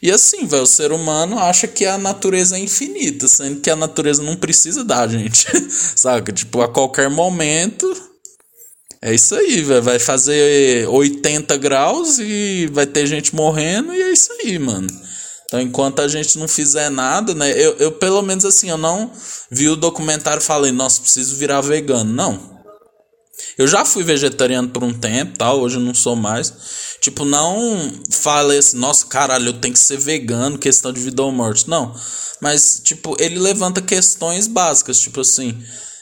E assim, velho, o ser humano acha que a natureza é infinita, sendo que a natureza não precisa da gente, saca? Tipo, a qualquer momento. É isso aí, velho. Vai fazer 80 graus e vai ter gente morrendo, e é isso aí, mano. Então, enquanto a gente não fizer nada, né? Eu, eu pelo menos assim, eu não vi o documentário e falei, nossa, preciso virar vegano. Não. Eu já fui vegetariano por um tempo, tal, hoje eu não sou mais. Tipo, não falei assim, nossa, caralho, eu tenho que ser vegano, questão de vida ou morte. Não. Mas, tipo, ele levanta questões básicas, tipo assim,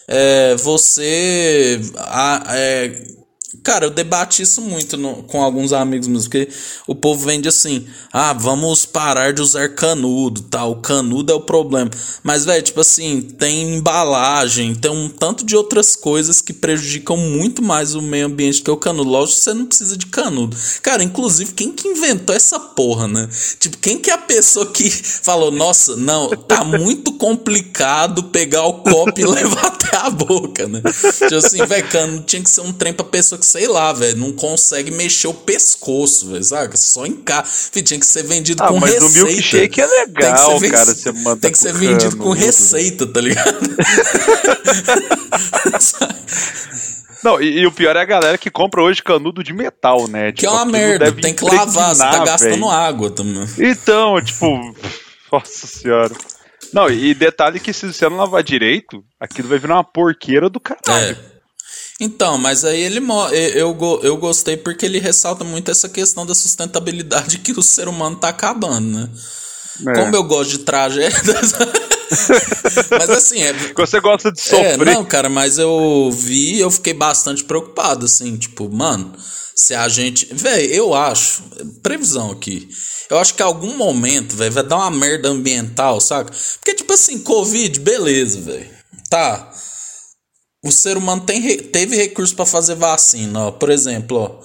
é, você. A, é, Cara, eu debati isso muito no, com alguns amigos meus, porque o povo vende assim: ah, vamos parar de usar canudo, tá? O canudo é o problema. Mas, velho, tipo assim, tem embalagem, tem um tanto de outras coisas que prejudicam muito mais o meio ambiente que o canudo. Lógico, você não precisa de canudo. Cara, inclusive, quem que inventou essa porra, né? Tipo, quem que é a pessoa que falou: nossa, não, tá muito complicado pegar o copo e levar até a boca, né? Tipo assim, velho, canudo tinha que ser um trem pra pessoa que, sei lá, velho, não consegue mexer o pescoço, velho, sabe? Só em casa. Tinha que ser vendido ah, com mas receita. o milkshake é legal, ven- cara, você manda Tem que ser vendido com receita, tá ligado? Não, e, e o pior é a galera que compra hoje canudo de metal, né? que é Tipo, uma aquilo merda, tem que lavar, você tá gastando velho. água também. Então, tipo, nossa senhora. Não, e detalhe que se você não lavar direito, aquilo vai virar uma porqueira do caralho. É. Então, mas aí ele eu, eu, go- eu gostei porque ele ressalta muito essa questão da sustentabilidade que o ser humano tá acabando, né? É. Como eu gosto de tragédias. mas assim, é, Você gosta de É, sofrer. não, cara, mas eu vi eu fiquei bastante preocupado, assim, tipo, mano, se a gente. Véi, eu acho, previsão aqui, eu acho que em algum momento, velho, vai dar uma merda ambiental, saca? Porque, tipo assim, Covid, beleza, velho, tá. O ser humano tem, teve recurso pra fazer vacina, por exemplo.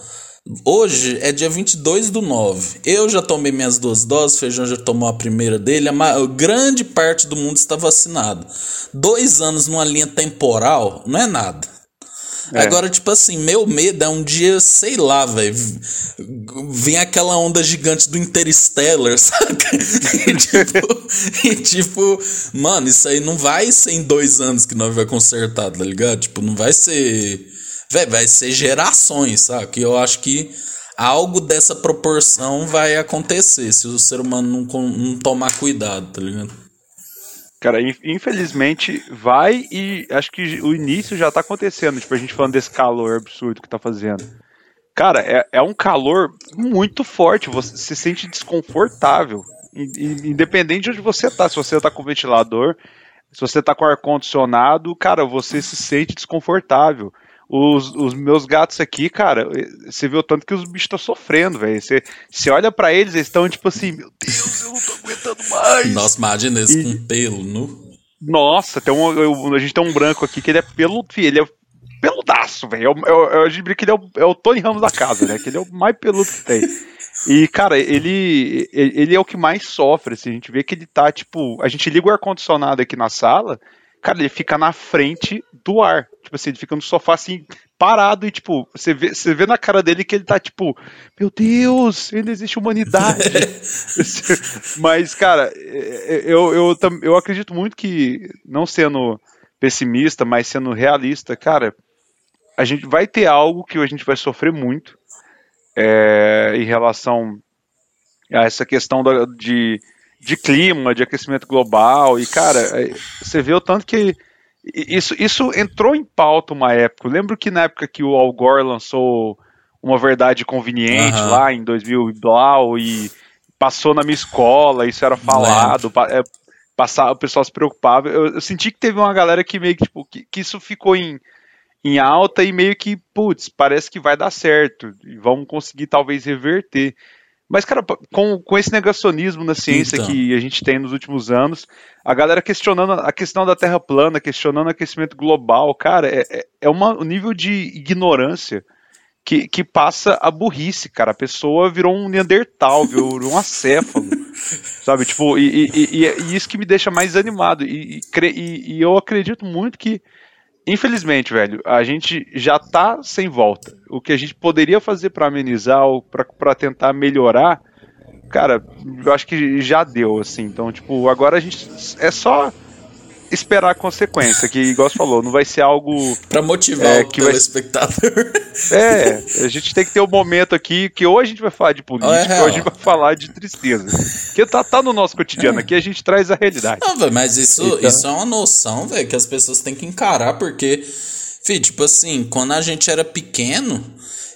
Hoje é dia 22 do 9. Eu já tomei minhas duas doses, Feijão já tomou a primeira dele. A ma- grande parte do mundo está vacinado. Dois anos numa linha temporal não é nada. É. Agora, tipo assim, meu medo é um dia, sei lá, velho. Vem aquela onda gigante do Interstellar, saca? E tipo, e tipo, mano, isso aí não vai ser em dois anos que nós vai consertar, tá ligado? Tipo, não vai ser. Véi, vai ser gerações, saca? E eu acho que algo dessa proporção vai acontecer se o ser humano não, não tomar cuidado, tá ligado? Cara, in- infelizmente vai e acho que o início já tá acontecendo. Tipo, a gente falando desse calor absurdo que tá fazendo. Cara, é, é um calor muito forte, você se sente desconfortável. In- in- Independente de onde você tá, se você tá com ventilador, se você tá com ar-condicionado, cara, você se sente desconfortável. Os, os meus gatos aqui, cara, você vê o tanto que os bichos estão sofrendo, velho. Você, você olha pra eles, eles estão tipo assim, meu Deus, eu não tô aguentando mais. Nossa, imagina esse E- com pelo nu. Nossa, tem um, eu- a gente tem um branco aqui que ele é pelo, ele é peludaço, velho. A gente brinca que ele é o, é o Tony Ramos da casa, né? Que ele é o mais peludo que tem. E, cara, ele, ele ele é o que mais sofre, assim. A gente vê que ele tá, tipo, a gente liga o ar-condicionado aqui na sala, cara, ele fica na frente do ar. Tipo assim, ele fica no sofá, assim, parado e, tipo, você vê, você vê na cara dele que ele tá, tipo, meu Deus, ainda existe humanidade. Mas, cara, é, eu, eu, tam- eu acredito muito que, não sendo pessimista, mas sendo realista, cara, a gente vai ter algo que a gente vai sofrer muito é, em relação a essa questão da- de, de clima, de aquecimento global. E, cara, é, você vê o tanto que isso, isso entrou em pauta uma época. Eu lembro que na época que o Al Gore lançou uma verdade conveniente Aham. lá em 2000 e blau e passou na minha escola, isso era falado, é, passava, o pessoal se preocupava. Eu, eu senti que teve uma galera que meio que, tipo, que, que isso ficou em, em alta e meio que, putz, parece que vai dar certo e vamos conseguir talvez reverter. Mas, cara, com, com esse negacionismo na ciência Então. que a gente tem nos últimos anos, a galera questionando a questão da Terra plana, questionando o aquecimento global, cara, é, é- é uma- um nível de ignorância que, que passa a burrice, cara. A pessoa virou um Neandertal, virou um acéfalo, sabe? Tipo, e, e- e- e isso que me deixa mais animado. E, e- e eu acredito muito que, infelizmente, velho, a gente já tá sem volta. O que a gente poderia fazer pra amenizar ou pra tentar melhorar, cara, eu acho que já deu, assim. Então, tipo, agora a gente é só esperar a consequência, que, igual você falou, não vai ser algo Pra motivar É, o que vai- telespectador. é, a gente tem que ter o um momento aqui que ou a gente vai falar de política, É ou a gente vai falar de tristeza. Porque tá, tá no nosso cotidiano aqui, a gente traz a realidade. Não, velho, mas isso, Então- isso é uma noção, velho, que as pessoas têm que encarar, porque, fi, tipo assim, quando a gente era pequeno,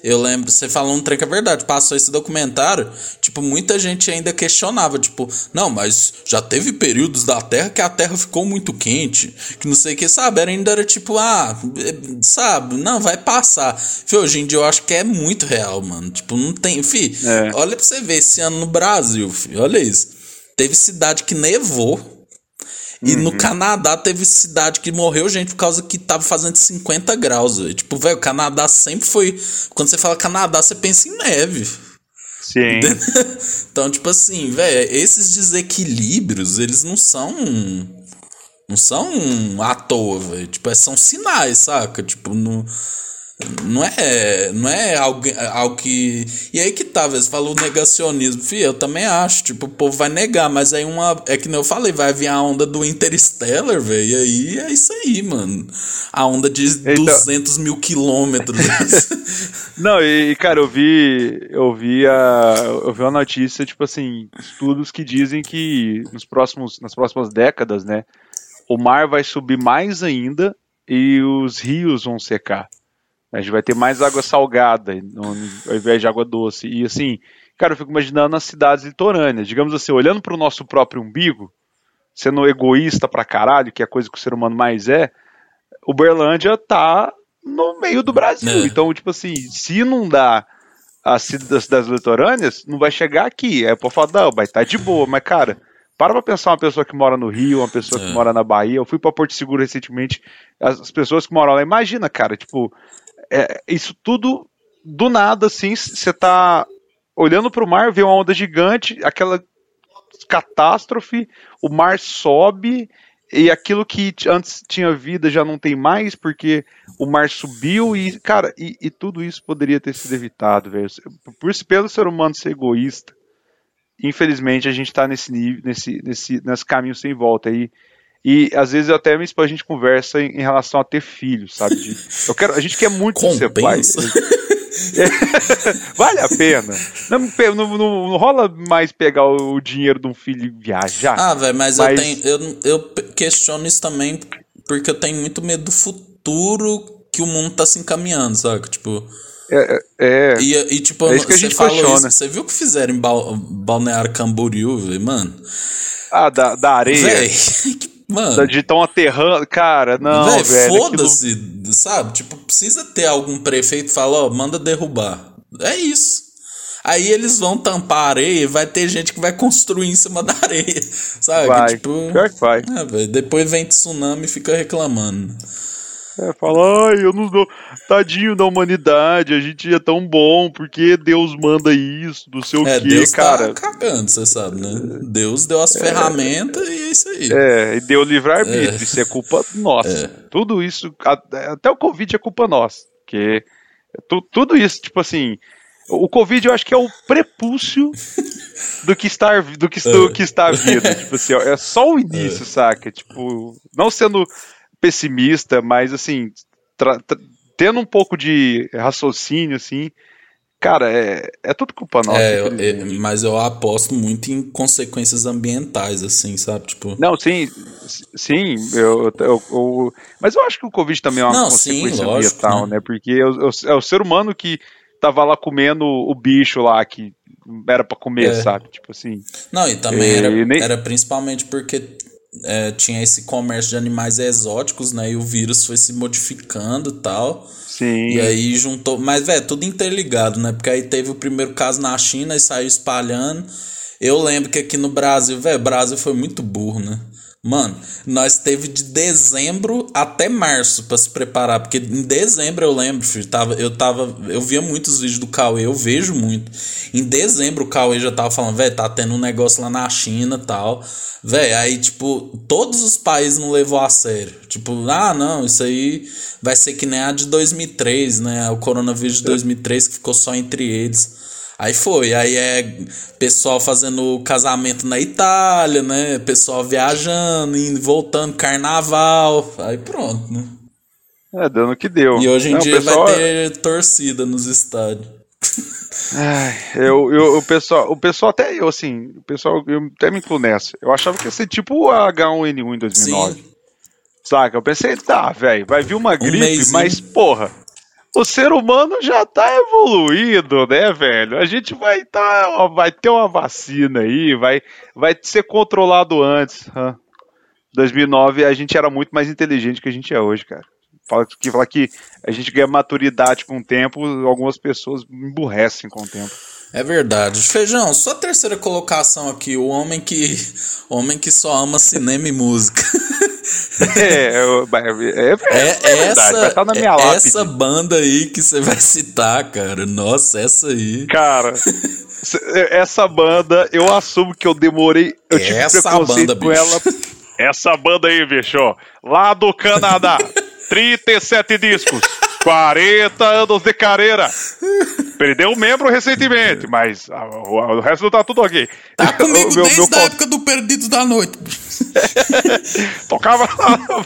Eu lembro, você falou um trem que é verdade, passou esse documentário, tipo, muita gente ainda questionava, tipo, não, mas já teve períodos da Terra que a Terra ficou muito quente, que não sei o que, sabe? Era, ainda era tipo, ah, é, sabe, não, vai passar. Fih, hoje em dia eu acho que é muito real, mano. Tipo, não tem, fi, é. olha pra você ver esse ano no Brasil, fi, olha isso. Teve cidade que nevou, e uhum. no Canadá teve cidade que morreu gente por causa que tava fazendo 50 graus. Véio. Tipo, velho, o Canadá sempre foi. Quando você fala Canadá, você pensa em neve. Sim. então, tipo assim, velho, esses desequilíbrios, eles não são. Não são à toa, velho. Tipo, é, são sinais, saca? Tipo, no. Não é, não é algo, algo que. E aí que tá, você falou negacionismo. Fih, eu também acho. Tipo, o povo vai negar, mas aí uma. É que nem eu falei, vai vir a onda do Interstellar, velho. E aí é isso aí, mano. A onda de então... 200 mil quilômetros. não, e, cara, eu vi. Eu vi a. Eu vi uma notícia, tipo assim, estudos que dizem que nos próximos, nas próximas décadas, né? O mar vai subir mais ainda e os rios vão secar. A gente vai ter mais água salgada ao invés de água doce. E assim, cara, eu fico imaginando as cidades litorâneas. Digamos assim, olhando para o nosso próprio umbigo, sendo egoísta pra caralho, que é a coisa que o ser humano mais é, Uberlândia tá no meio do Brasil. É. Então, tipo assim, se dá as cidades litorâneas, não vai chegar aqui. Aí pode falar, não, vai estar tá de boa, mas cara. Para pra pensar uma pessoa que mora no Rio, uma pessoa é. que mora na Bahia. Eu fui para Porto Seguro recentemente. As pessoas que moram lá, imagina, cara, tipo, é, isso tudo do nada, assim, você tá olhando para o mar, vê uma onda gigante, aquela catástrofe, o mar sobe e aquilo que antes tinha vida já não tem mais porque o mar subiu e cara e, e tudo isso poderia ter sido evitado, velho. Por pelo ser humano ser egoísta, infelizmente a gente está nesse nível, nesse, nesse, nesse caminho sem volta aí. E às vezes eu até minha esposa a gente conversa em, em relação a ter filhos, sabe? De, eu quero, a gente quer muito ser pai. vale a pena. Não, não, não, não, rola mais pegar o dinheiro de um filho e viajar. Ah, velho, mas, mas, eu tenho. Eu, eu questiono isso também porque eu tenho muito medo do futuro que o mundo tá se encaminhando, sabe? Tipo. É, é, e, e tipo, é isso que a gente falou isso, você viu o que fizeram em Balneário Camboriú, mano? Ah, da, da areia. Véi, que Mano. De tão aterrando. Cara, não. Véi, velho foda-se, aquilo... sabe? Tipo, precisa ter algum prefeito que fala, ó, manda derrubar. É isso. Aí eles vão tampar a areia e vai ter gente que vai construir em cima da areia. Sabe? Vai. Tipo, Pior que vai. É, véio, depois vem tsunami e fica reclamando. É, fala, ai, eu não dou. Tadinho da humanidade, a gente é tão bom, porque Deus manda isso, não sei o é, quê, Deus tá cara. Tá cagando, você sabe, né? Deus deu as é, ferramentas e é isso aí. É, e deu livre-arbítrio, é. isso é culpa nossa. É. Tudo isso, até o Covid é culpa nossa. Porque tudo isso, tipo assim, o Covid eu acho que é o prepúcio do que está, do que, do que está vindo. tipo assim, é só o início, saca? Tipo, não sendo pessimista, mas assim, tendo um pouco de raciocínio, assim, cara, é, é tudo culpa nossa. É, é, mas eu aposto muito em consequências ambientais, assim, sabe? Tipo... Não, sim, sim, eu, eu, eu mas eu acho que o Covid também é uma Não, consequência sim, lógico, ambiental, né? né? Porque é o, é o ser humano que tava lá comendo o bicho lá que era para comer, é. sabe? Tipo assim. Não, e também e, era, nem... era principalmente porque é, tinha esse comércio de animais exóticos, né? E o vírus foi se modificando e tal. Sim. E aí juntou. Mas, velho, tudo interligado, né? Porque aí teve o primeiro caso na China e saiu espalhando. Eu lembro que aqui no Brasil, velho, o Brasil foi muito burro, né? Mano, nós teve de dezembro até março para se preparar, porque em dezembro eu lembro, filho, tava, eu tava, eu via muitos vídeos do Cauê, eu vejo muito. Em dezembro o Cauê já tava falando, velho, tá tendo um negócio lá na China, tal. Velho, aí tipo, todos os países não levou a sério. Tipo, ah, não, isso aí vai ser que nem a de 2003, né? O coronavírus de 2003 que ficou só entre eles. Aí foi, aí é pessoal fazendo casamento na Itália, né? Pessoal viajando, indo, voltando, carnaval, aí pronto, né? É, dando o que deu. E hoje em Não, dia pessoal... vai ter torcida nos estádios. Ai, eu, eu, o, pessoal, o pessoal, até eu, assim, o pessoal, eu até me incluo nessa. Eu achava que ia ser tipo o H1N1 em 2009. Sim. Saca? Eu pensei, tá, velho, vai vir uma gripe, um mas porra, o ser humano já tá evoluído, né, velho? A gente vai tá, vai ter uma vacina aí, vai, vai ser controlado antes. 2009 a gente era muito mais inteligente que a gente é hoje, cara. Fala que, fala que a gente ganha maturidade com o tempo, algumas pessoas emburrecem com o tempo. É verdade. Feijão, sua terceira colocação aqui, o homem que o homem que só ama cinema e música. É, é, é, é, é essa, vai na minha lápide. Essa banda aí que você vai citar, cara. Nossa, essa aí. Cara, essa banda, eu assumo que eu demorei. Eu tive essa preconceito banda, com bicho. ela. Essa banda aí, bicho, ó, lá do Canadá. 37 discos. 40 anos de carreira. Perdeu um membro recentemente, mas a, o, o, resto tá tudo ok. Tá comigo meu, desde meu, a época do Perdido da Noite. tocava lá.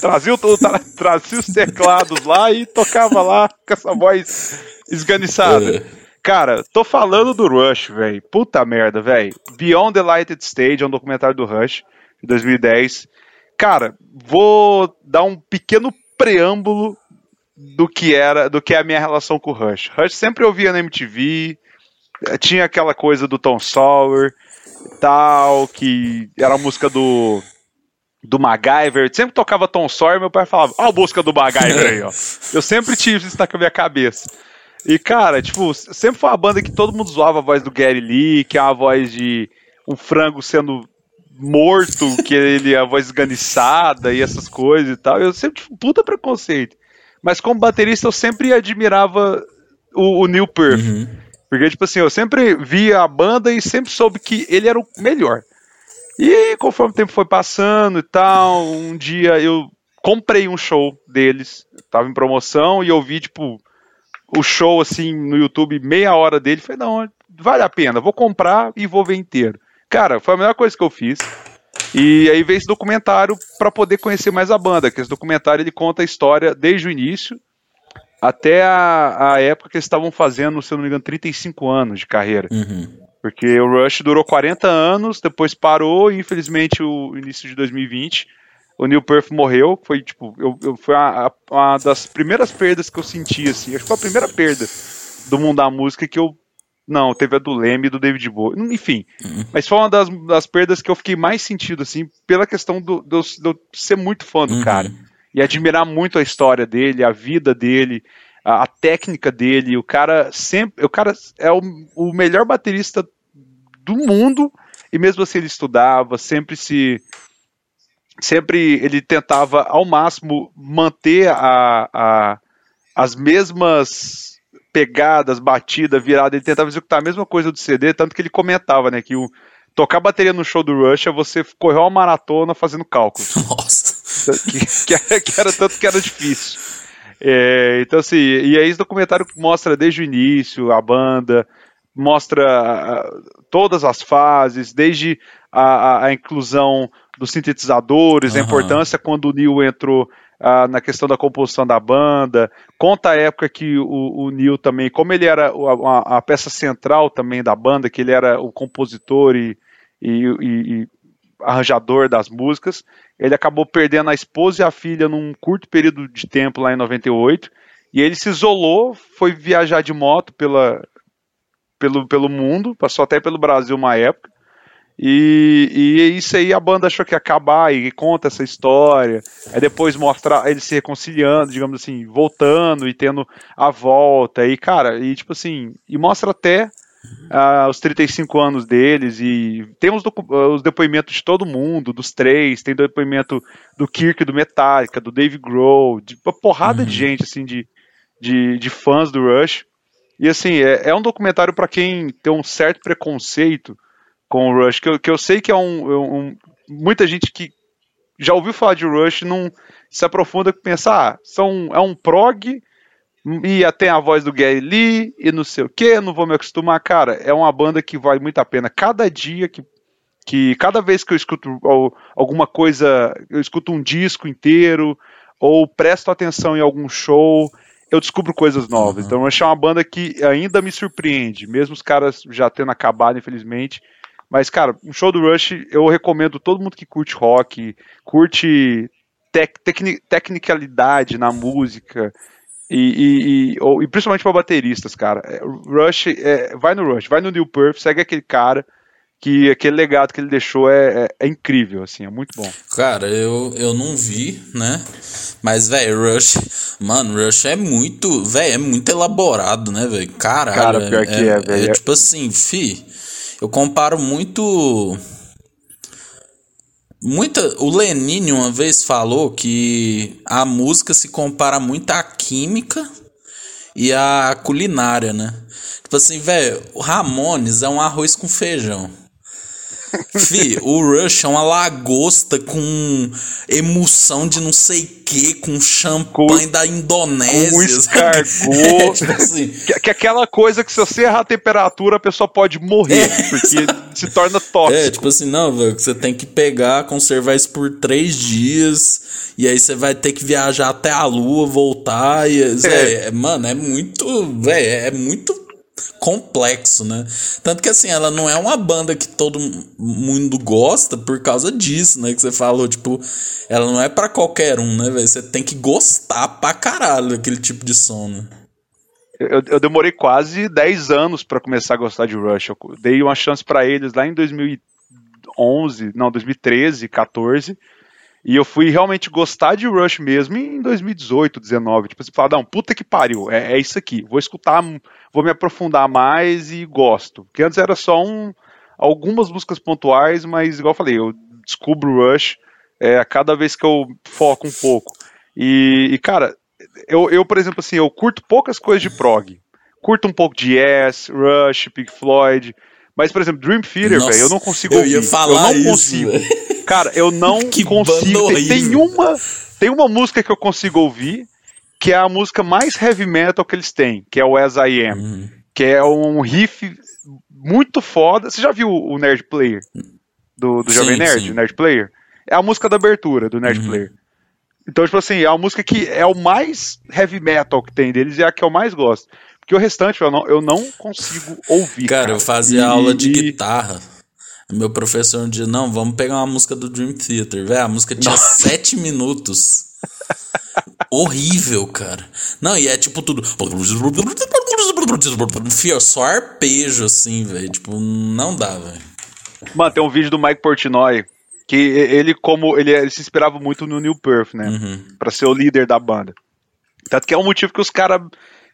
trazia, tra, trazia os teclados lá e tocava lá com essa voz esganiçada. É. Cara, tô falando do Rush, velho. Puta merda, velho. Beyond the Lighted Stage é um documentário do Rush, de 2010. Cara, vou dar um pequeno preâmbulo do que era, do que é a minha relação com o Rush. Rush sempre ouvia na MTV, tinha aquela coisa do Tom Sawyer tal, que era a música do do MacGyver, sempre tocava Tom Sawyer, meu pai falava, ó a música do MacGyver aí, ó. Eu sempre tive isso na minha cabeça. E, cara, tipo, sempre foi uma banda que todo mundo zoava a voz do Gary Lee, que é uma voz de um frango sendo morto, que ele a voz esganiçada e essas coisas e tal. Eu sempre tive puta preconceito. Mas como baterista eu sempre admirava o, o Neil Peart. Uhum. Porque, tipo assim, eu sempre via a banda e sempre soube que ele era o melhor. E conforme o tempo foi passando e tal, um dia eu comprei um show deles, tava em promoção, e eu vi, tipo, o show assim no YouTube, meia hora dele. Falei, não, vale a pena, vou comprar e vou ver inteiro. Cara, foi a melhor coisa que eu fiz. E aí veio esse documentário para poder conhecer mais a banda, que esse documentário ele conta a história desde o início até a, a época que eles estavam fazendo, se eu não me engano, 35 anos de carreira. Uhum. Porque o Rush durou 40 anos, depois parou e infelizmente o início de 2020 o Neil Peart morreu, foi tipo, eu, eu foi uma, uma, das primeiras perdas que eu senti assim, acho que foi a primeira perda do mundo da música que eu não, teve a do Leme e do David Bowie. Enfim. Uhum. Mas foi uma das, das perdas que eu fiquei mais sentido, assim, pela questão do, do, do ser muito fã do uhum. cara. E admirar muito a história dele, a vida dele, a, a, técnica dele. O cara sempre. O cara é o, o melhor baterista do mundo. E mesmo assim ele estudava, sempre se. Sempre ele tentava ao máximo manter a, a as mesmas pegadas, batida, virada, ele tentava executar a mesma coisa do CD, tanto que ele comentava, né, que o tocar bateria no show do Rush é você correr uma maratona fazendo cálculos. Nossa. Que, que, era, que era tanto que era difícil. É, então, assim, e aí esse documentário mostra desde o início a banda, mostra todas as fases, desde a, a, a inclusão dos sintetizadores, uhum. a importância quando o Neil entrou ah, na questão da composição da banda, conta a época que o, o Neil também, como ele era a, a, peça central também da banda, que ele era o compositor e, e, e, e arranjador das músicas, ele acabou perdendo a esposa e a filha num curto período de tempo lá em 98, e ele se isolou, foi viajar de moto pela, pelo, pelo mundo, passou até pelo Brasil uma época, e, e isso aí a banda achou que ia acabar e conta essa história. Aí depois mostra ele se reconciliando, digamos assim, voltando e tendo a volta. E, cara, e tipo assim, e mostra até uh, os 35 anos deles. E tem os, os, depoimentos de todo mundo, dos três. Tem depoimento do Kirk, do Metallica, do Dave Grohl, de uma porrada uhum. de gente, assim, de, de, de, fãs do Rush. E assim, é, é um documentário para quem tem um certo preconceito com o Rush, que eu, que eu sei que é um, é um, Muita gente que já ouviu falar de Rush não se aprofunda e pensa, ah, são, é um prog e tem a voz do Gary Lee e não sei o que, não vou me acostumar. Cara, é uma banda que vale muito a pena. Cada dia que. que cada vez que eu escuto alguma coisa, eu escuto um disco inteiro, ou presto atenção em algum show, eu descubro coisas novas. Uhum. Então, Rush é uma banda que ainda me surpreende, mesmo os caras já tendo acabado, infelizmente. Mas, cara, um show do Rush eu recomendo todo mundo que curte rock, curte tec tecnicalidade na música E, e, e, ou, e principalmente para bateristas, cara. É, Rush, é, vai no Rush, vai no Neil Perth, segue aquele cara que aquele legado que ele deixou é, é, é, incrível, assim, é muito bom. Cara, eu, eu não vi, né? Mas, velho, Rush, mano, Rush é muito, velho, é muito elaborado, né, velho? Caralho. Cara, pior é, que é, velho. É, tipo assim, fi, eu comparo muito. Muita, o Lenine uma vez falou que a música se compara muito à química e à culinária, né? Tipo assim, velho, o Ramones é um arroz com feijão. Fi, o Rush é uma lagosta com emulsão de não sei que, com champanhe com, da Indonésia. Com escargot. tipo assim. que, que aquela coisa que se você errar a temperatura, a pessoa pode morrer, é, porque se torna tóxico. É, tipo assim, não, velho, você tem que pegar, conservar isso por três dias, e aí você vai ter que viajar até a lua, voltar, e, é. é mano, é muito, velho, é muito complexo, né? Tanto que assim, ela não é uma banda que todo mundo gosta por causa disso, né? Que você falou, tipo, ela não é para qualquer um, né, velho? Você tem que gostar pra caralho daquele tipo de som, né? Eu, eu demorei quase 10 anos para começar a gostar de Rush. Eu dei uma chance para eles lá em 2011, não, 2013, 14. E eu fui realmente gostar de Rush mesmo em 2018, 19. Tipo, você fala, não, puta que pariu, é, é, isso aqui. Vou escutar, vou me aprofundar mais e gosto. Porque antes era só um, algumas músicas pontuais, mas igual eu falei, eu descubro Rush é, a cada vez que eu foco um pouco. E, e, cara, eu, eu, por exemplo, assim, eu curto poucas coisas de prog. Curto um pouco de Yes, Rush, Pink Floyd. Mas, por exemplo, Dream Theater, velho, eu não consigo eu ouvir. Ia falar eu não isso, consigo. Véio. Cara, eu não que consigo. Tem, tem, uma, tem uma música que eu consigo ouvir, que é a música mais heavy metal que eles têm, que é o As I Am. Uhum. Que é um riff muito foda. Você já viu o Nerd Player? Do, do sim, Jovem Nerd, sim. o Nerd Player? É a música da abertura do Nerd uhum. Player. Então, tipo assim, é a música que é o mais heavy metal que tem deles e é a que eu mais gosto. Porque o restante eu não, eu não consigo ouvir. Cara, cara. eu fazia e, aula de guitarra. Meu professor um dia, não, vamos pegar uma música do Dream Theater. Velho, a música tinha Nossa. sete minutos. Horrível, cara. Não, e é tipo tudo. Fio, só arpejo, assim, velho. Tipo, não dá, velho. Mano, tem um vídeo do Mike Portnoy que ele, como. Ele, ele se inspirava muito no Neil Perth, né? Uhum. Pra ser o líder da banda. Tanto que é um motivo que os caras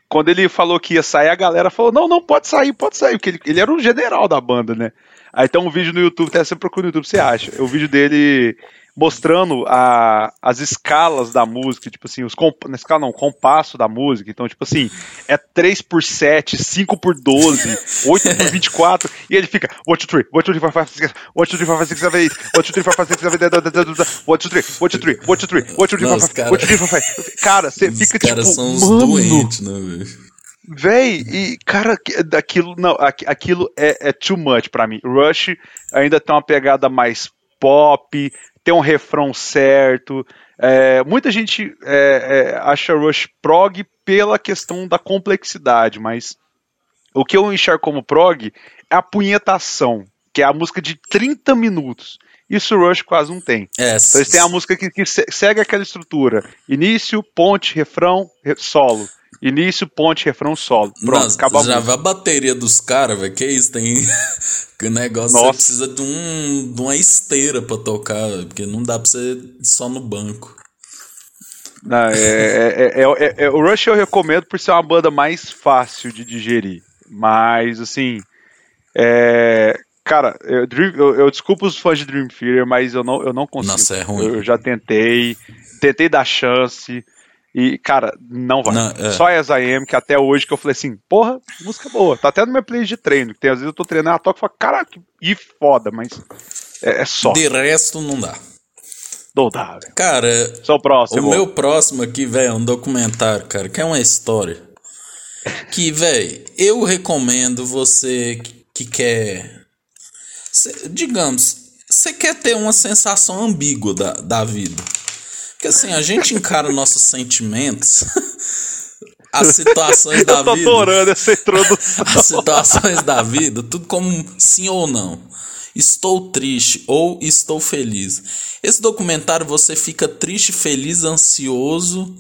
quando ele falou que ia sair, a galera falou: não, não, pode sair, pode sair, porque ele, ele era o general da banda, né? Aí tem um vídeo no YouTube, até você procura no YouTube, você acha. O vídeo dele mostrando a, as escalas da música, tipo assim, os comp, na escala não, compasso da música. Então, tipo assim, é 3 por 7, 5 por 12, 8 por 24, e ele fica 1, 2, 3, 1, 2, 3, 4, 5, 6, 1, 2, 3, 4, 5, 6, 7, 8, 1, 2, 3, 4, 5, 6, 7, 8, 1, 2, 3, 1, 2, 3, 1, 2, 3, 1, 2, 3, 1, 2, 3, 1, 2, 3, 4, 5, Cara, você fica tipo, são os doentes, né, velho? Véi, e cara, daquilo não, aquilo é, é too much para mim. Rush ainda tem uma pegada mais pop, tem um refrão certo. É, muita gente é, é, acha Rush prog pela questão da complexidade, mas o que eu enxergo como prog é a punhetação, que é a música de 30 minutos. Isso o Rush quase não tem. É, então eles têm a música que, que segue aquela estrutura: início, ponte, refrão, solo. Início, ponte, refrão, solo. Pronto, Nossa, acabou. Já vai a bateria dos caras, velho. Que isso? Tem. que negócio você precisa de, um, de uma esteira pra tocar, véio, porque não dá pra ser só no banco. Não, é, é, é, é, o Rush eu recomendo por ser uma banda mais fácil de digerir. Mas, assim. cara, eu, eu, eu, desculpo os fãs de Dream Theater, mas eu não, eu não consigo. Nossa, é ruim. Eu, eu já tentei. Tentei dar chance. E, cara, não vai. Não, é. Só As Am, que até hoje que eu falei assim, porra, música boa. Tá até no meu playlist de treino. Que tem, às vezes eu tô treinando, a toca e falo, caraca, e foda, mas é, é, só. De resto, não dá. Não dá, velho. Cara, Só o próximo. O meu próximo aqui, velho, é um documentário, cara, que é uma história. Que, velho, eu recomendo você que quer. Cê, digamos, você quer ter uma sensação ambígua da, da vida. Porque assim, a gente encara nossos sentimentos, as situações da vida. adorando essa introdução. As situações da vida, tudo como sim ou não. Estou triste ou estou feliz. Esse documentário você fica triste, feliz, ansioso,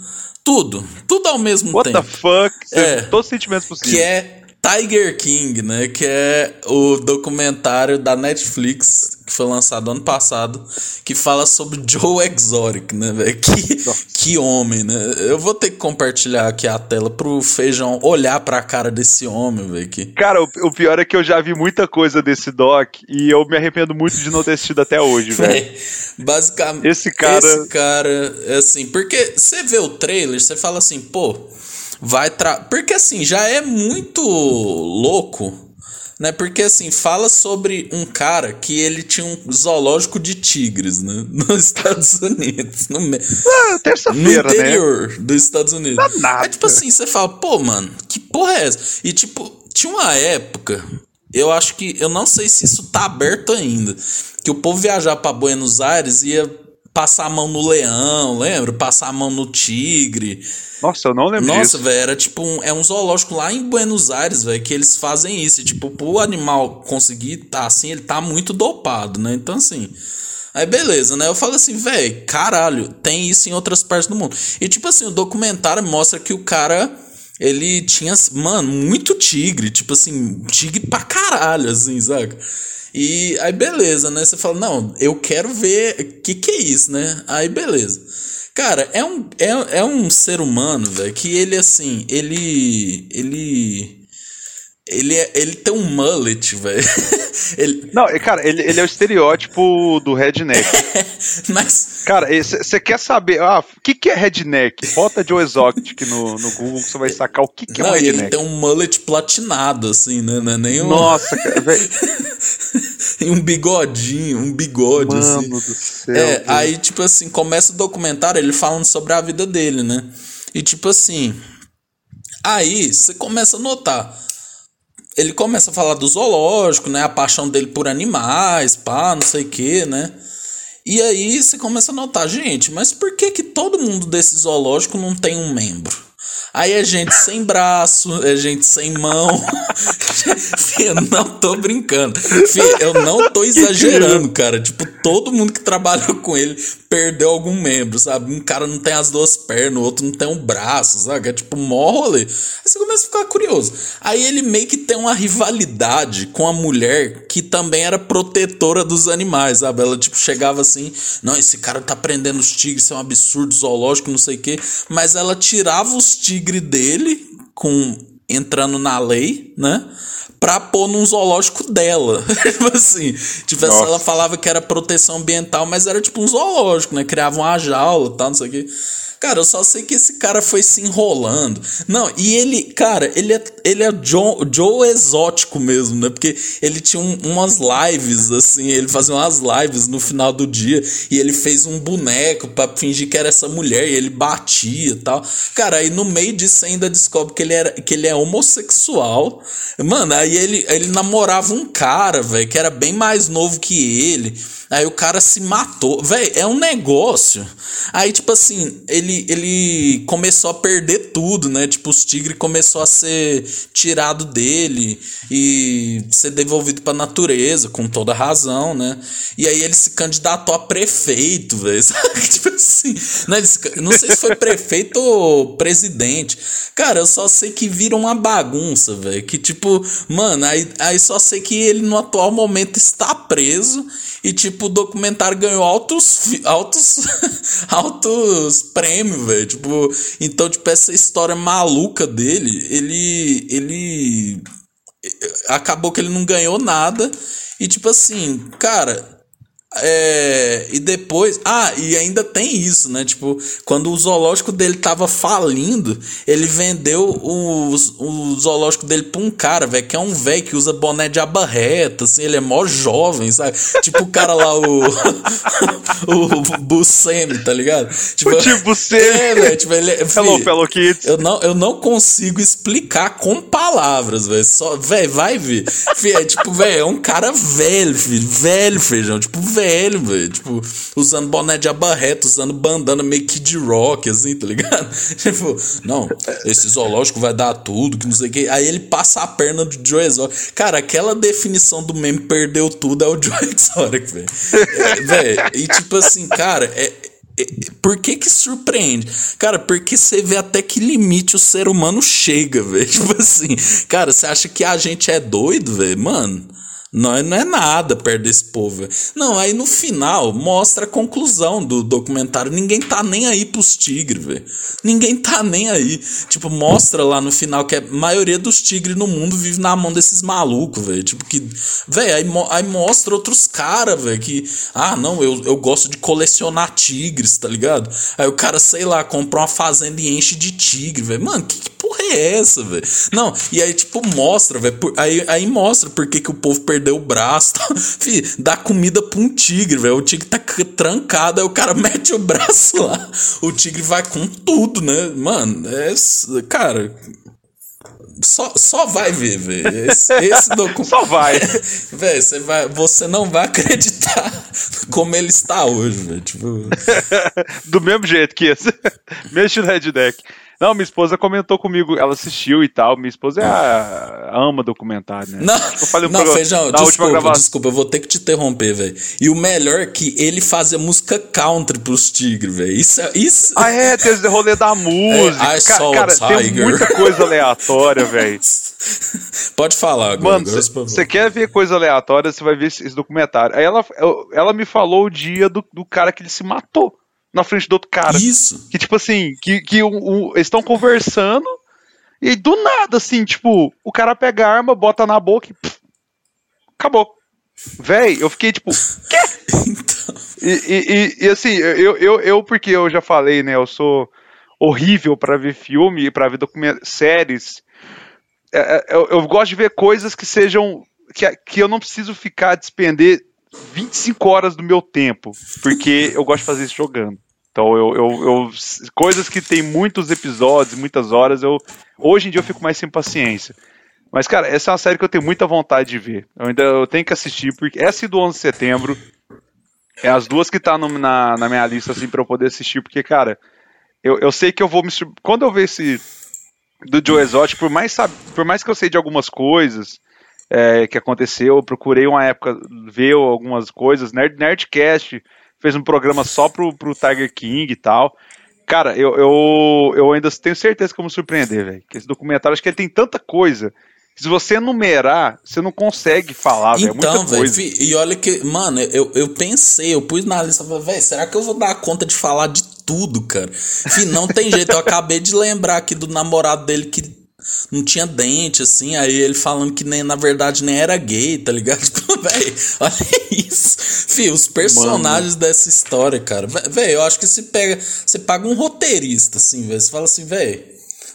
tudo, tudo ao mesmo What tempo. the fuck? É. Todos os sentimentos possíveis. Que é Tiger King, né? Que é o documentário da Netflix que foi lançado ano passado, que fala sobre Joe Exotic, né, velho? Que, que homem, né? Eu vou ter que compartilhar aqui a tela pro Feijão olhar pra cara desse homem, velho. Que... Cara, o, o pior é que eu já vi muita coisa desse doc e eu me arrependo muito de não ter assistido até hoje, velho. Basicamente, Esse cara- esse cara, é assim, porque você vê o trailer, você fala assim, pô, vai tra... Porque assim, já é muito louco, né? Porque assim, fala sobre um cara que ele tinha um zoológico de tigres, né? Nos Estados Unidos, no, me... Ah, no terça-feira, né? interior dos Estados Unidos. Nada. É tipo assim, você fala, pô, mano, que porra é essa? E tipo, tinha uma época, eu acho que, eu não sei se isso tá aberto ainda, que o povo viajar pra Buenos Aires ia passar a mão no leão, lembra? Passar a mão no tigre. Nossa, eu não lembro Nossa, velho, era tipo um, é um zoológico lá em Buenos Aires, velho, que eles fazem isso. E, tipo, pro animal conseguir tá assim, ele tá muito dopado, né? Então, assim. Aí, beleza, né? Eu falo assim, velho, caralho, tem isso em outras partes do mundo. E, tipo assim, o documentário mostra que o cara. Ele tinha, mano, muito tigre, tipo assim, tigre pra caralho, assim, saca? E aí, beleza, né? Você fala, não, eu quero ver o que, que é isso, né? Aí, beleza. Cara, é um, é, é um ser humano, velho, que ele, assim, ele. Ele. Ele, é, ele tem um mullet, velho. ele, Não, cara, ele, ele é o estereótipo do redneck. mas. Cara, você quer saber, ah, o que, que é redneck? Bota Joe Exotic no, no Google que você vai sacar o que, que é um Não, ele redneck. tem um mullet platinado, assim, né? Não é nem um, Nossa, cara, velho. e um bigodinho, um bigode, assim. Mano do céu. É, aí, tipo assim, começa o documentário ele falando sobre a vida dele, né? E tipo assim. Aí você começa a notar. Ele começa a falar do zoológico, né? A paixão dele por animais, pá, não sei o que, né? E aí você começa a notar, gente, mas por que que todo mundo desse zoológico não tem um membro? Aí é gente sem braço, é gente sem mão. Fih, não tô brincando. Fih, eu não tô exagerando, cara. Tipo, todo mundo que trabalhou com ele perdeu algum membro, sabe? Um cara não tem as duas pernas, o outro não tem um braço, sabe? É tipo, mó rolê. Aí você começa a ficar curioso. Aí ele meio que tem uma rivalidade com a mulher que também era protetora dos animais, sabe? Ela, tipo, chegava assim, não, esse cara tá prendendo os tigres, isso é um absurdo zoológico, não sei o quê. Mas ela tirava os tigres dele com entrando na lei, né? Pra pôr num zoológico dela. tipo assim. Tipo, Nossa. ela falava que era proteção ambiental, mas era tipo um zoológico, né? Criava uma jaula e tal, não sei o quê. Cara, eu só sei que esse cara foi se enrolando. Não, e ele, cara, ele é, ele é Joe, Joe exótico mesmo, né? Porque ele tinha um- umas lives, assim, ele fazia umas lives no final do dia e ele fez um boneco pra fingir que era essa mulher e ele batia e tal. Cara, aí no meio disso ainda descobre que ele, era, que ele é homossexual. Mano, aí ele, ele namorava um cara, velho, que era bem mais novo que ele. Aí o cara se matou. Véi, é um negócio. Aí, tipo assim, ele, ele começou a perder tudo, né? Tipo, os tigres começou a ser tirado dele e ser devolvido pra natureza, com toda razão, né? E aí ele se candidatou a prefeito, velho. Tipo assim, né? Se- não sei se foi prefeito ou presidente. Cara, eu só sei que vira uma bagunça, velho. Que tipo, mano, aí, aí só sei que ele no atual momento está preso e tipo, o documentário ganhou altos, altos, altos prêmios, velho. Tipo, então, tipo, essa história maluca dele, ele, ele acabou que ele não ganhou nada. E tipo assim, cara, é, e depois. Ah, e ainda tem isso, né? Tipo, quando o zoológico dele tava falindo, ele vendeu o, o zoológico dele pra um cara, velho, que é um velho que usa boné de abarreta, assim, ele é mó jovem, sabe? Tipo o cara lá, o. o Buscemi, tá ligado? Tipo, O Buscemi. É, velho, tipo, ele é. Hello, fellow kids. eu não, eu não consigo explicar com palavras, velho. Só, velho, vai ver. Fih, é tipo, velho, é um cara velho, filho. Velho, feijão. Tipo, velho. Velho, velho. Tipo, usando boné de abarreta, usando bandana meio de rock, assim, tá ligado? Tipo, não, esse zoológico vai dar tudo, que não sei o que. Aí ele passa a perna do Joe Exotic. Cara, aquela definição do meme perdeu tudo é o Joe Exotic, velho. É, velho, e tipo assim, cara, é, por que que surpreende? Cara, porque você vê até que limite o ser humano chega, velho. Tipo assim, cara, você acha que a gente é doido, velho? Mano, não é, não é nada perto desse povo. Não, aí no final mostra a conclusão do documentário. Ninguém tá nem aí pros tigres, velho. Ninguém tá nem aí. Tipo, mostra lá no final que a maioria dos tigres no mundo vive na mão desses malucos, velho. Tipo, que. Velho, aí, aí mostra outros caras, velho, que. Ah, não, eu, eu gosto de colecionar tigres, tá ligado? Aí o cara, sei lá, compra uma fazenda e enche de tigre, velho. Mano, que, que porra é essa, velho? Não, e aí, tipo, mostra, velho. Aí, aí mostra por que, o povo perdeu o braço. Tá? Fih, dá comida pra um tigre, velho. O tigre tá trancado, aí o cara mete o braço lá. O tigre vai com tudo, né? Mano, é. Cara. Só, só vai ver, velho. Esse, esse documento. só vai. Velho, você, vai, você não vai acreditar como ele está hoje, velho. Tipo... Do mesmo jeito que esse. Mesmo Deck. Não, minha esposa comentou comigo, ela assistiu e tal. Minha esposa é a, ama documentário, né? Não, eu falei não Feijão, desculpa, desculpa, eu vou ter que te interromper, velho. E o melhor é que ele fazia música country pros tigres, velho. Isso, é, isso... Ah, é, tem esse rolê da música. É, I Ca cara, tem muita coisa aleatória, velho. Pode falar agora. Mano, você quer ver coisa aleatória, você vai ver esse, esse documentário. Aí ela, ela me falou o dia do, do cara que ele se matou na frente do outro cara. Isso. Que, tipo assim, que, que um, um, eles estão conversando e do nada, assim, tipo, o cara pega a arma, bota na boca e. Pff, acabou. Véi, eu fiquei tipo, quê? então... e, e, e, assim, eu, eu, eu, porque eu já falei, né, eu sou horrível para ver filme e pra ver séries. É, é, eu, eu, gosto de ver coisas que sejam. Que, que eu não preciso ficar despender 25 horas do meu tempo, porque eu gosto de fazer isso jogando. Então eu, eu, eu, coisas que tem muitos episódios, muitas horas, eu hoje em dia eu fico mais sem paciência. Mas cara, essa é uma série que eu tenho muita vontade de ver. Eu ainda eu tenho que assistir porque essa do 11 de setembro é as duas que tá no, na, na minha lista assim para eu poder assistir, porque cara, eu, eu sei que eu vou me quando eu ver esse do Joe Exotic, por mais sabe, por mais que eu sei de algumas coisas, é, que aconteceu, eu procurei uma época ver algumas coisas, Nerd, Nerdcast fez um programa só pro, pro Tiger King e tal. Cara, eu, eu, eu ainda tenho certeza que eu vou me surpreender, velho. Que esse documentário, acho que ele tem tanta coisa. Que se você enumerar, você não consegue falar, velho. É então, velho, e olha que, mano, eu, eu pensei, eu pus na lista, velho, será que eu vou dar conta de falar de tudo, cara? Fih, não tem jeito, eu acabei de lembrar aqui do namorado dele que não tinha dente, assim, aí ele falando que nem, na verdade nem era gay, tá ligado? Tipo, velho, olha isso. Fih, os personagens Mano. dessa história, cara. Velho, eu acho que se pega. Você paga um roteirista, assim, velho. Você fala assim, velho.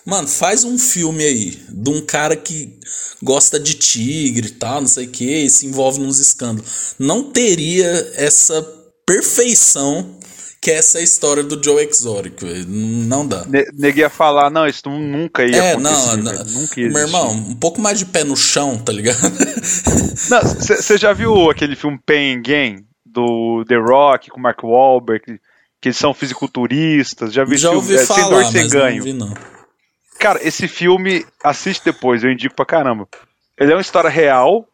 Mano, faz um filme aí de um cara que gosta de tigre e tal, não sei o que, e se envolve nos escândalos. Não teria essa perfeição que é essa história do Joe Exotic, não dá. Neguei a falar, não, isso nunca ia é, acontecer. Não, não, nunca ia Meu irmão, um pouco mais de pé no chão, tá ligado? Você já viu aquele filme Pain Game do The Rock com Mark Wahlberg, que, eles são fisiculturistas? Já vi já ouvi filme, falar, é, sem dor, sem ganho. Não vi, não. Cara, esse filme, assiste depois, eu indico pra caramba. Ele é uma história real,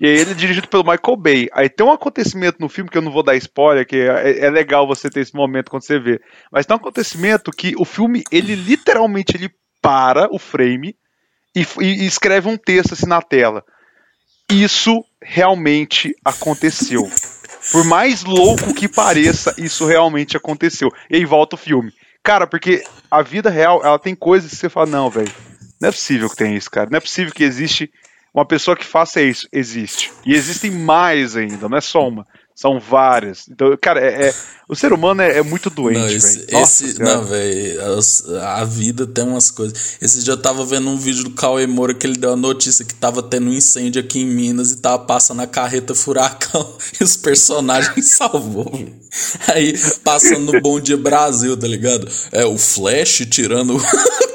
e aí ele é dirigido pelo Michael Bay. Aí tem um acontecimento no filme que eu não vou dar spoiler, que é, é legal você ter esse momento quando você vê. Mas tem um acontecimento que o filme, ele literalmente ele para o frame e, e escreve um texto assim na tela. Isso realmente aconteceu. Por mais louco que pareça, isso realmente aconteceu. E aí volta o filme. Cara, porque a vida real, ela tem coisas que você fala, não, velho, não é possível que tenha isso, cara. Não é possível que existe uma pessoa que faça isso existe. E existem mais ainda, não é só uma. São várias. Então, cara, é, é o ser humano é, é muito doente, não, esse, esse Não, velho, a vida tem umas coisas. Esse dia eu tava vendo um vídeo do Cauê Moura que ele deu a notícia que tava tendo um incêndio aqui em Minas e tava passando a carreta furacão e os personagens salvou. Aí, passando no Bom Dia Brasil, tá ligado? É, o Flash tirando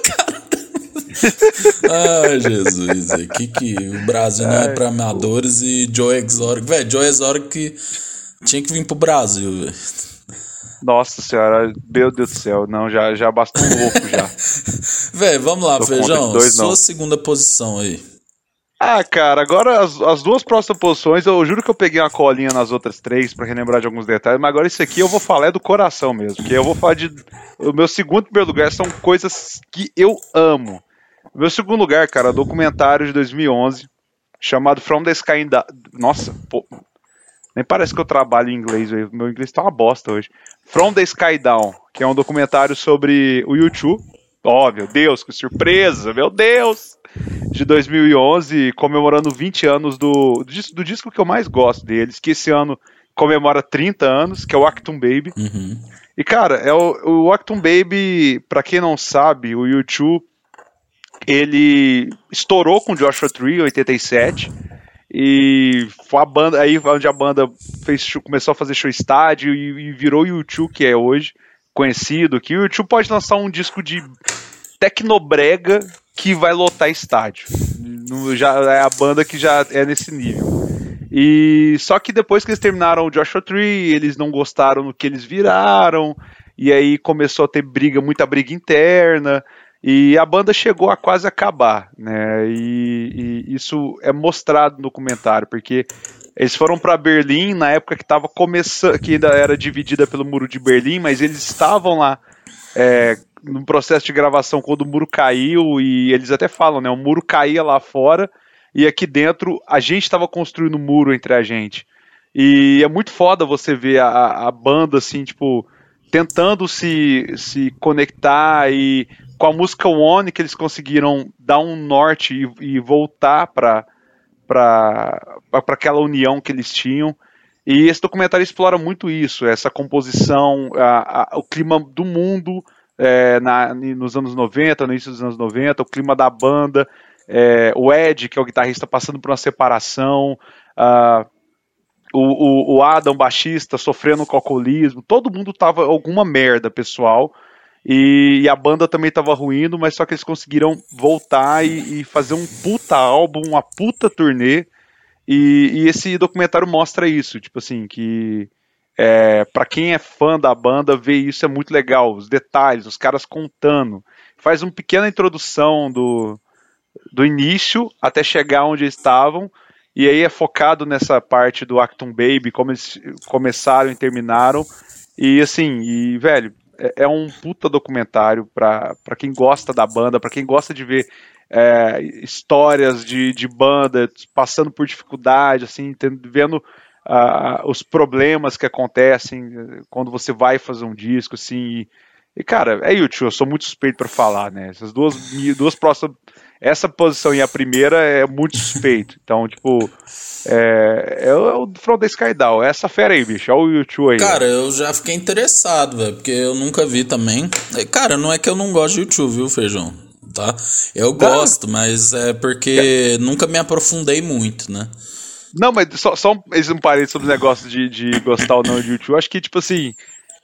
Ai, Jesus. Que que o Brasil não é pra amadores e Joe Exotic. Velho, Joe Exotic Tinha que vir pro Brasil, velho. Nossa senhora, meu Deus do céu, não, já, já basta um louco já. Velho, vamos lá, Tô Feijão. dois, sua não. segunda posição aí. Ah, cara, agora as, as duas próximas posições, eu juro que eu peguei uma colinha nas outras três pra relembrar de alguns detalhes, mas agora isso aqui eu vou falar é do coração mesmo, que eu vou falar de. O meu segundo e primeiro lugar são coisas que eu amo. Meu segundo lugar, cara, documentário de 2011 chamado From the Sky in Da- Nossa, pô, nem parece que eu trabalho em inglês, velho. meu inglês tá uma bosta hoje. From the Sky Down, que é um documentário sobre o YouTube. Oh, meu Deus, que surpresa, meu Deus! De 2011, comemorando 20 anos do, do, do disco que eu mais gosto deles, que esse ano comemora 30 anos, que é o Actum Baby. Uhum. E, cara, é o, o Actum Baby, pra quem não sabe, o YouTube, ele estourou com Joshua Tree em 87. E foi a banda, aí onde a banda fez, começou a fazer show estádio e, e virou o YouTube que é hoje, conhecido. Que o YouTube pode lançar um disco de tecnobrega que vai lotar estádio. No- Já é a banda que já é nesse nível. E só que depois que eles terminaram o Joshua Tree, eles não gostaram do que eles viraram, e aí começou a ter briga, muita briga interna, e a banda chegou a quase acabar, né? E, e isso é mostrado no documentário, porque eles foram para Berlim na época que estava começando, que ainda era dividida pelo muro de Berlim, mas eles estavam lá é, no processo de gravação quando o muro caiu e eles até falam, né? O muro caía lá fora e aqui dentro a gente estava construindo um muro entre a gente. E é muito foda você ver a, a banda assim, tipo, tentando se, se conectar e com a música One que eles conseguiram dar um norte e, e voltar para para aquela união que eles tinham. E esse documentário explora muito isso, essa composição, a- a- o clima do mundo é, na- nos anos 90, no início dos anos 90, o clima da banda, é, o Ed, que é o guitarrista, passando por uma separação, ah, o, o- o Adam, baixista, sofrendo com alcoolismo, todo mundo tava alguma merda, pessoal. E, e a banda também tava ruindo, mas só que eles conseguiram voltar e, e fazer um puta álbum, uma puta turnê. E, e esse documentário mostra isso, tipo assim, que é, para quem é fã da banda, ver isso é muito legal, os detalhes, os caras contando. Faz uma pequena introdução do, do início até chegar onde eles estavam, e aí é focado nessa parte do Acton Baby, como eles começaram e terminaram. E assim, e velho, é, é um puta documentário pra quem gosta da banda, pra quem gosta de ver é, histórias de, de banda passando por dificuldade, assim, tendo- vendo ah, os problemas que acontecem eh, quando você vai fazer um disco, assim. E, e, cara, é YouTube, eu sou muito suspeito pra falar, né? Essas duas, duas próximas. Essa posição e a primeira é muito suspeito. Então, tipo, é, é o é From the Sky Down. É essa fera aí, bicho. Olha o YouTube aí. Cara, eu já fiquei interessado, velho, porque eu nunca vi também. É, Cara, não é que eu não gosto de YouTube, viu, Feijão? Tá? Eu gosto, mas é porque nunca me aprofundei muito, né? Não, mas só, só um, um parênteses sobre o negócio de, de gostar ou não de YouTube. Eu acho que, tipo assim,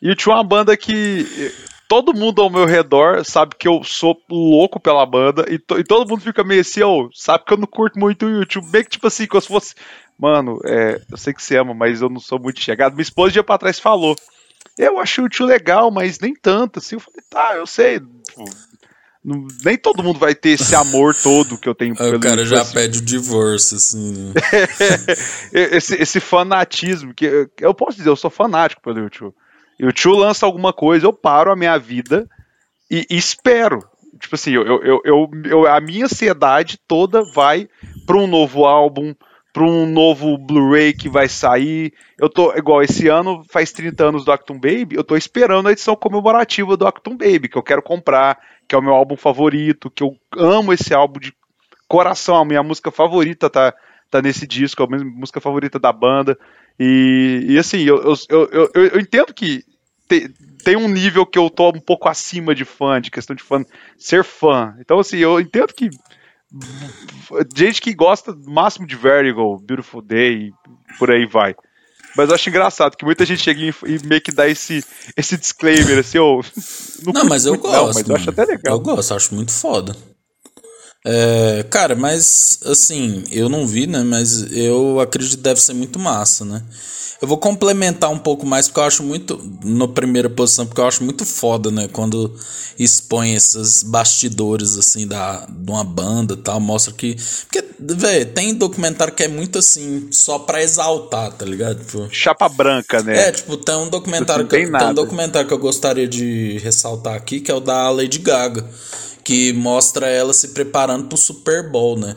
YouTube é uma banda que todo mundo ao meu redor sabe que eu sou louco pela banda e, to- e todo mundo fica meio assim, ô, sabe que eu não curto muito o YouTube. Meio que, tipo assim, como se fosse. Mano, é, eu sei que você ama, mas eu não sou muito chegado. Minha esposa, dia pra trás, falou. Eu achei o tio legal, mas nem tanto, assim. Eu falei, tá, eu sei. tipo, não- nem todo mundo vai ter esse amor todo que eu tenho Aí o cara YouTube, já assim. pede o divórcio, assim. né? esse, esse fanatismo, que eu- eu posso dizer, eu sou fanático pelo YouTube. E o tio lança alguma coisa, eu paro a minha vida e, e espero. Tipo assim, eu, eu, eu, eu- a minha ansiedade toda vai para um novo álbum, para um novo Blu-ray que vai sair. Eu tô, igual esse ano, faz 30 anos do Acton Baby, eu tô esperando a edição comemorativa do Acton Baby, que eu quero comprar, que é o meu álbum favorito, que eu amo esse álbum de coração, a minha música favorita tá, tá nesse disco, é a minha música favorita da banda. E, e assim, eu, eu, eu, eu entendo que te- tem um nível que eu tô um pouco acima de fã, de questão de fã, ser fã. Então, assim, eu entendo que gente que gosta máximo de Vertigo, Beautiful Day, e por aí vai. Mas eu acho engraçado que muita gente chega e, meio que dá esse, esse disclaimer, assim, ô. Não, mas eu gosto. Não, mas eu acho até legal. Eu gosto, acho muito foda. É, cara, mas assim, eu não vi, né? Mas eu acredito que deve ser muito massa, né? Eu vou complementar um pouco mais, porque eu acho muito. Na primeira posição, porque eu acho muito foda, né? Quando expõe esses bastidores, assim, da, de uma banda tal, mostra que. Porque, velho, tem documentário que é muito assim, só pra exaltar, tá ligado? Tipo, Chapa branca, né? é, tipo, tem um documentário Não que, tem tem um documentário que eu gostaria de ressaltar aqui, que é o da Lady Gaga, que mostra ela se preparando pro Super Bowl, né?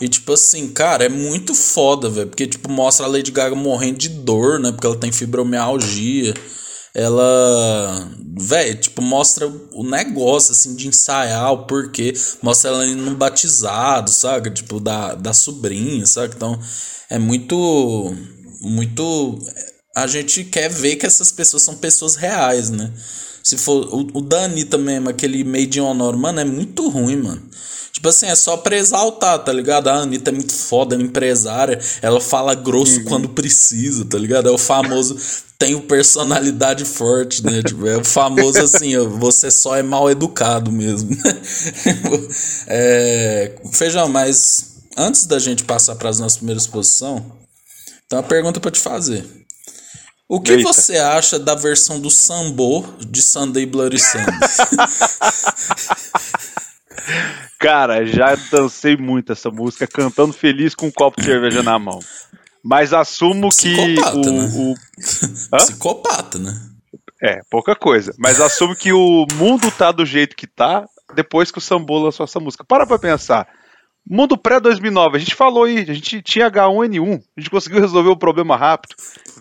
E tipo assim, cara, é muito foda, velho, porque tipo mostra a Lady Gaga morrendo de dor, né? Porque ela tem fibromialgia. Ela, velho, tipo mostra o negócio assim de ensaiar o porquê, mostra ela indo num batizado, sabe? Tipo da da sobrinha, sabe? Então, é muito muito a gente quer ver que essas pessoas são pessoas reais, né? Se for o, o da Anitta mesmo, aquele Made in Honor, mano, é muito ruim, mano. Tipo assim, é só pra exaltar, tá ligado? A Anitta é muito foda, ela é empresária, ela fala grosso quando precisa, tá ligado? É o famoso, tem o personalidade forte, né? Tipo, é o famoso assim, ó, você só é mal educado mesmo. é, feijão, mas antes da gente passar para as nossas primeiras posições, tem uma pergunta pra te fazer. O que Eita. você acha da versão do Sambo de Sunday Bloody Sunday? Cara, já dancei muito essa música, cantando feliz com um copo de cerveja na mão. Mas assumo que Psicopata, o, né? o- Hã? Psicopata, né? É, pouca coisa. Mas assumo que o mundo tá do jeito que tá depois que o Sambo lançou essa música. Para pra pensar. Mundo pré-2009, a gente falou aí, a gente tinha H1N1, a gente conseguiu resolver o problema rápido.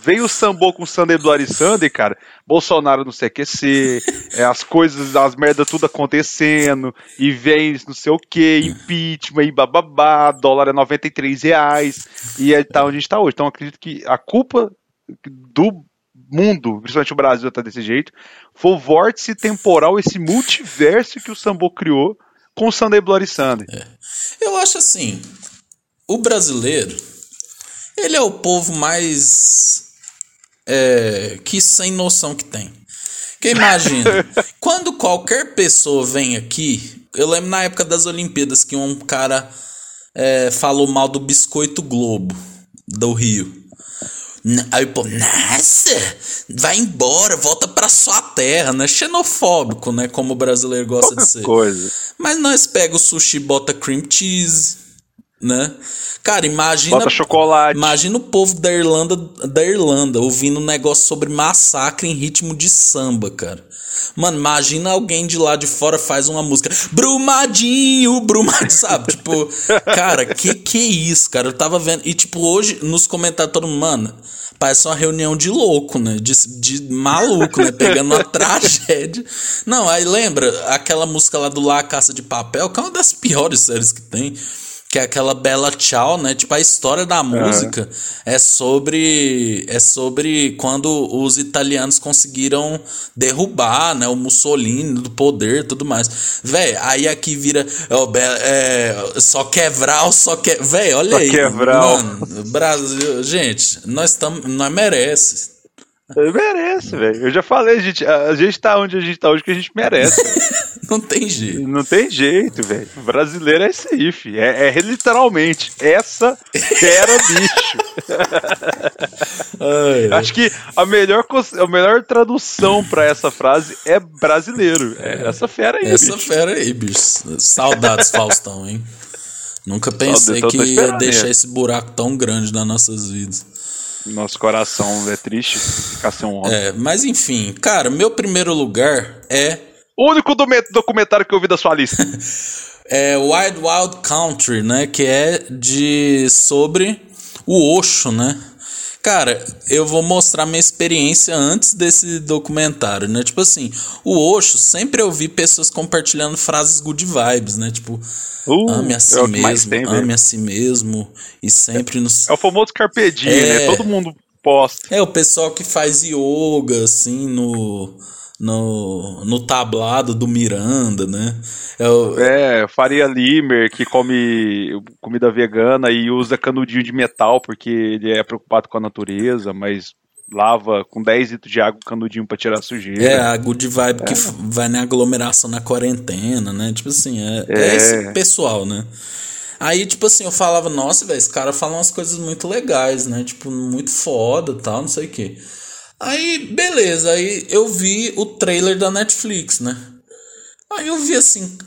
Veio o Sambo com o Bloody Sunday, cara. Bolsonaro no CQC, é, as coisas, as merdas tudo acontecendo, e vem não sei o que, impeachment, e bababá, dólar é 93 reais, e aí tá onde a gente tá hoje. Então acredito que a culpa do mundo, principalmente o Brasil tá desse jeito, foi o vórtice temporal, esse multiverso que o Sambo criou com o Sunday Bloody Sunday. Eu acho assim, o brasileiro, ele é o povo mais é, que sem noção que tem. Que imagina, quando qualquer pessoa vem aqui, eu lembro na época das Olimpíadas que um cara é, falou mal do biscoito Globo do Rio. Aí povo, nossa, vai embora, volta pra sua terra, né? Xenofóbico, né? Como o brasileiro gosta de ser. Coisa. Mas nós pega o sushi, bota cream cheese, né? Cara, imagina. Bota chocolate. Imagina o povo da Irlanda, da Irlanda ouvindo um negócio sobre massacre em ritmo de samba, cara. Mano, imagina alguém de lá de fora faz uma música Brumadinho, Brumadinho, sabe? tipo, cara, que que é isso, cara? Eu tava vendo. E tipo, hoje nos comentários todo mundo, mano, parece uma reunião de louco, né? De, de maluco, né? Pegando uma tragédia. Não, aí lembra aquela música lá do La Caça de Papel, que é uma das piores séries que tem. Que é aquela Bela Tchau, né? Tipo, a história da música é sobre. É sobre quando os italianos conseguiram derrubar, né? O Mussolini do poder e tudo mais. Véi, aí aqui vira. ó, é, só quebrar, só que. Véi, olha Só aí. quebral. Mano, Brasil. Gente, nós estamos. Nós merece. Merece, velho. Eu já falei, gente, a, gente tá onde a gente tá hoje que a gente merece. Não tem jeito. Não tem jeito, velho. Brasileiro é esse aí, fi. É, é literalmente essa fera bicho. Ai, Acho que a melhor, a melhor tradução pra essa frase é brasileiro. É essa fera aí, Essa bicho. fera aí, bicho. Saudades, Faustão, hein? Nunca pensei Saudades, eu que ia deixar ele. esse buraco tão grande nas nossas vidas. Nosso coração é triste ficar sem um homem. É, mas enfim, cara, meu primeiro lugar é, O único docume- documentário que eu vi da sua lista. é Wild Wild Country, né? Que é de sobre o Osho, né? Cara, eu vou mostrar minha experiência antes desse documentário, né? Tipo assim, o Osho, sempre eu vi pessoas compartilhando frases good vibes, né? Tipo, Uh, ame a si é que mais mesmo, tem, velho. ame a si mesmo e sempre nos É o famoso Carpe Diem, É. né? Todo mundo posta. É, o pessoal que faz yoga, assim, no, no, no tablado do Miranda, né? É, o- É, Faria Limer, que come comida vegana e usa canudinho de metal porque ele é preocupado com a natureza, mas lava com 10 litros de água o canudinho pra tirar a sujeira. É, a good vibe é. que vai na aglomeração na quarentena, né? Tipo assim, é, é. é esse pessoal, né? Aí, tipo assim, eu falava, nossa, velho, esse cara fala umas coisas muito legais, né? Tipo, muito foda tal, não sei o quê. Aí, beleza, aí eu vi o trailer da Netflix, né? Aí eu vi assim,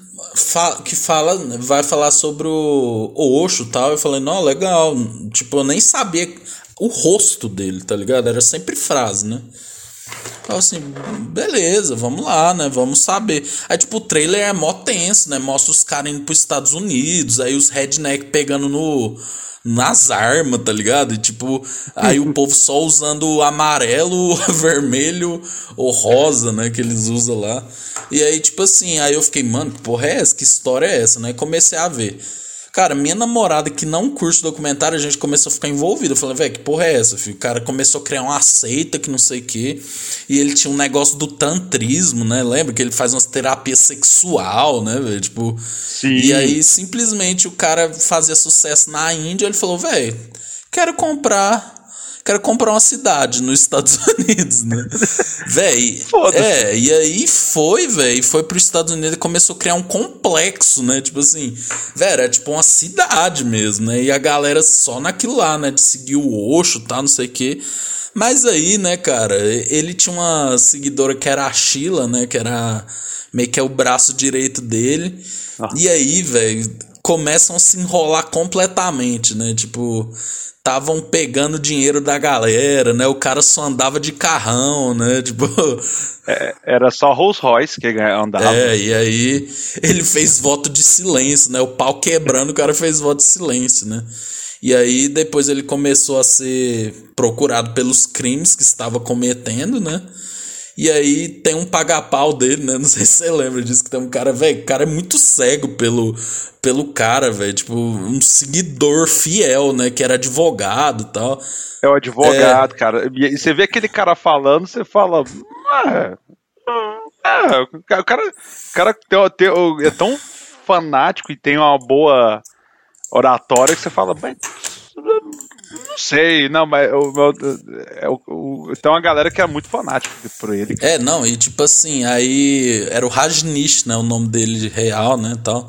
que fala, vai falar sobre o, o Osho e tal. Eu falei, não, legal. Tipo, eu nem sabia o rosto dele, tá ligado? Era sempre frase, né? Eu assim, beleza, vamos lá, né? Vamos saber. Aí, tipo, o trailer é mó tenso, né? Mostra os caras indo pros Estados Unidos, aí os redneck pegando no nas armas, tá ligado? E tipo, aí o povo só usando o amarelo, vermelho ou rosa, né? Que eles usam lá. E aí, tipo assim, aí eu fiquei, mano, que porra é essa? Que história é essa, né? Comecei a ver. Cara, minha namorada que não curte documentário, a gente começou a ficar envolvido. Eu falei, velho, que porra é essa? Filho? O cara começou a criar uma seita que não sei o quê. E ele tinha um negócio do tantrismo, né? Lembra que ele faz umas terapias sexual, né, velho? Tipo. Sim. E aí, simplesmente, o cara fazia sucesso na Índia. Ele falou, velho, quero comprar quero comprar uma cidade nos Estados Unidos, né? véi, é, e aí foi, véi, foi para os Estados Unidos e começou a criar um complexo, né? Tipo assim, velho, era tipo uma cidade mesmo, né? E a galera só naquilo lá, né? De seguir o Oxo, tá, não sei o quê. Mas aí, né, cara, ele tinha uma seguidora que era a Sheila, né? Que era meio que é o braço direito dele. E aí, velho, começam a se enrolar completamente, né? Tipo, estavam pegando dinheiro da galera, né? O cara só andava de carrão, né? Tipo. É, era só Rolls Royce que andava. É, e aí ele fez voto de silêncio, né? O pau quebrando, o cara fez voto de silêncio, né? E aí depois ele começou a ser procurado pelos crimes que estava cometendo, né? E aí tem um paga-pau dele, né? Não sei se você lembra disso, que tem um cara, velho, o cara é muito cego pelo, pelo cara, velho. Tipo, um seguidor fiel, né? Que era advogado e tal. É o advogado, é... cara. E você vê aquele cara falando, você fala. Ah, o cara, o cara tem, tem, é tão fanático e tem uma boa oratória que você fala, não sei, não, mas o, meu, é, o, o, tem uma galera que é muito fanática por ele. É, não, e tipo assim, aí era o Rajnish, né, o nome dele real, né, tal.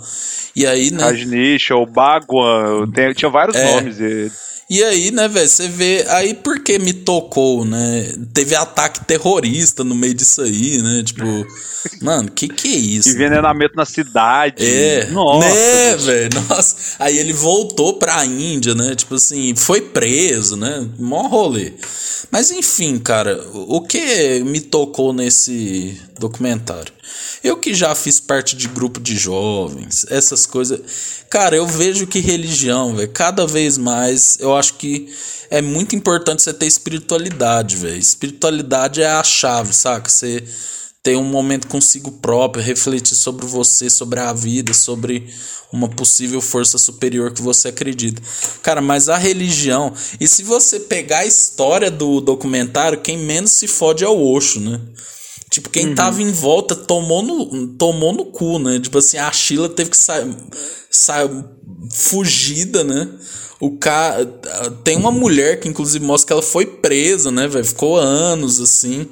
E aí, né... Rajnish, ou Bagwan, tinha vários é, nomes. E... E aí, né, velho, você vê. Aí por que me tocou, né? Teve ataque terrorista no meio disso aí, né? Tipo, mano, que que é isso? Envenenamento na cidade. É. Nossa. Né, velho? Nossa. Aí ele voltou pra Índia, né? Tipo assim, foi preso, né? Mó rolê. Mas enfim, cara, o que me tocou nesse documentário? Eu que já fiz parte de grupo de jovens, essas coisas. Cara, eu vejo que religião, velho, cada vez mais eu acho que é muito importante você ter espiritualidade, velho. Espiritualidade é a chave, saca? Você ter um momento consigo próprio, refletir sobre você, sobre a vida, sobre uma possível força superior que você acredita. Cara, mas a religião. E se você pegar a história do documentário, quem menos se fode é o Osho, né? Tipo, quem uhum. tava em volta tomou no, tomou no cu, né? Tipo assim, a Sheila teve que sair, sair fugida, né? O cara. Tem uma mulher que, inclusive, mostra que ela foi presa, né, velho? Ficou anos assim.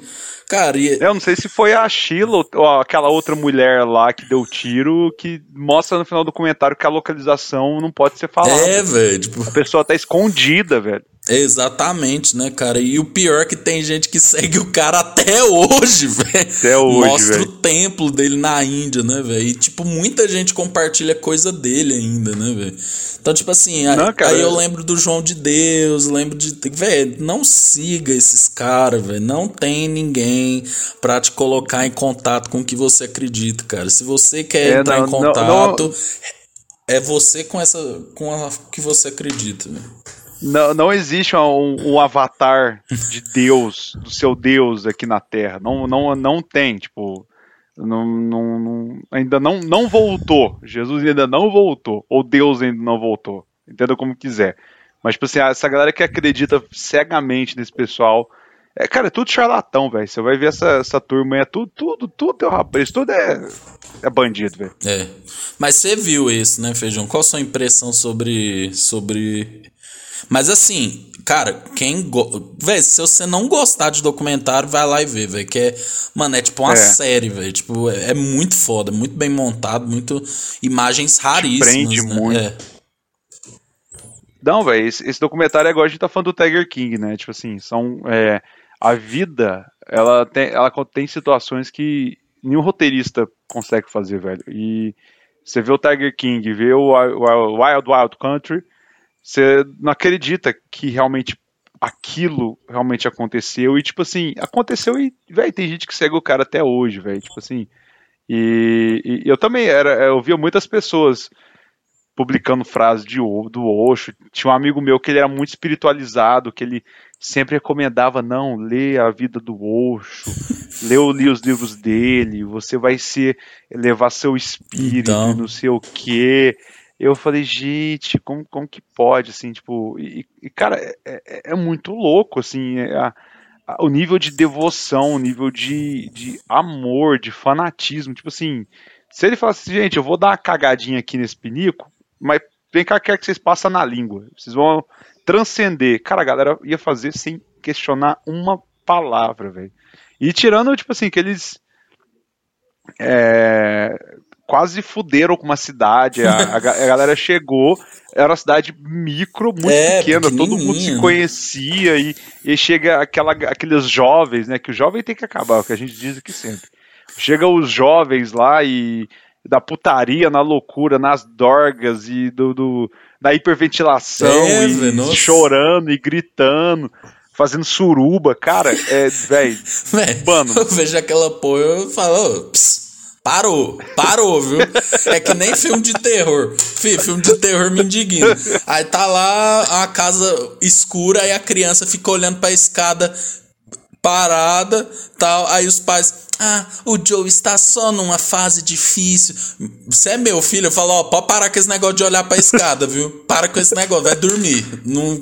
Cara, e... Eu não sei se foi a Sheila ou aquela outra mulher lá que deu tiro que mostra no final do comentário que a localização não pode ser falada. É, velho. Tipo... A pessoa tá escondida, velho. Exatamente, né, cara? E o pior é que tem gente que segue o cara até hoje, velho. Até hoje, Mostra véio. o templo dele na Índia, né, velho? E, tipo, muita gente compartilha coisa dele ainda, né, velho? Então, tipo assim, não, cara, aí eu lembro do João de Deus, lembro de... Velho, não siga esses caras, velho. Não tem ninguém pra te colocar em contato com o que você acredita, cara. Se você quer é, entrar não, em contato... Não, é você com essa com a que você acredita, velho. Não, não existe um, um, avatar de Deus, do seu Deus aqui na Terra. Não, não, não tem, tipo. Não, não, não, ainda não, não voltou. Jesus ainda não voltou. Ou Deus ainda não voltou. Entenda como quiser. Mas, tipo assim, essa galera que acredita cegamente nesse pessoal. É, cara, é tudo charlatão, velho. Você vai ver essa, essa turma é tudo, tudo, tudo é rapaz, tudo é, é bandido, velho. É. Mas você viu isso, né, Feijão? Qual a sua impressão sobre, sobre mas assim, cara, quem. Go... Véi, se você não gostar de documentário, vai lá e vê, velho. Que é. Mano, é tipo uma É. série, velho. Tipo, é, é muito foda, muito bem montado, muito. Imagens raríssimas. prende né? muito. É. Não, velho, esse, esse documentário é igual a gente tá falando do Tiger King, né? Tipo assim, são. é, a vida, ela tem, ela tem situações que nenhum roteirista consegue fazer, velho. E você vê o Tiger King, vê o, o Wild Wild Country, você não acredita que realmente aquilo realmente aconteceu. E, tipo assim, aconteceu e, velho, tem gente que segue o cara até hoje, velho. Tipo assim. E, e eu também era, eu via muitas pessoas publicando frases de, do Osho. Tinha um amigo meu que ele era muito espiritualizado, que ele sempre recomendava, não, lê a vida do Osho, lê, lê os livros dele, você vai ser, levar seu espírito, Então. não sei o quê. Eu falei, gente, como, como que pode, assim, tipo, e, e, cara, é, é- é muito louco, assim, é a- a- o nível de devoção, o nível de, de amor, de fanatismo, tipo assim, se ele falasse, gente, eu vou dar uma cagadinha aqui nesse pinico, mas vem cá, quero que vocês passem na língua. Vocês vão transcender. Cara, a galera ia fazer sem questionar uma palavra, velho. E tirando, tipo assim, que eles é, quase fuderam com uma cidade. A, a ga- a galera chegou, era uma cidade micro, muito É, pequena, todo mundo se conhecia e, e chega aquela, aqueles jovens, né? Que o jovem tem que acabar, o que a gente diz aqui sempre. Chega os jovens lá e da putaria, na loucura, nas dorgas e do, do- da hiperventilação É, e chorando e gritando, fazendo suruba, cara, é, velho, Mano. eu vejo aquela porra eu falo, ps, parou, parou, viu? É que nem filme de terror. Fi, filme de terror me indigna. Aí tá lá a casa escura, aí a criança fica olhando pra escada parada, tal. Aí os pais, ah, o Joe está só numa fase difícil. Você é meu filho, eu falo, ó, pode parar com esse negócio de olhar pra escada, viu? Para com esse negócio, vai dormir. Não...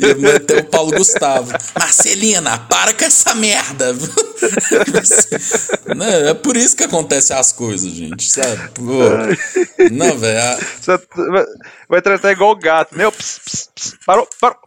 Ia meter o Paulo Gustavo. Marcelina, para com essa merda. Né, É por isso que acontecem as coisas, gente, sabe? Pô, não, velho. a- vai- tratar igual o gato, meu, ps, ps, ps, parou, parou,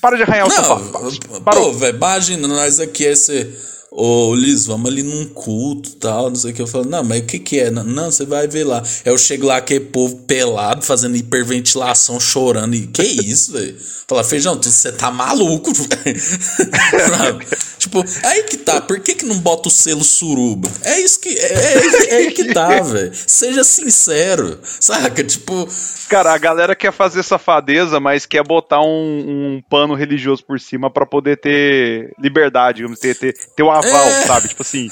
para de arranhar o Não, pô, velho, imagina, nós aqui, esse. Ô, Liz, vamos ali num culto tal, não sei o que. Eu falo, não, mas o que que é? Não, você vai ver lá. Eu chego lá, aquele povo pelado, fazendo hiperventilação, chorando. E que isso, velho? Fala, feijão, você tá maluco, velho. Tipo, é aí que tá. Por que que não bota o selo suruba? É isso que. É, é, é aí que tá, velho. Seja sincero, saca? Tipo, Cara, a galera quer fazer safadeza, mas quer botar um, um pano religioso por cima pra poder ter liberdade, digamos, ter, ter, ter o aval, É. sabe? Tipo assim,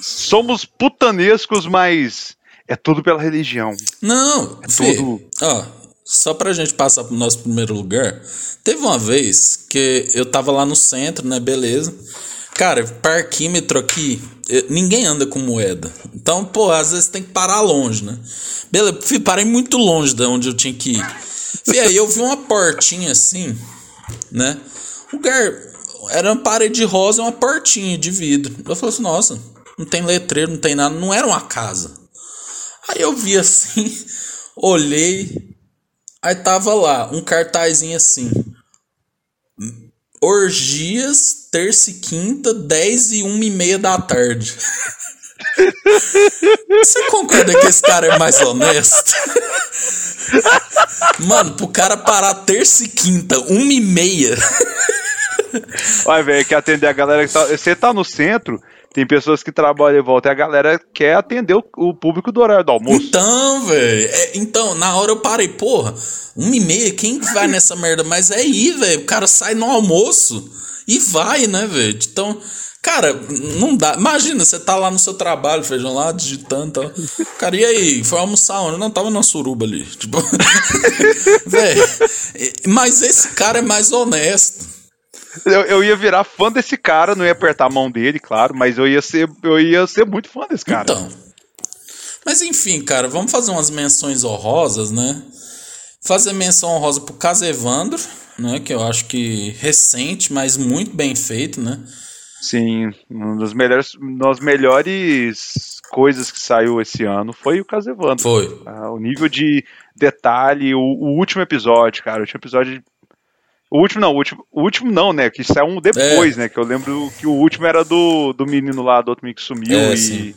somos putanescos, mas é tudo pela religião. Não, Fê, tudo- ó, só pra gente passar pro nosso primeiro lugar, teve uma vez que eu tava lá no centro, né, beleza. Cara, parquímetro aqui, eh, ninguém anda com moeda. Então, pô, às vezes tem que parar longe, né? Beleza, fui, parei muito longe de onde eu tinha que ir. Fê, aí eu vi uma portinha assim, né? Lugar, era uma parede rosa e uma portinha de vidro. Eu falei assim, nossa, não tem letreiro, não tem nada, não era uma casa. Aí eu vi assim, olhei, aí tava lá, um cartazinho assim. Orgias, terça e quinta, 10 e 1 e meia da tarde. Você concorda que esse cara é mais honesto? Mano, pro cara parar terça e quinta, 1 e meia. Vai, velho, quer atender a galera que tá. Você tá no centro, tem pessoas que trabalham e voltam, e a galera quer atender o, o público do horário do almoço. Então, velho. é, então, na hora eu parei, porra, uma e meia, quem que vai nessa merda? Mas é aí, velho. O cara sai no almoço e vai, né, velho? Então, cara, não dá. Imagina, você tá lá no seu trabalho, feijão lá, digitando tal. Cara, e aí? Foi almoçar onde? Não, tava na suruba ali. Tipo, velho. Mas esse cara é mais honesto. Eu, eu ia virar fã desse cara, não ia apertar a mão dele, claro, mas eu ia ser, eu ia ser muito fã desse cara. Então. Mas enfim, cara, vamos fazer umas menções honrosas, né? Fazer menção honrosa pro caso Evandro, né? Que eu acho que recente, mas muito bem feito, né? Sim, uma das melhores, uma das melhores coisas que saiu esse ano foi o caso Evandro. Foi. Ah, o nível de detalhe, o, o último episódio, cara, o último episódio O último não, o último, o último não, né? Que saiu um depois, é. né? Que eu lembro que o último era do, do menino lá, do outro menino que sumiu é, e sim.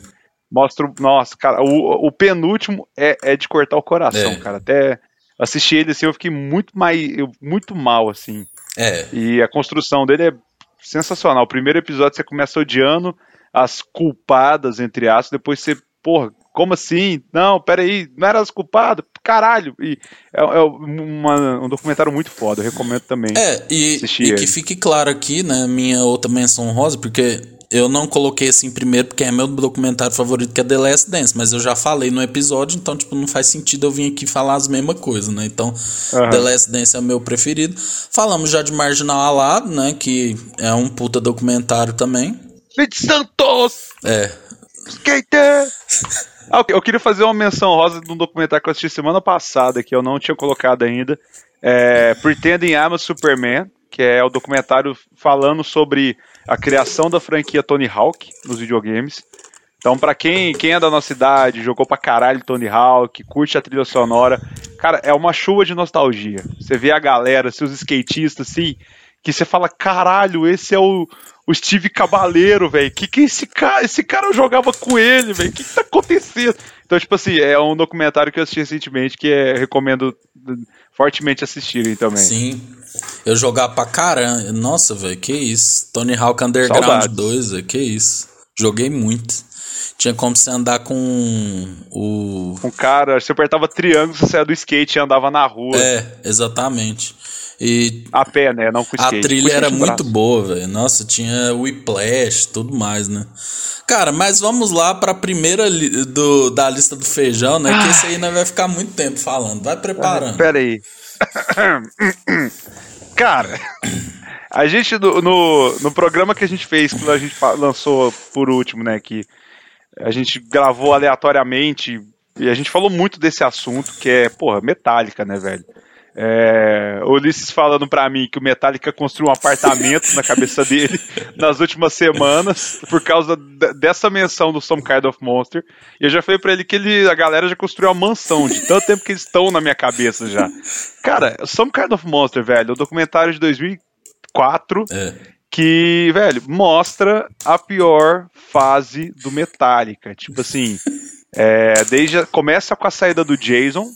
mostra. Nossa, cara, o, o penúltimo é, é de cortar o coração, é. cara. Até assisti ele assim, eu fiquei muito mais. muito mal, assim. É. E a construção dele é sensacional. O primeiro episódio você começa odiando as culpadas, entre aspas, depois você, porra, como assim? Não, peraí, não era as culpadas? Caralho! E é, é uma, um documentário muito foda, eu recomendo também. É, e, e que fique claro aqui, né, minha outra menção rosa, porque eu não coloquei assim primeiro porque é meu documentário favorito que é The Last Dance, mas eu já falei no episódio, então tipo não faz sentido eu vir aqui falar as mesmas coisas, né? Então, uhum. The Last Dance é o meu preferido. Falamos já de Marginal Alado, né, que é um puta documentário também. Felipe Santos! É. Skater! ah, eu queria fazer uma menção rosa de um documentário que eu assisti semana passada, que eu não tinha colocado ainda. É Pretending I'm a Superman, que é o documentário falando sobre a criação da franquia Tony Hawk nos videogames. Então, para quem, quem é da nossa idade, jogou pra caralho Tony Hawk, curte a trilha sonora, cara, é uma chuva de nostalgia. Você vê a galera, seus skatistas, assim, que você fala, caralho, esse é o, o Steve Cabaleiro, velho. Que que esse cara, esse cara eu jogava com ele, velho. O que, que tá acontecendo? Então, tipo assim, é um documentário que eu assisti recentemente que é, recomendo fortemente assistirem também. Sim. Eu jogar pra caramba. Nossa, velho, que isso. Tony Hawk Underground Saudades. 2, véio, que isso. Joguei muito. Tinha como você andar com o. Um cara, você apertava triângulo, você saia do skate e andava na rua. É, exatamente. E a pé, né? Não com skate. A trilha era muito boa, velho. Nossa, tinha Whiplash, tudo mais, né? Cara, mas vamos lá pra primeira li do, da lista do feijão, né? Que esse aí nós vai ficar muito tempo falando. Vai preparando. Pera aí. Cara, a gente no, no, no, programa que a gente fez, quando a gente lançou por último, né? Que a gente gravou aleatoriamente e a gente falou muito desse assunto, que é, porra, metálica, né, velho? É, Ulisses falando para mim que o Metallica construiu um apartamento na cabeça dele nas últimas semanas por causa dessa menção do Some Kind of Monster. E eu já falei para ele que ele, a galera já construiu uma mansão de tanto tempo que eles estão na minha cabeça já. Cara, Some Kind of Monster, velho, o documentário de 2004 é. que, velho, mostra a pior fase do Metallica. Tipo assim, é, desde começa com a saída do Jason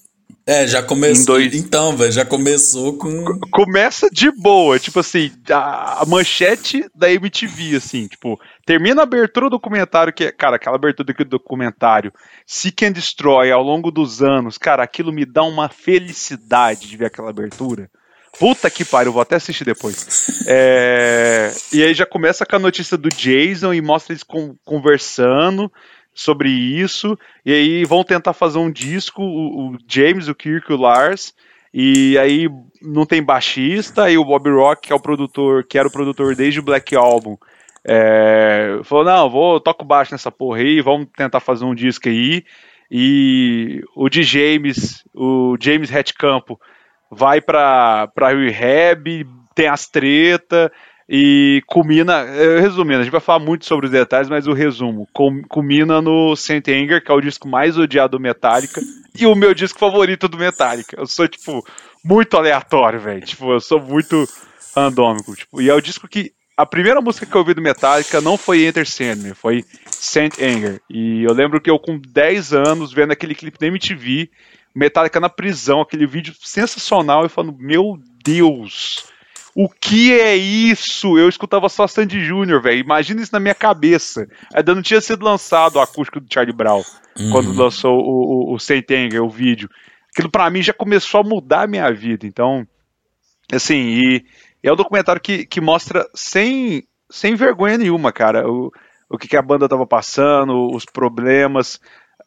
é, já começou. Dois... Então, velho, já começou com. Começa de boa, tipo assim, a, manchete da MTV, assim, tipo, termina a abertura do documentário, que é, cara, aquela abertura do documentário, Seek and Destroy, ao longo dos anos, cara, aquilo me dá uma felicidade de ver aquela abertura. Puta que pariu, vou até assistir depois. É... E aí já começa com a notícia do Jason e mostra eles conversando sobre isso, e aí vão tentar fazer um disco, o, o James, o Kirk e o Lars, e aí não tem baixista, e o Bob Rock, que é o produtor, que era o produtor desde o Black Album, é, falou, não, vou, toco baixo nessa porra aí, vamos tentar fazer um disco aí, e o de James, o James Hetcampo, vai pra, pra rehab, tem as treta, e culmina, resumindo, a gente vai falar muito sobre os detalhes, mas o resumo, culmina no Saint Anger, que é o disco mais odiado do Metallica, e o meu disco favorito do Metallica. Eu sou, tipo, muito aleatório, velho. Tipo, eu sou muito randômico. Tipo, e é o disco que. A primeira música que eu ouvi do Metallica não foi Enter Sandman, foi Saint Anger. E eu lembro que eu, com 10 anos, vendo aquele clipe da MTV, Metallica na prisão, aquele vídeo sensacional, e falando, meu Deus o que é isso? Eu escutava só Sandy Júnior, velho. Imagina isso na minha cabeça. Ainda não tinha sido lançado o acústico do Charlie Brown uhum. quando lançou o, o, o o vídeo. Aquilo para mim já começou a mudar a minha vida. Então, assim, e, é um documentário que, que mostra sem, sem vergonha nenhuma, cara, o, o que, que a banda tava passando, os problemas,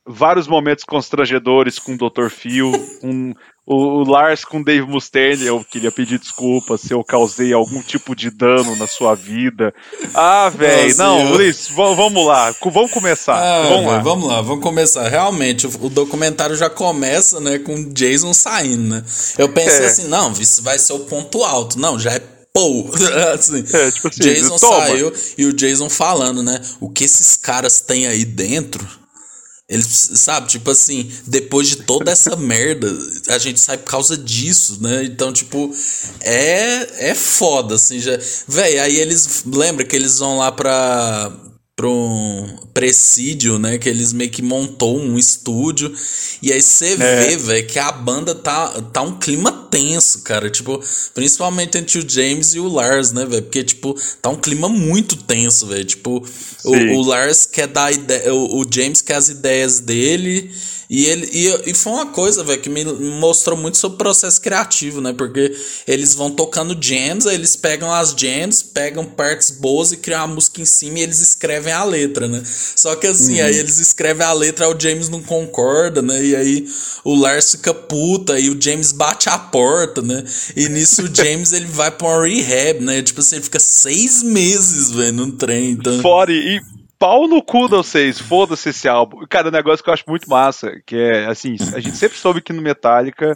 vários momentos constrangedores com o Dr. Phil, com o, Lars com Dave Mustaine, eu queria pedir desculpa se eu causei algum tipo de dano na sua vida. Ah, velho, não. Luiz, vamos lá, vamos começar. Ah, vamos, véio, lá. vamos lá, vamos começar. Realmente, o, o, documentário já começa, né, com Jason saindo, né? Eu pensei é. assim, não, isso vai ser o ponto alto. Não, já é pô! assim, é, tipo assim, Jason saiu e o Jason falando, né? O que esses caras têm aí dentro Eles, sabe, tipo assim, depois de toda essa merda, a gente sai por causa disso, né? Então, tipo, é, é foda, assim, já. Véi, aí eles. Lembra que eles vão lá pra para um presídio, né? Que eles meio que montou um estúdio. E aí você é. vê, velho, que a banda tá, tá um clima tenso, cara. Tipo, principalmente entre o James e o Lars, né, velho? Porque, tipo, tá um clima muito tenso, velho. Tipo, o, o, Lars quer dar ideia. O, o James quer as ideias dele. E, ele, e, e foi uma coisa, velho, que me mostrou muito sobre o processo criativo, né? Porque eles vão tocando jams, aí eles pegam as jams, pegam partes boas e criam a música em cima e eles escrevem a letra, né? Só que assim, uhum. aí eles escrevem a letra, aí o James não concorda, né? E aí o Lars fica puta e o James bate a porta, né? E nisso o James ele vai pra uma rehab, né? Tipo assim, ele fica seis meses, velho, no trem. Então... Fora, e pau no cu de vocês, foda-se esse álbum. Cara, um negócio que eu acho muito massa, que é assim, a gente sempre soube que no Metallica,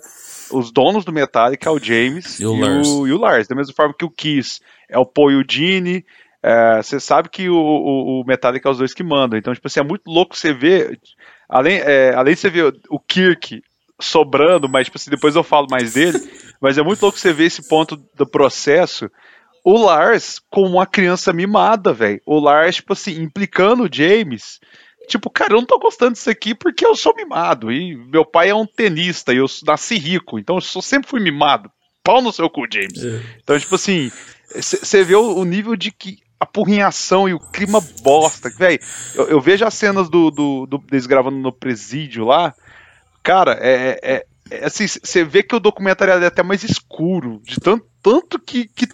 os donos do Metallica é o James e o, e Lars. O, e o Lars. Da mesma forma que o Kiss é o Paul e o Gene. É, você sabe que o, o, o, Metallica é os dois que mandam. Então, tipo assim, é muito louco você ver. Além, é, além de você ver o Kirk sobrando, mas tipo assim, depois eu falo mais dele. mas é muito louco você ver esse ponto do processo o Lars como uma criança mimada, velho. O Lars, tipo assim, implicando o James. Tipo, cara, eu não tô gostando disso aqui porque eu sou mimado. E meu pai é um tenista e eu nasci rico. Então eu sempre fui mimado. Pau no seu cu, James. É. Então, tipo assim, você vê o, o, nível de que a porrinhação e o clima bosta. Velho, eu, eu, vejo as cenas do, do, do, deles gravando no presídio lá. Cara, é, é, é assim, você vê que o documentário é até mais escuro. De tanto, tanto que, que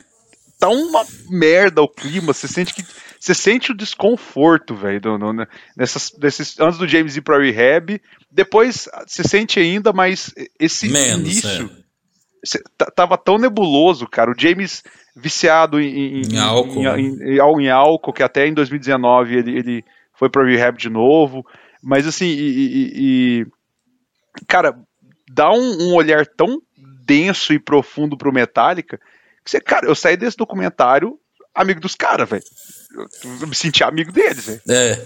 tá uma merda o clima, você sente que você sente o desconforto, velho, nessas desses antes do James ir para rehab, depois você sente ainda, mas esse Menos, início é. tava tão nebuloso, cara. O James viciado em, em, em álcool, em, né? em, em, álcool, que até em 2019 ele, ele foi para rehab de novo, mas assim, e, e, e cara, dá um, um olhar tão denso e profundo pro Metallica cara, eu saí desse documentário amigo dos caras, velho. Eu me senti amigo deles, velho. É.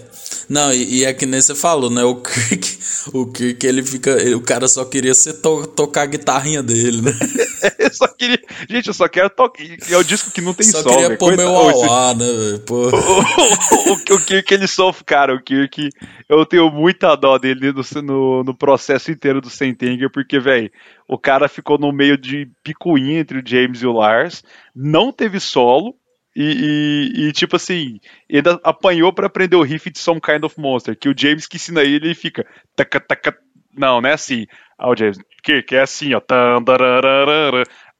Não, e, e, é que nem você falou, né? O Kirk, o Kirk, ele fica. o cara só queria ser to, tocar a guitarrinha dele, né? eu só queria. Gente, eu só quero tocar. É o disco que não tem só Só queria véio. pôr meu auá, né, velho? O, o, o, o, Kirk, ele sofre, cara. O Kirk, eu tenho muita dó dele no, no, no processo inteiro do Sentenger, porque, velho, o cara ficou no meio de picuinha entre o James e o Lars, não teve solo e, e, e, tipo assim, ele apanhou para aprender o riff de Some Kind of Monster, que o James que ensina ele, ele fica. Taca, taca, não, não é assim. Ah, o James, que, que é assim, ó.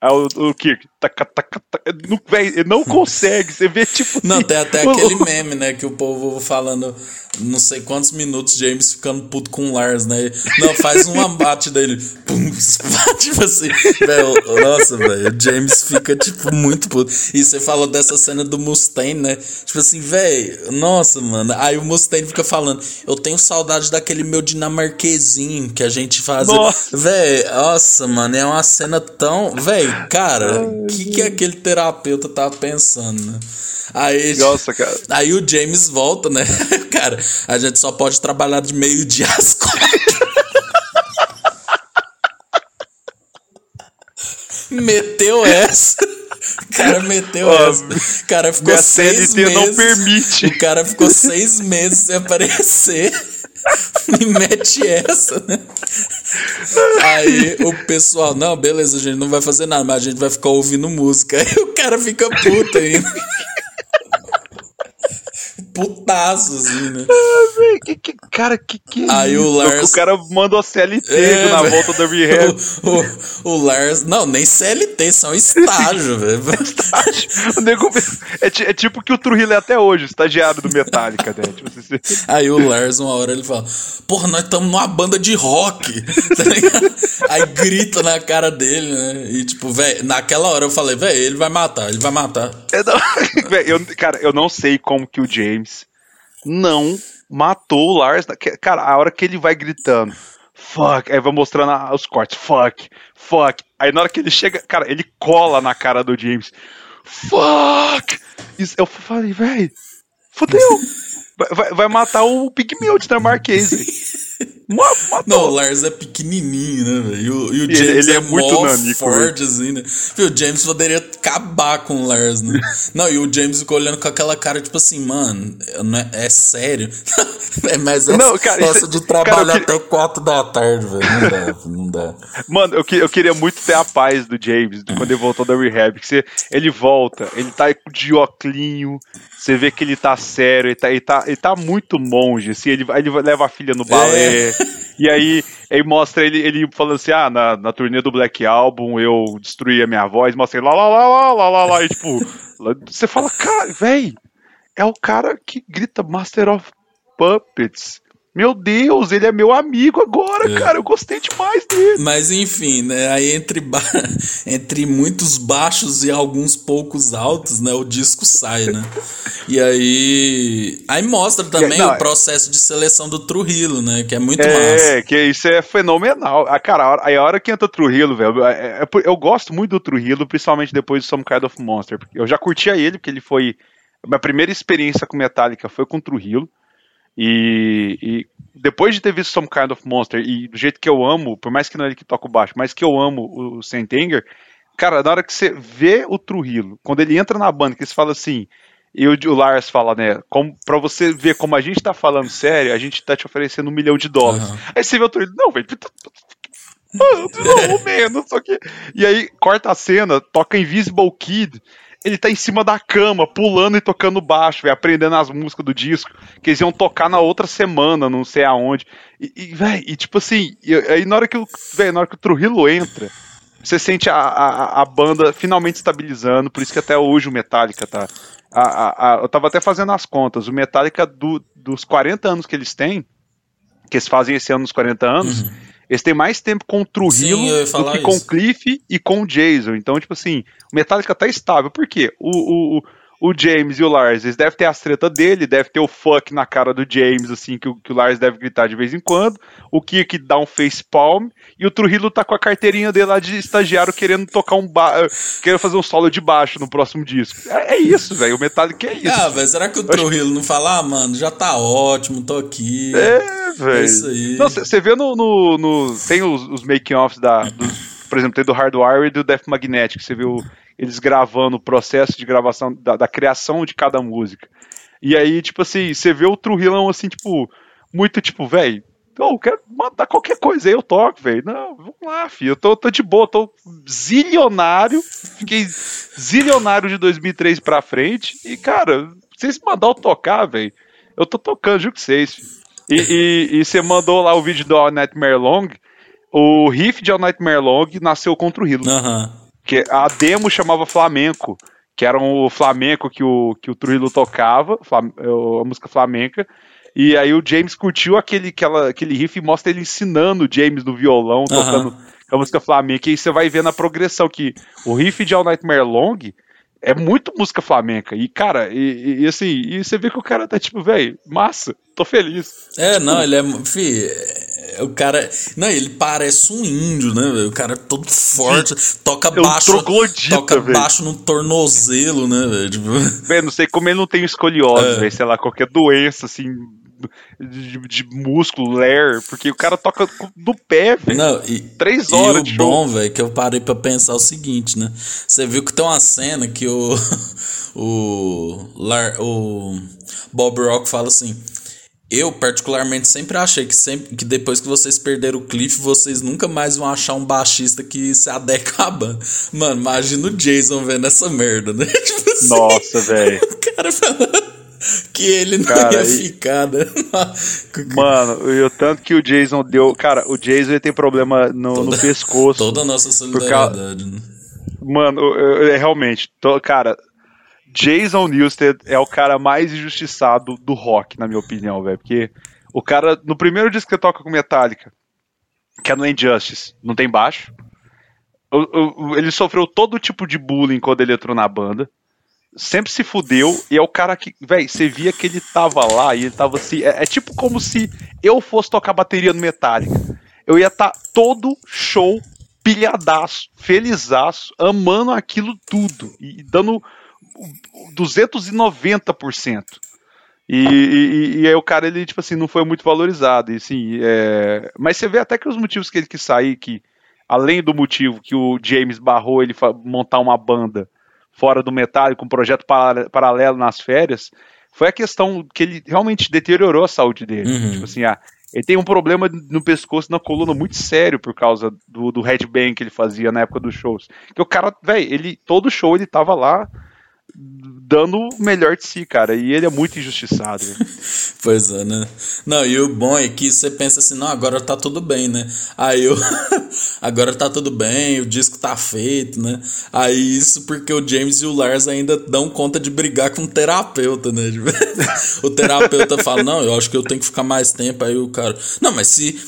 Aí o, o Kirk, taca, taca, taca, não, véio, não consegue, você vê tipo. Não, assim, tem até aquele meme, né? Que o povo falando não sei quantos minutos James ficando puto com o Lars, né? Não, faz um abate dele. Pum, tipo assim, velho. Nossa, velho. James fica, tipo, muito puto. E você falou dessa cena do Mustaine, né? Tipo assim, velho. Nossa, mano. Aí o Mustaine fica falando: Eu tenho saudade daquele meu dinamarquesinho que a gente faz. Velho, nossa, mano. É uma cena tão. Velho, cara, o que, que aquele terapeuta tá pensando, né? Aí, Nossa, cara. Aí o James volta, né? cara, a gente só pode trabalhar de meio-dia às quatro. meteu essa. O cara meteu oh, essa. O cara ficou seis CLT meses. não permite. O cara ficou seis meses sem aparecer. Me mete essa, né? Aí o pessoal, não, beleza, gente não vai fazer nada, mas a gente vai ficar ouvindo música. Aí o cara fica puto ainda putaço, assim, né? Ah, que, que, cara, que que é Aí isso? o Lars... O cara mandou a CLT é, na volta do rehab. O, o, o, Lars... Não, nem CLT, são estágio, velho. estágio. O nego... é, é, tipo que o Trujillo é até hoje, estagiário do Metallica, né? Tipo, assim, Aí o Lars, uma hora, ele fala, porra, nós estamos numa banda de rock, tá ligado? Aí grita na cara dele, né? E tipo, velho, naquela hora eu falei, velho, ele vai matar, ele vai matar. Eu não... véio, eu, cara, eu não sei como que o James não matou o Lars. Cara, a hora que ele vai gritando, fuck, aí vai mostrando os cortes, fuck, fuck. Aí na hora que ele chega, cara, ele cola na cara do James, fuck. Isso, eu falei, velho, fodeu. Vai, vai, matar o Pigmeu de Marquês. Não, o Lars é pequenininho, né, velho? E o, e o James ele, ele é, é muito nanico, forte, assim, né? o James poderia acabar com o Lars, né? não, e o James ficou olhando com aquela cara, tipo assim, mano, não é, é sério? é, mas essa, não, cara, essa de trabalhar cara, até 4 da tarde, velho, não dá, não dá. Mano, eu, eu queria muito ter a paz do James quando ele voltou da rehab, que você, ele volta, ele tá de oclinho, você vê que ele tá sério, ele tá, ele tá, ele tá muito monge, assim, ele, ele leva a filha no balé, é. e aí, aí mostra ele, ele falando assim, ah, na, na turnê do Black Album eu destruí a minha voz, mostra ele lá, lá, lá, lá, lá, lá, lá, e tipo, você fala, cara, véi, é o cara que grita Master of Puppets, meu Deus, ele é meu amigo agora, é. cara. Eu gostei demais dele. Mas enfim, né? Aí entre, ba... entre muitos baixos e alguns poucos altos, né? O disco sai, né? e aí. Aí mostra também Não, o processo de seleção do Trujillo, né? Que é muito é, massa. É, que isso é fenomenal. Ah, cara, aí a hora que entra o Trujillo, velho. É, é, eu gosto muito do Trujillo, principalmente depois do Some Kind of Monster. Eu já curtia ele, porque ele foi. Minha primeira experiência com Metallica foi com o Trujillo. E, e, depois de ter visto Some Kind of Monster, e do jeito que eu amo, por mais que não é ele que toca o baixo, mas que eu amo o, Sentenger, cara, na hora que você vê o Trujillo, quando ele entra na banda, que eles falam assim, e o, Lars fala, né, como, pra você ver como a gente tá falando sério, a gente tá te oferecendo um milhão de dólares. Uhum. Aí você vê o Trujillo, não, velho, não, menos, só que... E aí corta a cena, toca Invisible Kid, ele tá em cima da cama, pulando e tocando baixo, véio, aprendendo as músicas do disco, que eles iam tocar na outra semana, não sei aonde. E, e véi, e tipo assim, aí na hora que o, véio, na hora que o Trujillo entra, você sente a, a, a, banda finalmente estabilizando, por isso que até hoje o Metallica tá. A, a, eu tava até fazendo as contas, o Metallica do, dos 40 anos que eles têm, que eles fazem esse ano nos 40 anos, uhum eles têm mais tempo com o Trujillo do que isso. com o Cliff e com o Jason. Então, tipo assim, o Metallica tá estável. Por quê? O, o, o James e o Lars, eles devem ter as treta dele, deve ter o fuck na cara do James, assim, que o, que o Lars deve gritar de vez em quando, o Kirk dá um face palm, e o Trujillo tá com a carteirinha dele lá de estagiário querendo tocar um ba querendo fazer um solo de baixo no próximo disco. É, é isso, velho, o Metallica é isso. Ah, velho, será que o Trujillo não fala, ah, mano, já tá ótimo, tô aqui. É, velho. É isso aí. Você vê no, no, no, tem os, os making-offs da, dos, por exemplo, tem do Hardwire e do Death Magnetic, você viu eles gravando o processo de gravação, da, da criação de cada música. E aí, tipo assim, você vê o Trujillo assim, tipo, muito tipo, velho, eu quero mandar qualquer coisa aí, eu toco, velho. Não, vamos lá, filho. Eu tô, tô de boa, tô zilionário. Fiquei zilionário de 2003 pra frente. E, cara, vocês mandar eu tocar, velho, eu tô tocando, juro que vocês, E, e, você mandou lá o vídeo do All Nightmare Long. O riff de All Nightmare Long nasceu contra o Hilo. Aham. Que a demo chamava Flamenco, que era o flamenco que o, que o Trujillo tocava, a música flamenca. E aí o James curtiu aquele, aquela, aquele riff e mostra ele ensinando o James no violão, tocando uhum. a música flamenca. E aí você vai vendo a progressão, que o riff de All Nightmare Long é muito música flamenca. E, cara, e, e assim, e você vê que o cara tá tipo, velho, massa, tô feliz. É, tipo, não, ele é. Fi, é, o cara. Não, ele parece um índio, né? O cara é todo forte, Sim. toca é baixo. toca véio. baixo no tornozelo, né, velho? Tipo... Não sei como ele não tem escoliose, é. Sei lá, qualquer doença, assim, de, de músculo, lair, porque o cara toca do pé, velho. Não, Três horas e o de bom, velho, que eu parei pra pensar o seguinte, né? Você viu que tem uma cena que o. o. Lar, o Bob Rock fala assim. Eu, particularmente, sempre achei que, sempre, que depois que vocês perderam o Cliff, vocês nunca mais vão achar um baixista que se adequa à banda. Mano, imagina o Jason vendo essa merda, né? Tipo assim, Nossa, velho. O cara falando que ele não cara, ia e... ficar, né? Mano, e o tanto que o Jason deu. Cara, o Jason ele tem problema no, toda, no pescoço. Toda a nossa solidariedade. Causa... Né? Mano, eu, eu, realmente, tô, cara, Jason Newsted é o cara mais injustiçado do rock, na minha opinião, velho. Porque o cara, no primeiro disco que toca com Metallica, que é no Injustice, não tem baixo. Ele sofreu todo tipo de bullying quando ele entrou na banda sempre se fudeu e é o cara que, velho, você via que ele tava lá e ele tava assim, é, é, tipo como se eu fosse tocar bateria no Metallica. Eu ia estar tá todo show pilhadaço, felizaço, amando aquilo tudo e dando 290%. E, e, e, aí o cara, ele, tipo assim, não foi muito valorizado. E, assim, é... Mas você vê até que os motivos que ele quis sair, que além do motivo que o James barrou ele montar uma banda fora do Metallica, um projeto paralelo nas férias, foi a questão que ele realmente deteriorou a saúde dele. Uhum. Tipo assim, ah, ele tem um problema no pescoço, na coluna muito sério por causa do, do headbang que ele fazia na época dos shows. Que o cara, velho, ele todo show ele tava lá dando o melhor de si, cara. E ele é muito injustiçado. pois é, né? Não, e o bom é que você pensa assim, não, agora tá tudo bem, né? Aí eu. agora tá tudo bem, o disco tá feito, né? Aí isso porque o James e o Lars ainda dão conta de brigar com o terapeuta, né? o terapeuta fala, não, eu acho que eu tenho que ficar mais tempo. Aí o cara, não, mas se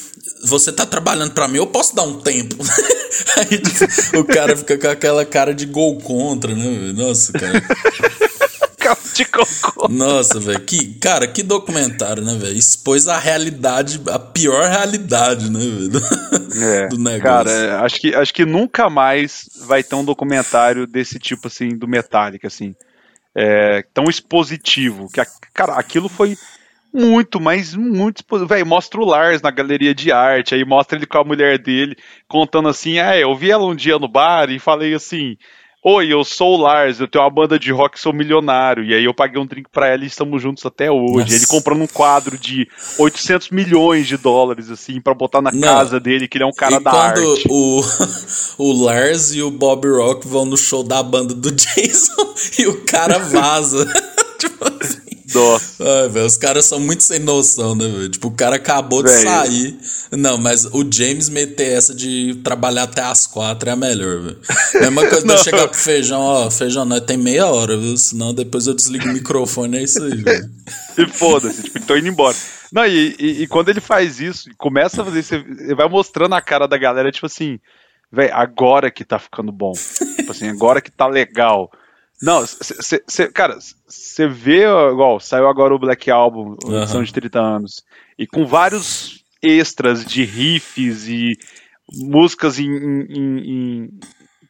você tá trabalhando para mim, eu posso dar um tempo. Aí o cara fica com aquela cara de gol contra, né? Nossa, cara. de cocô. Nossa, velho. Que, cara, que documentário, né, velho? Expôs a realidade, a pior realidade, né, velho? É, do negócio. Cara, é, acho que, acho que nunca mais vai ter um documentário desse tipo, assim, do Metallica, assim. É, tão expositivo. Que, cara, aquilo foi muito, mas muito. Velho, mostra o Lars na galeria de arte, aí mostra ele com a mulher dele, contando assim: ah, eu vi ela um dia no bar e falei assim. Oi, eu sou o Lars, eu tenho uma banda de rock, sou milionário. E aí eu paguei um drink pra ela e estamos juntos até hoje. Nossa. Ele comprando um quadro de 800 milhões de dólares, assim, para botar na Não. casa dele, que ele é um cara e da quando arte. O, o Lars e o Bob Rock vão no show da banda do Jason e o cara vaza. Nossa. Ai, véio, os caras são muito sem noção, né, velho? Tipo, o cara acabou véio. de sair. Não, mas o James meter essa de trabalhar até as quatro é a melhor, velho. Mesma coisa de eu chegar pro feijão, ó, feijão, nós tem meia hora, viu? Senão depois eu desligo o microfone, é isso aí, velho. E foda-se, tipo, tô indo embora. Não, e, e, e, quando ele faz isso, começa a fazer isso, ele vai mostrando a cara da galera, tipo assim, velho, agora que tá ficando bom. tipo assim, agora que tá legal. Não, cê, cê, cara, você vê, igual, saiu agora o Black Album, edição uhum. de 30 anos, e com vários extras de riffs e músicas em, em,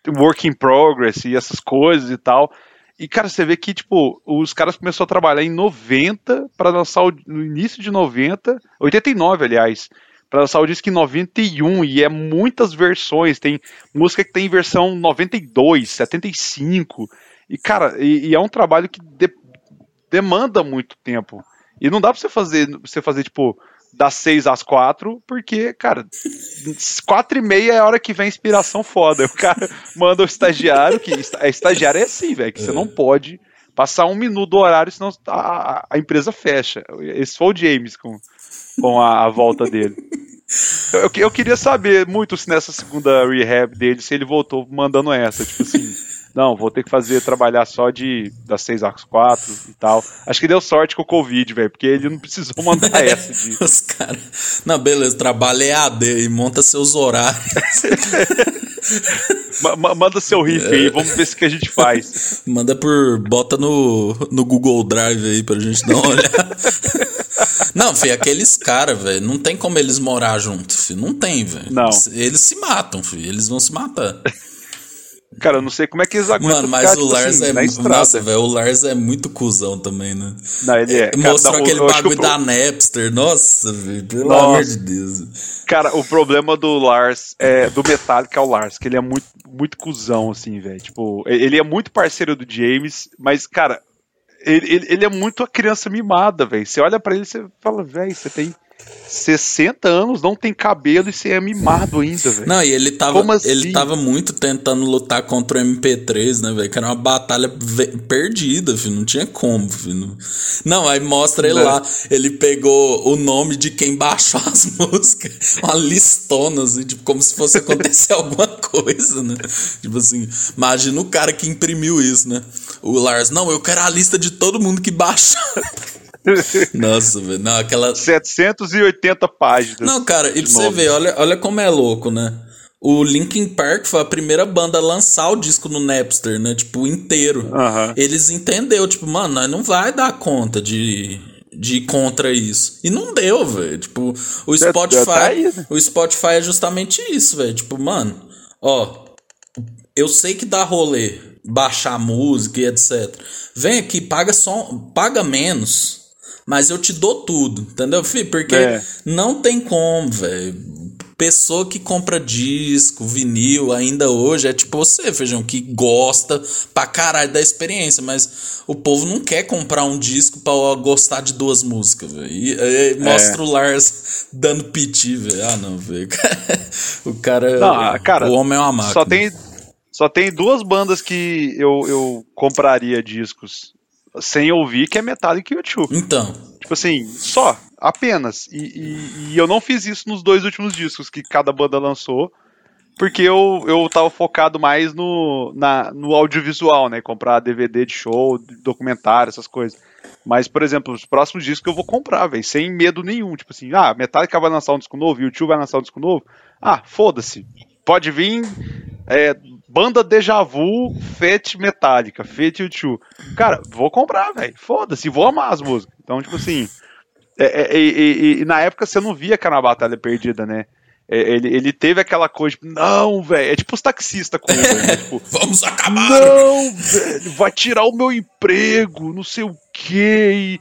em work in progress e essas coisas e tal. E, cara, você vê que, tipo, os caras começaram a trabalhar em 90 para lançar o, no início de 90, 89, aliás, para lançar o disco em 91 e é muitas versões. Tem música que tem versão 92, 75. E, cara, e, e é um trabalho que de, demanda muito tempo. E não dá pra você fazer, você fazer, tipo, das 6 às 4, porque, cara, 4 e meia é a hora que vem a inspiração foda. O cara manda o estagiário, que a estagiária é assim, velho, que é. você não pode passar um minuto do horário, senão a, a empresa fecha. Esse foi o James com, com a, a volta dele. Eu, eu, queria saber muito se nessa segunda rehab dele, se ele voltou mandando essa, tipo assim não, vou ter que fazer, trabalhar só de das 6 às 4 e tal. Acho que deu sorte com o Covid, velho, porque ele não precisou mandar essa. De... Os caras. Não, beleza, trabalha EAD e monta seus horários. Manda seu riff aí, vamos ver o que a gente faz. Manda por. Bota no, no Google Drive aí pra gente dar uma olhada. Não, filho, aqueles caras, velho, não tem como eles morar juntos, filho. Não tem, velho. Não. Eles se matam, filho. Eles vão se matar. Cara, eu não sei como é que eles aguentam Mano, mas o tipo, Lars assim, é muito. Nossa, velho, o Lars é muito cuzão também, né? Não, ele é. Mostrou cara, aquele bagulho pro... da Napster. Nossa, velho, pelo Nossa. amor de Deus. Cara, o problema do Lars, é, do Metallica é o Lars, que ele é muito, muito cuzão, assim, velho. Tipo, ele é muito parceiro do James, mas, cara, ele, ele, ele é muito a criança mimada, velho. Você olha para ele e você fala, velho, você tem 60 anos, não tem cabelo e você é mimado ainda, velho. Não, e ele tava, assim? ele tava muito tentando lutar contra o MP3, né, velho? Que era uma batalha perdida, filho. Não tinha como, filho. Não, aí mostra ele não. lá. Ele pegou o nome de quem baixou as músicas. Uma listona, assim, tipo, como se fosse acontecer alguma coisa, né? Tipo assim, imagina o cara que imprimiu isso, né? O Lars, não, eu quero a lista de todo mundo que baixou. Nossa, velho. Não, aquela. 780 páginas. Não, cara, e pra você ver, olha, olha como é louco, né? O Linkin Park foi a primeira banda a lançar o disco no Napster, né? Tipo, inteiro. Uhum. Eles entenderam, tipo, mano, nós não vai dar conta de, de ir contra isso. E não deu, velho. Tipo, o Spotify. Tá aí, né? O Spotify é justamente isso, velho. Tipo, mano, ó. Eu sei que dá rolê, baixar música e etc. Vem aqui, paga só. Paga menos mas eu te dou tudo, entendeu, fi? Porque É. não tem como, velho. Pessoa que compra disco, vinil, ainda hoje, é tipo você, Feijão, que gosta pra caralho da experiência, mas o povo não quer comprar um disco pra gostar de duas músicas, velho. E, e- É. mostra o Lars dando piti, velho. Ah, não, velho. o cara. Não, ah, cara, o homem é uma máquina. Só tem, só tem duas bandas que eu, eu compraria discos sem ouvir, que é Metallica e U2. Então, Tipo assim, só, apenas. E, e- e eu não fiz isso nos dois últimos discos que cada banda lançou, porque eu, eu tava focado mais no, na, no audiovisual, né? Comprar DVD de show, documentário, essas coisas. Mas, por exemplo, os próximos discos eu vou comprar, velho, sem medo nenhum. Tipo assim, ah, Metallica vai lançar um disco novo, U2 vai lançar um disco novo. Ah, foda-se. Pode vir é, banda Deja Vu, Fete Metallica, Fete U2. Cara, vou comprar, velho. Foda-se, vou amar as músicas. Então, tipo assim. é, é, e na época você não via que era uma batalha perdida, né? É, ele, ele teve aquela coisa, tipo, não, velho. É tipo os taxistas com Uber, né? Tipo, vamos acabar! não, velho, vai tirar o meu emprego, não sei o quê. E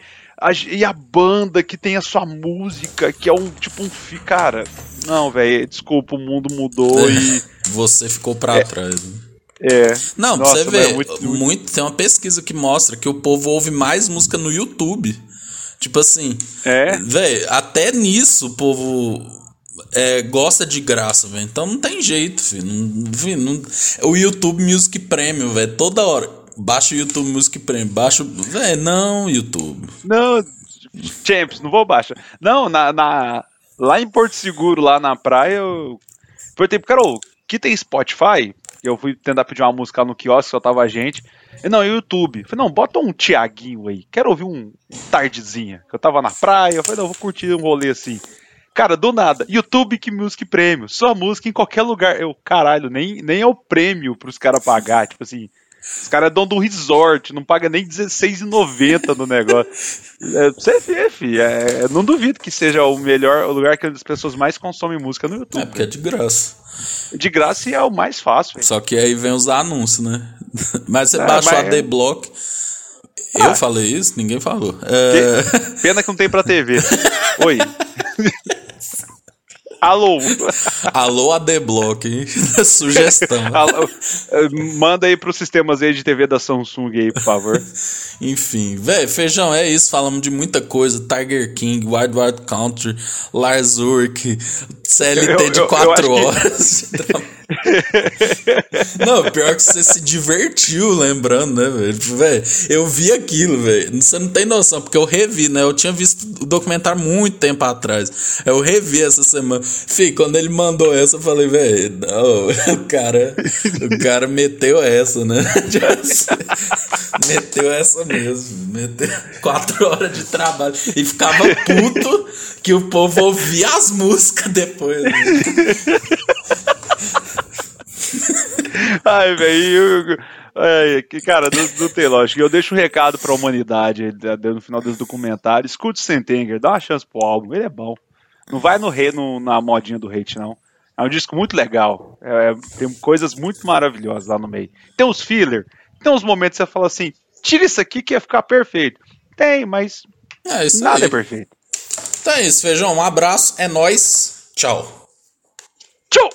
e a banda que tem a sua música, que é um tipo um. fi- Cara, não, velho, desculpa, o mundo mudou e. Você ficou pra trás. né? É. Não, Nossa, você mas ver, é muito- muito, tem uma pesquisa que mostra que o povo ouve mais música no YouTube. Tipo assim, É. velho, até nisso o povo é, gosta de graça, velho. Então não tem jeito, filho. Não, filho, não- o YouTube Music Premium, velho, toda hora. Baixa o YouTube Music Premium, baixa. o- não, YouTube. Não, Champs, não vou baixar. Não, na, na- lá em Porto Seguro, lá na praia, eu perguntei cara, ô, que tem Spotify? Eu fui tentar pedir uma música no quiosque, só tava a gente. E não, YouTube. Eu falei, não, bota um Tiaguinho aí. Quero ouvir um tardezinha. Eu tava na praia, eu falei, não, vou curtir um rolê assim. Cara, do nada, YouTube que Music Prêmio, só música em qualquer lugar. Eu, caralho, nem, nem é o prêmio pros caras pagar, tipo assim. Os caras dono do resort, não paga nem R$16,90 no negócio. É, você vê, é, não duvido que seja o melhor, o lugar que as pessoas mais consomem música no YouTube. É porque é de graça. De graça e é o mais fácil. Só que aí vem os anúncios, né? Mas você É, baixa o mas- ADBlock. Eu Ah. falei isso? Ninguém falou. É, Pena que não tem pra TV. Oi. Alô. Alô, ADBlock, hein? Sugestão. Alô. Eh, Manda aí pros sistemas aí de TV da Samsung aí, por favor. Enfim, velho, feijão, é isso. Falamos de muita coisa. Tiger King, Wild Wild Country, Lars Ulrich, CLT Eu- de eu- eu 4 acho que- horas. Não, pior que você se divertiu lembrando, né, velho? Velho, eu vi aquilo, velho. Você não tem noção, porque eu revi, né? Eu tinha visto o documentário muito tempo atrás. Eu revi essa semana. Fih, quando ele mandou essa, eu falei, velho, não, o cara, o cara meteu essa, né? meteu essa mesmo. Meteu quatro horas de trabalho. E ficava puto que o povo ouvia as músicas depois. né? Ai, velho. Que, cara, não, não tem lógica. Eu deixo um recado pra humanidade da- no final desse documentário. Escute o Sentenger, dá uma chance pro álbum, ele é bom. Não vai no, re, no na modinha do hate, não. É um disco muito legal. É, tem coisas muito maravilhosas lá no meio. Tem uns filler, tem uns momentos que você fala assim: tira isso aqui que ia ficar perfeito. Tem, mas É nada aí. é perfeito. Então é isso, feijão. Um abraço, é nóis. Tchau. Tchau!